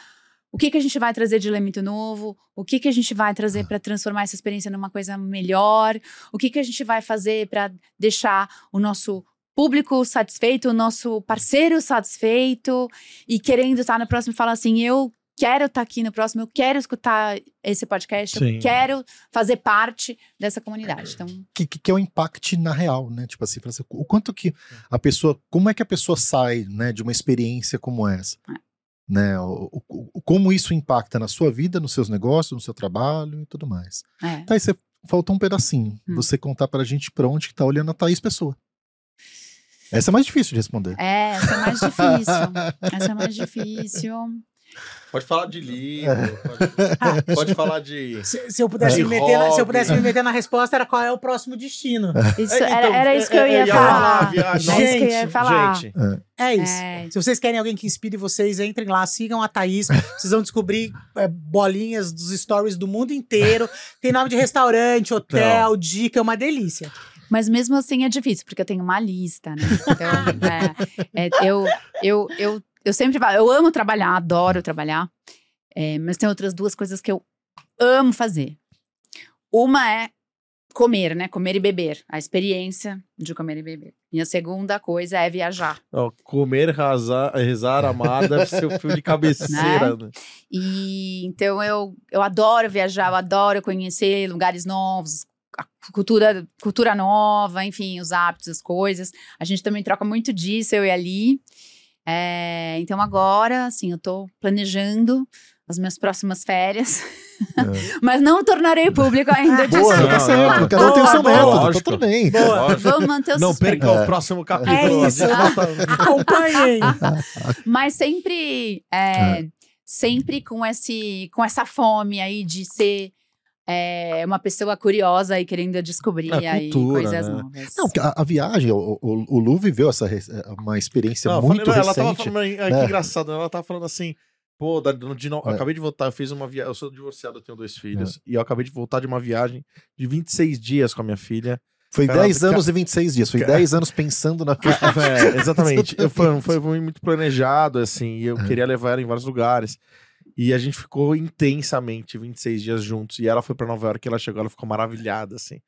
o que, que a gente vai trazer de elemento novo, o que, que a gente vai trazer para transformar essa experiência numa coisa melhor, o que, que a gente vai fazer para deixar o nosso público satisfeito, o nosso parceiro satisfeito e querendo estar no próximo falar assim, eu quero estar aqui no próximo, eu quero escutar esse podcast, Sim. eu quero fazer parte dessa comunidade. Então, que, que, que é o impact na real, né? Tipo assim, assim, o quanto que a pessoa, como é que a pessoa sai, né, de uma experiência como essa? É. né? O, o- como isso impacta na sua vida, nos seus negócios, no seu trabalho e tudo mais. É. Tá, você faltou um pedacinho. Hum. Você contar pra gente pra onde que tá olhando a Thaís Pessoa. Essa é mais difícil de responder. É, essa é mais difícil. Essa é mais difícil. Pode falar de livro, pode, pode falar de. Se, se eu pudesse De me meter na, se eu pudesse me meter na resposta, era qual é o próximo destino. Isso, É, então, era, era isso que eu é, ia, ia falar. É eu ia Gente, falar. Gente, É isso. É. Se vocês querem alguém que inspire vocês, entrem lá, sigam a Thaís. Vocês vão descobrir é, bolinhas dos stories do mundo inteiro. Tem nome de restaurante, hotel, dica, é uma delícia. Mas mesmo assim é difícil, porque eu tenho uma lista, né? Então, é, é, eu, eu, eu, eu sempre falo, eu amo trabalhar, adoro trabalhar. é, mas tem outras duas coisas que eu amo fazer. Uma é comer, né? Comer e beber. A experiência de comer e beber. E a segunda coisa é viajar. ó, comer, razar, rezar, amar deve ser o fio de cabeceira. né? E então eu, eu adoro viajar, eu adoro conhecer lugares novos, cultura, cultura nova, enfim, os hábitos, as coisas. A gente também troca muito disso, eu e ali. É, então agora, assim, eu tô planejando as minhas próximas férias, mas não tornarei público ainda. Boa, Não, tá certo. Cada um tem o seu Boa, método, tá tudo bem. Boa. Vamos manter o Não perca É. o próximo capítulo. É isso. tá- Acompanhem. Mas sempre, é, sempre com, esse, com essa fome aí de ser é, uma pessoa curiosa e querendo descobrir A aí cultura, coisas né? novas. Não, a, a viagem, o, o, o Lu viveu essa re- uma experiência Não, muito falei, não, ela tava recente. falando, ai, né? que engraçado, ela tava falando assim, pô, da- de no- É. acabei de voltar, eu fiz uma viagem, eu sou divorciado, eu tenho dois filhos, e eu acabei de voltar de uma viagem de 26 dias com a minha filha. Foi Cara, 10 ca- anos e 26 dias. Foi Ca- 10 anos pensando na É, exatamente. Eu- foi, Exatamente. foi, foi muito planejado, assim, e eu É. queria levar ela em vários lugares. E a gente ficou intensamente 26 dias juntos. E ela foi pra Nova York e ela chegou, ela ficou maravilhada, assim.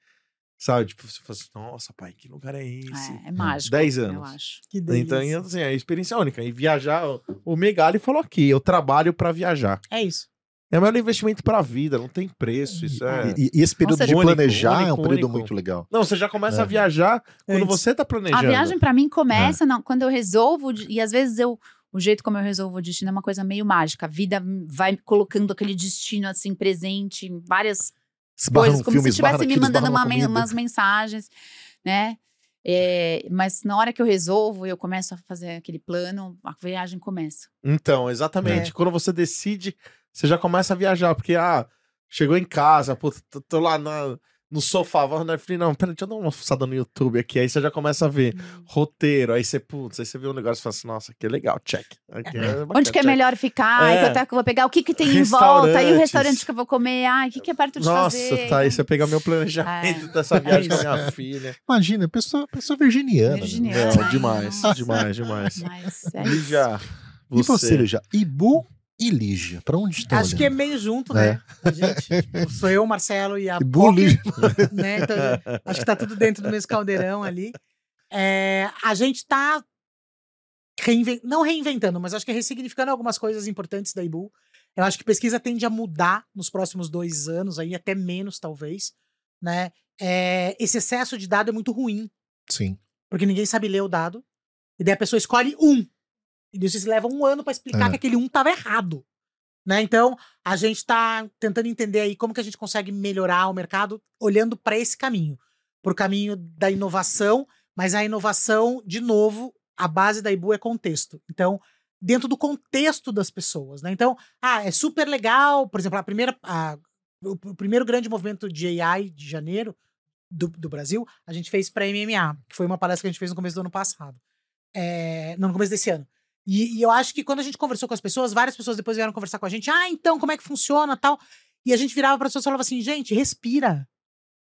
Sabe? Tipo, você fala assim, nossa, pai, que lugar é esse? É, é mágico. 10 Eu anos. acho. Que delícia. Então, assim, é experiência única. E viajar, o- Megali falou aqui, eu trabalho pra viajar. É isso. É o melhor investimento pra vida, não tem preço. Isso é. E, e esse período Nossa, de único, planejar é um único, período único. muito legal. Não, você já começa É. a viajar quando Antes. você tá A planejando. viagem pra mim É. começa não, quando eu resolvo, de- e às vezes eu o jeito como eu resolvo o destino é uma coisa meio mágica. A vida vai colocando aquele destino assim presente em várias Esbarra coisas, num como filme, se estivesse me mandando uma comida. umas mensagens, né? É, mas na hora que eu resolvo, eu começo a fazer aquele plano, a viagem começa. Então, exatamente. É. Quando você decide, você já começa a viajar, porque, ah, chegou em casa, pô, tô, tô lá na- no sofá, na Netflix, não, peraí, deixa eu dar uma fuçada no YouTube aqui, aí você já começa a ver roteiro, aí você, putz, aí você vê um negócio e fala assim, nossa, que legal, check. Aqui é bacana, Onde que é check. melhor ficar? É. Aí que eu vou pegar? O que que tem em volta? Aí o restaurante que eu vou comer? Ai, o que que é perto de Nossa, fazer? tá, aí você pega meu planejamento É. dessa viagem com a minha filha. Imagina, pessoa, pessoa virginiana. né? Virginiana. Não, Ai, demais, nossa. demais, demais. Mas é. Lígia, E você, você... Lígia? Ibu e Lígia, pra onde estão Acho que é olhando? meio junto, né? A gente, tipo, sou eu, Marcelo e a Lígia. né? Então, acho que tá tudo dentro do mesmo caldeirão ali. É, a gente tá reinven- não reinventando, mas acho que ressignificando algumas coisas importantes da Ibu. Eu acho que pesquisa tende a mudar nos próximos dois anos, aí até menos, talvez. Né? É, esse excesso de dado é muito ruim, Sim. porque ninguém sabe ler o dado. E daí a pessoa escolhe um. E daí você leva um ano pra explicar É. que aquele um tava errado. Né? Então, a gente tá tentando entender aí como que a gente consegue melhorar o mercado olhando para esse caminho. Pro caminho da inovação, mas a inovação, de novo, a base da Ibu é contexto. Então, dentro do contexto das pessoas, né? Então, ah, é super legal, por exemplo, a primeira a- o, o primeiro grande movimento de AI de janeiro do, do Brasil, a gente fez para MMA, que foi uma palestra que a gente fez no começo do ano passado. É, não, no começo desse ano. E, e eu acho que quando a gente conversou com as pessoas, várias pessoas depois vieram conversar com a gente. Ah, então, como é que funciona tal? E a gente virava para as pessoas e falava assim, gente, respira.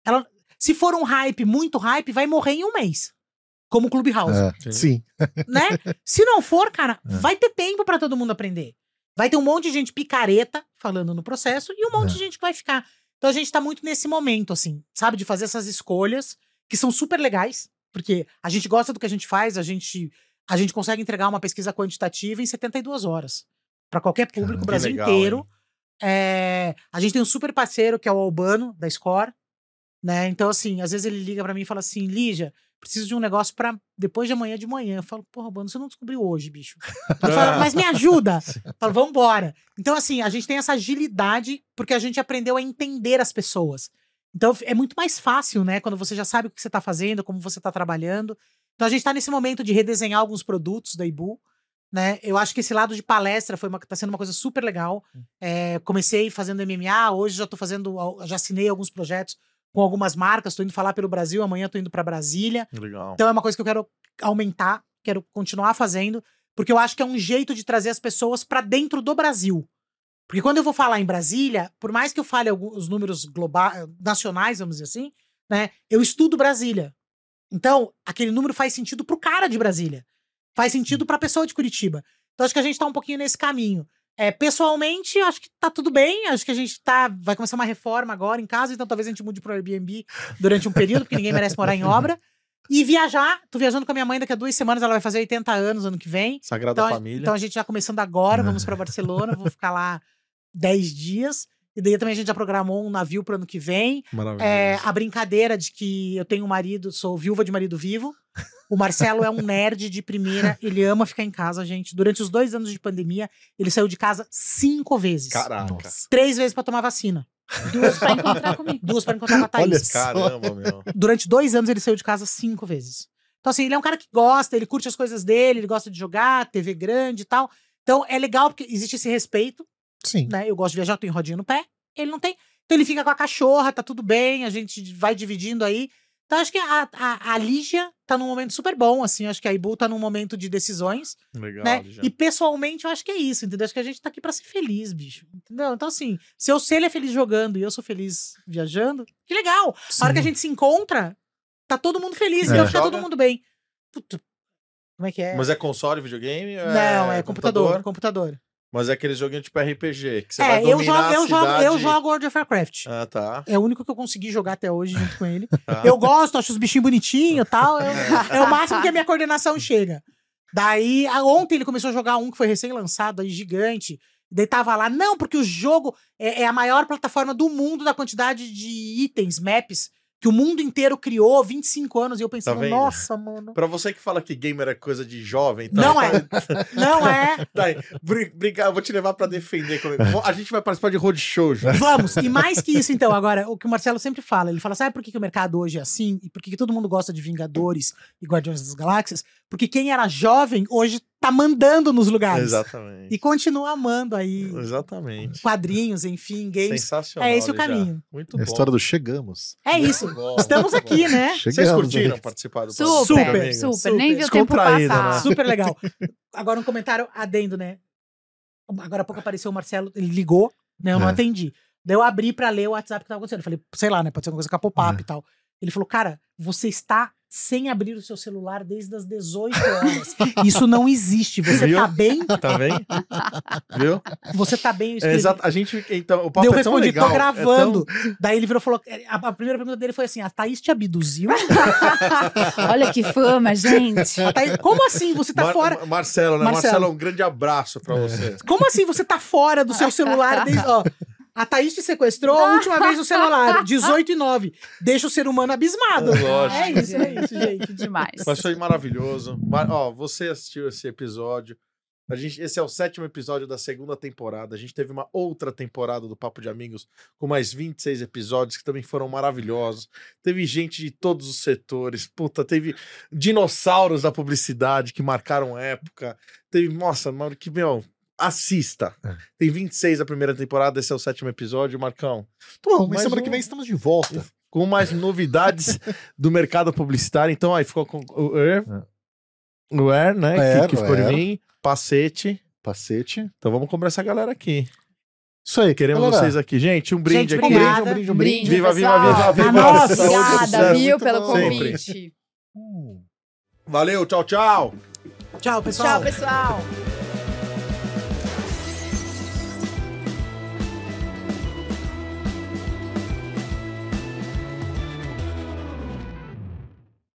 Ela, se for um hype, muito hype, vai morrer em um mês. Como o Clubhouse É, Sim. né? Se não for, cara, É. vai ter tempo pra todo mundo aprender. Vai ter um monte de gente picareta falando no processo e um monte É. de gente que vai ficar. Então a gente tá muito nesse momento, assim, sabe? De fazer essas escolhas que são super legais, porque a gente gosta do que a gente faz, a gente, a gente consegue entregar uma pesquisa quantitativa em 72 horas. Pra qualquer público, Caramba, Brasil legal, inteiro. É, a gente tem um super parceiro que é o Albano, da Score. Né? Então, assim, às vezes ele liga pra mim e fala assim: Lígia, preciso de um negócio pra depois de amanhã de manhã. Eu falo, porra, mano, você não descobriu hoje, bicho. Ele fala, mas me ajuda. Eu falo, vambora. Então, assim, a gente tem essa agilidade porque a gente aprendeu a entender as pessoas. Então, é muito mais fácil, né? Quando você já sabe o que você tá fazendo, como você tá trabalhando. Então, a gente tá nesse momento de redesenhar alguns produtos da Ibu. Né? Eu acho que esse lado de palestra foi uma, tá sendo uma coisa super legal. É, comecei fazendo MMA, hoje já tô fazendo, já assinei alguns projetos com algumas marcas, tô indo falar pelo Brasil, amanhã tô indo para Brasília. Legal. Então é uma coisa que eu quero aumentar, quero continuar fazendo, porque eu acho que é um jeito de trazer as pessoas para dentro do Brasil. Porque quando eu vou falar em Brasília, por mais que eu fale alguns números globais, nacionais, vamos dizer assim, né, eu estudo Brasília. Então, aquele número faz sentido pro cara de Brasília. Faz sentido pra pessoa de Curitiba. Então, acho que a gente tá um pouquinho nesse caminho. É, pessoalmente, acho que tá tudo bem. Acho que a gente tá. Vai começar uma reforma agora em casa, então talvez a gente mude pro Airbnb durante um período, porque ninguém merece morar em obra. E viajar. Tô viajando com a minha mãe daqui a duas semanas, ela vai fazer 80 anos ano que vem. Sagrada Então, a- Família. então a gente já começando agora, vamos pra Barcelona, vou ficar lá 10 dias. E daí também a gente já programou um navio pro ano que vem. Maravilhoso. É, a brincadeira de que eu tenho um marido, sou viúva de marido vivo. O Marcelo é um nerd de primeira, ele ama ficar em casa, gente. Durante os dois anos de pandemia, ele saiu de casa cinco vezes. Caraca. Nossa. Três vezes pra tomar vacina. Duas pra encontrar comigo. Duas pra encontrar com a Thaís. Olha. Caramba, meu. Durante dois anos ele saiu de casa cinco vezes. Então, assim, ele é um cara que gosta, ele curte as coisas dele, ele gosta de jogar, TV grande e tal. Então, é legal porque existe esse respeito, Sim. né? Eu gosto de viajar, eu tenho rodinha no pé. Ele não tem. Então, ele fica com a cachorra, tá tudo bem, a gente vai dividindo aí. Então, acho que a, a, a Lígia tá num momento super bom, assim. Acho que a Ibu tá num momento de decisões, Legal, né? Lígia. E pessoalmente, eu acho que é isso, entendeu? Acho que a gente tá aqui pra ser feliz, bicho. Entendeu? Então, assim, se, eu, se ele é feliz jogando e eu sou feliz viajando, que legal. A hora que a gente se encontra, tá todo mundo feliz e É. vai ficar Joga? todo mundo bem. Puta, como é que é? Mas é console, videogame? Não, é computador. Computador. Mas é aqueles joguinhos tipo RPG, que você É, vai eu dominar jogo, a eu, jogo, eu cidade. jogo World of Warcraft. Ah, tá. É o único que eu consegui jogar até hoje junto com ele. tá. Eu gosto, acho os bichinhos bonitinhos e tal. É, é o máximo que a minha coordenação chega. Daí, ontem ele começou a jogar um que foi recém-lançado aí, gigante. Daí tava lá, não, porque o jogo é, é a maior plataforma do mundo da quantidade de itens, maps, que o mundo inteiro criou, 25 anos. E eu pensando, Tá nossa, mano. Pra você que fala que gamer é coisa de jovem, então. Não é. Não é. Tá aí. Bri- Brincar, eu vou te levar pra defender comigo. A gente vai participar de roadshow, já. Vamos, e mais que isso, então, agora, o que o Marcelo sempre fala, ele fala, sabe por que, que o mercado hoje é assim? E por que, que todo mundo gosta de Vingadores e Guardiões das Galáxias? Porque quem era jovem, hoje tá mandando nos lugares. Exatamente. E continua amando aí Exatamente. quadrinhos, enfim, games. Sensacional. É esse o caminho. Muito É a bom. histórias do Chegamos. É isso. Bom, Estamos aqui, bom. né? Vocês Chegamos. curtiram né? participar do Super, Super, super, amigo? Nem viu o tempo passar. né? Super legal. Agora um comentário adendo, né? Agora há pouco apareceu o Marcelo, ele ligou, né? Eu não É. atendi. Daí eu abri pra ler o WhatsApp que tava acontecendo. Eu falei, sei lá, né? Pode ser uma coisa com a pop-up É. e tal. Ele falou, cara, você está sem abrir o seu celular desde as 18 horas. Isso não existe. Você Viu? tá bem? Tá bem? Viu? Você tá bem? É, exato. A gente. Então, o papo eu é tão respondi, legal. tô é gravando. tão- Daí ele virou e falou. A, a primeira pergunta dele foi assim: a Thaís te abduziu? Olha que fama, gente. Thaís- como assim? Você tá Mar- fora. Marcelo, né? Marcelo. Marcelo, um grande abraço pra você. Como assim você tá fora do seu celular desde. Ó, a Thaís te sequestrou a última vez no celular, 18 e 9. Deixa o ser humano abismado. Lógico. É isso, é isso, gente. Demais. Mas foi maravilhoso. Ma- Ó, você assistiu esse episódio. A gente, esse é o sétimo episódio da segunda temporada. A gente teve uma outra temporada do Papo de Amigos com mais 26 episódios que também foram maravilhosos. Teve gente de todos os setores. Puta, teve dinossauros da publicidade que marcaram época. Teve, nossa, mano, que meu, assista. É. Tem 26 da primeira temporada, esse é o sétimo episódio, Marcão. Bom, mas Mais semana um. que vem estamos de volta. Com mais novidades do mercado publicitário. Então, aí ficou com o Er, o Er, né? Er, que, que ficou de vir, Pacete. Pacete. Então vamos comprar essa galera aqui. Isso aí. Queremos galera. vocês aqui. Gente, um brinde Gente, aqui. obrigada. Um brinde, um Um brinde. brinde, Viva, viva, viva, viva. Nossa, Obrigada, viu, pelo bom. Convite. Hum. Valeu, tchau, tchau. Tchau, pessoal. Tchau, pessoal.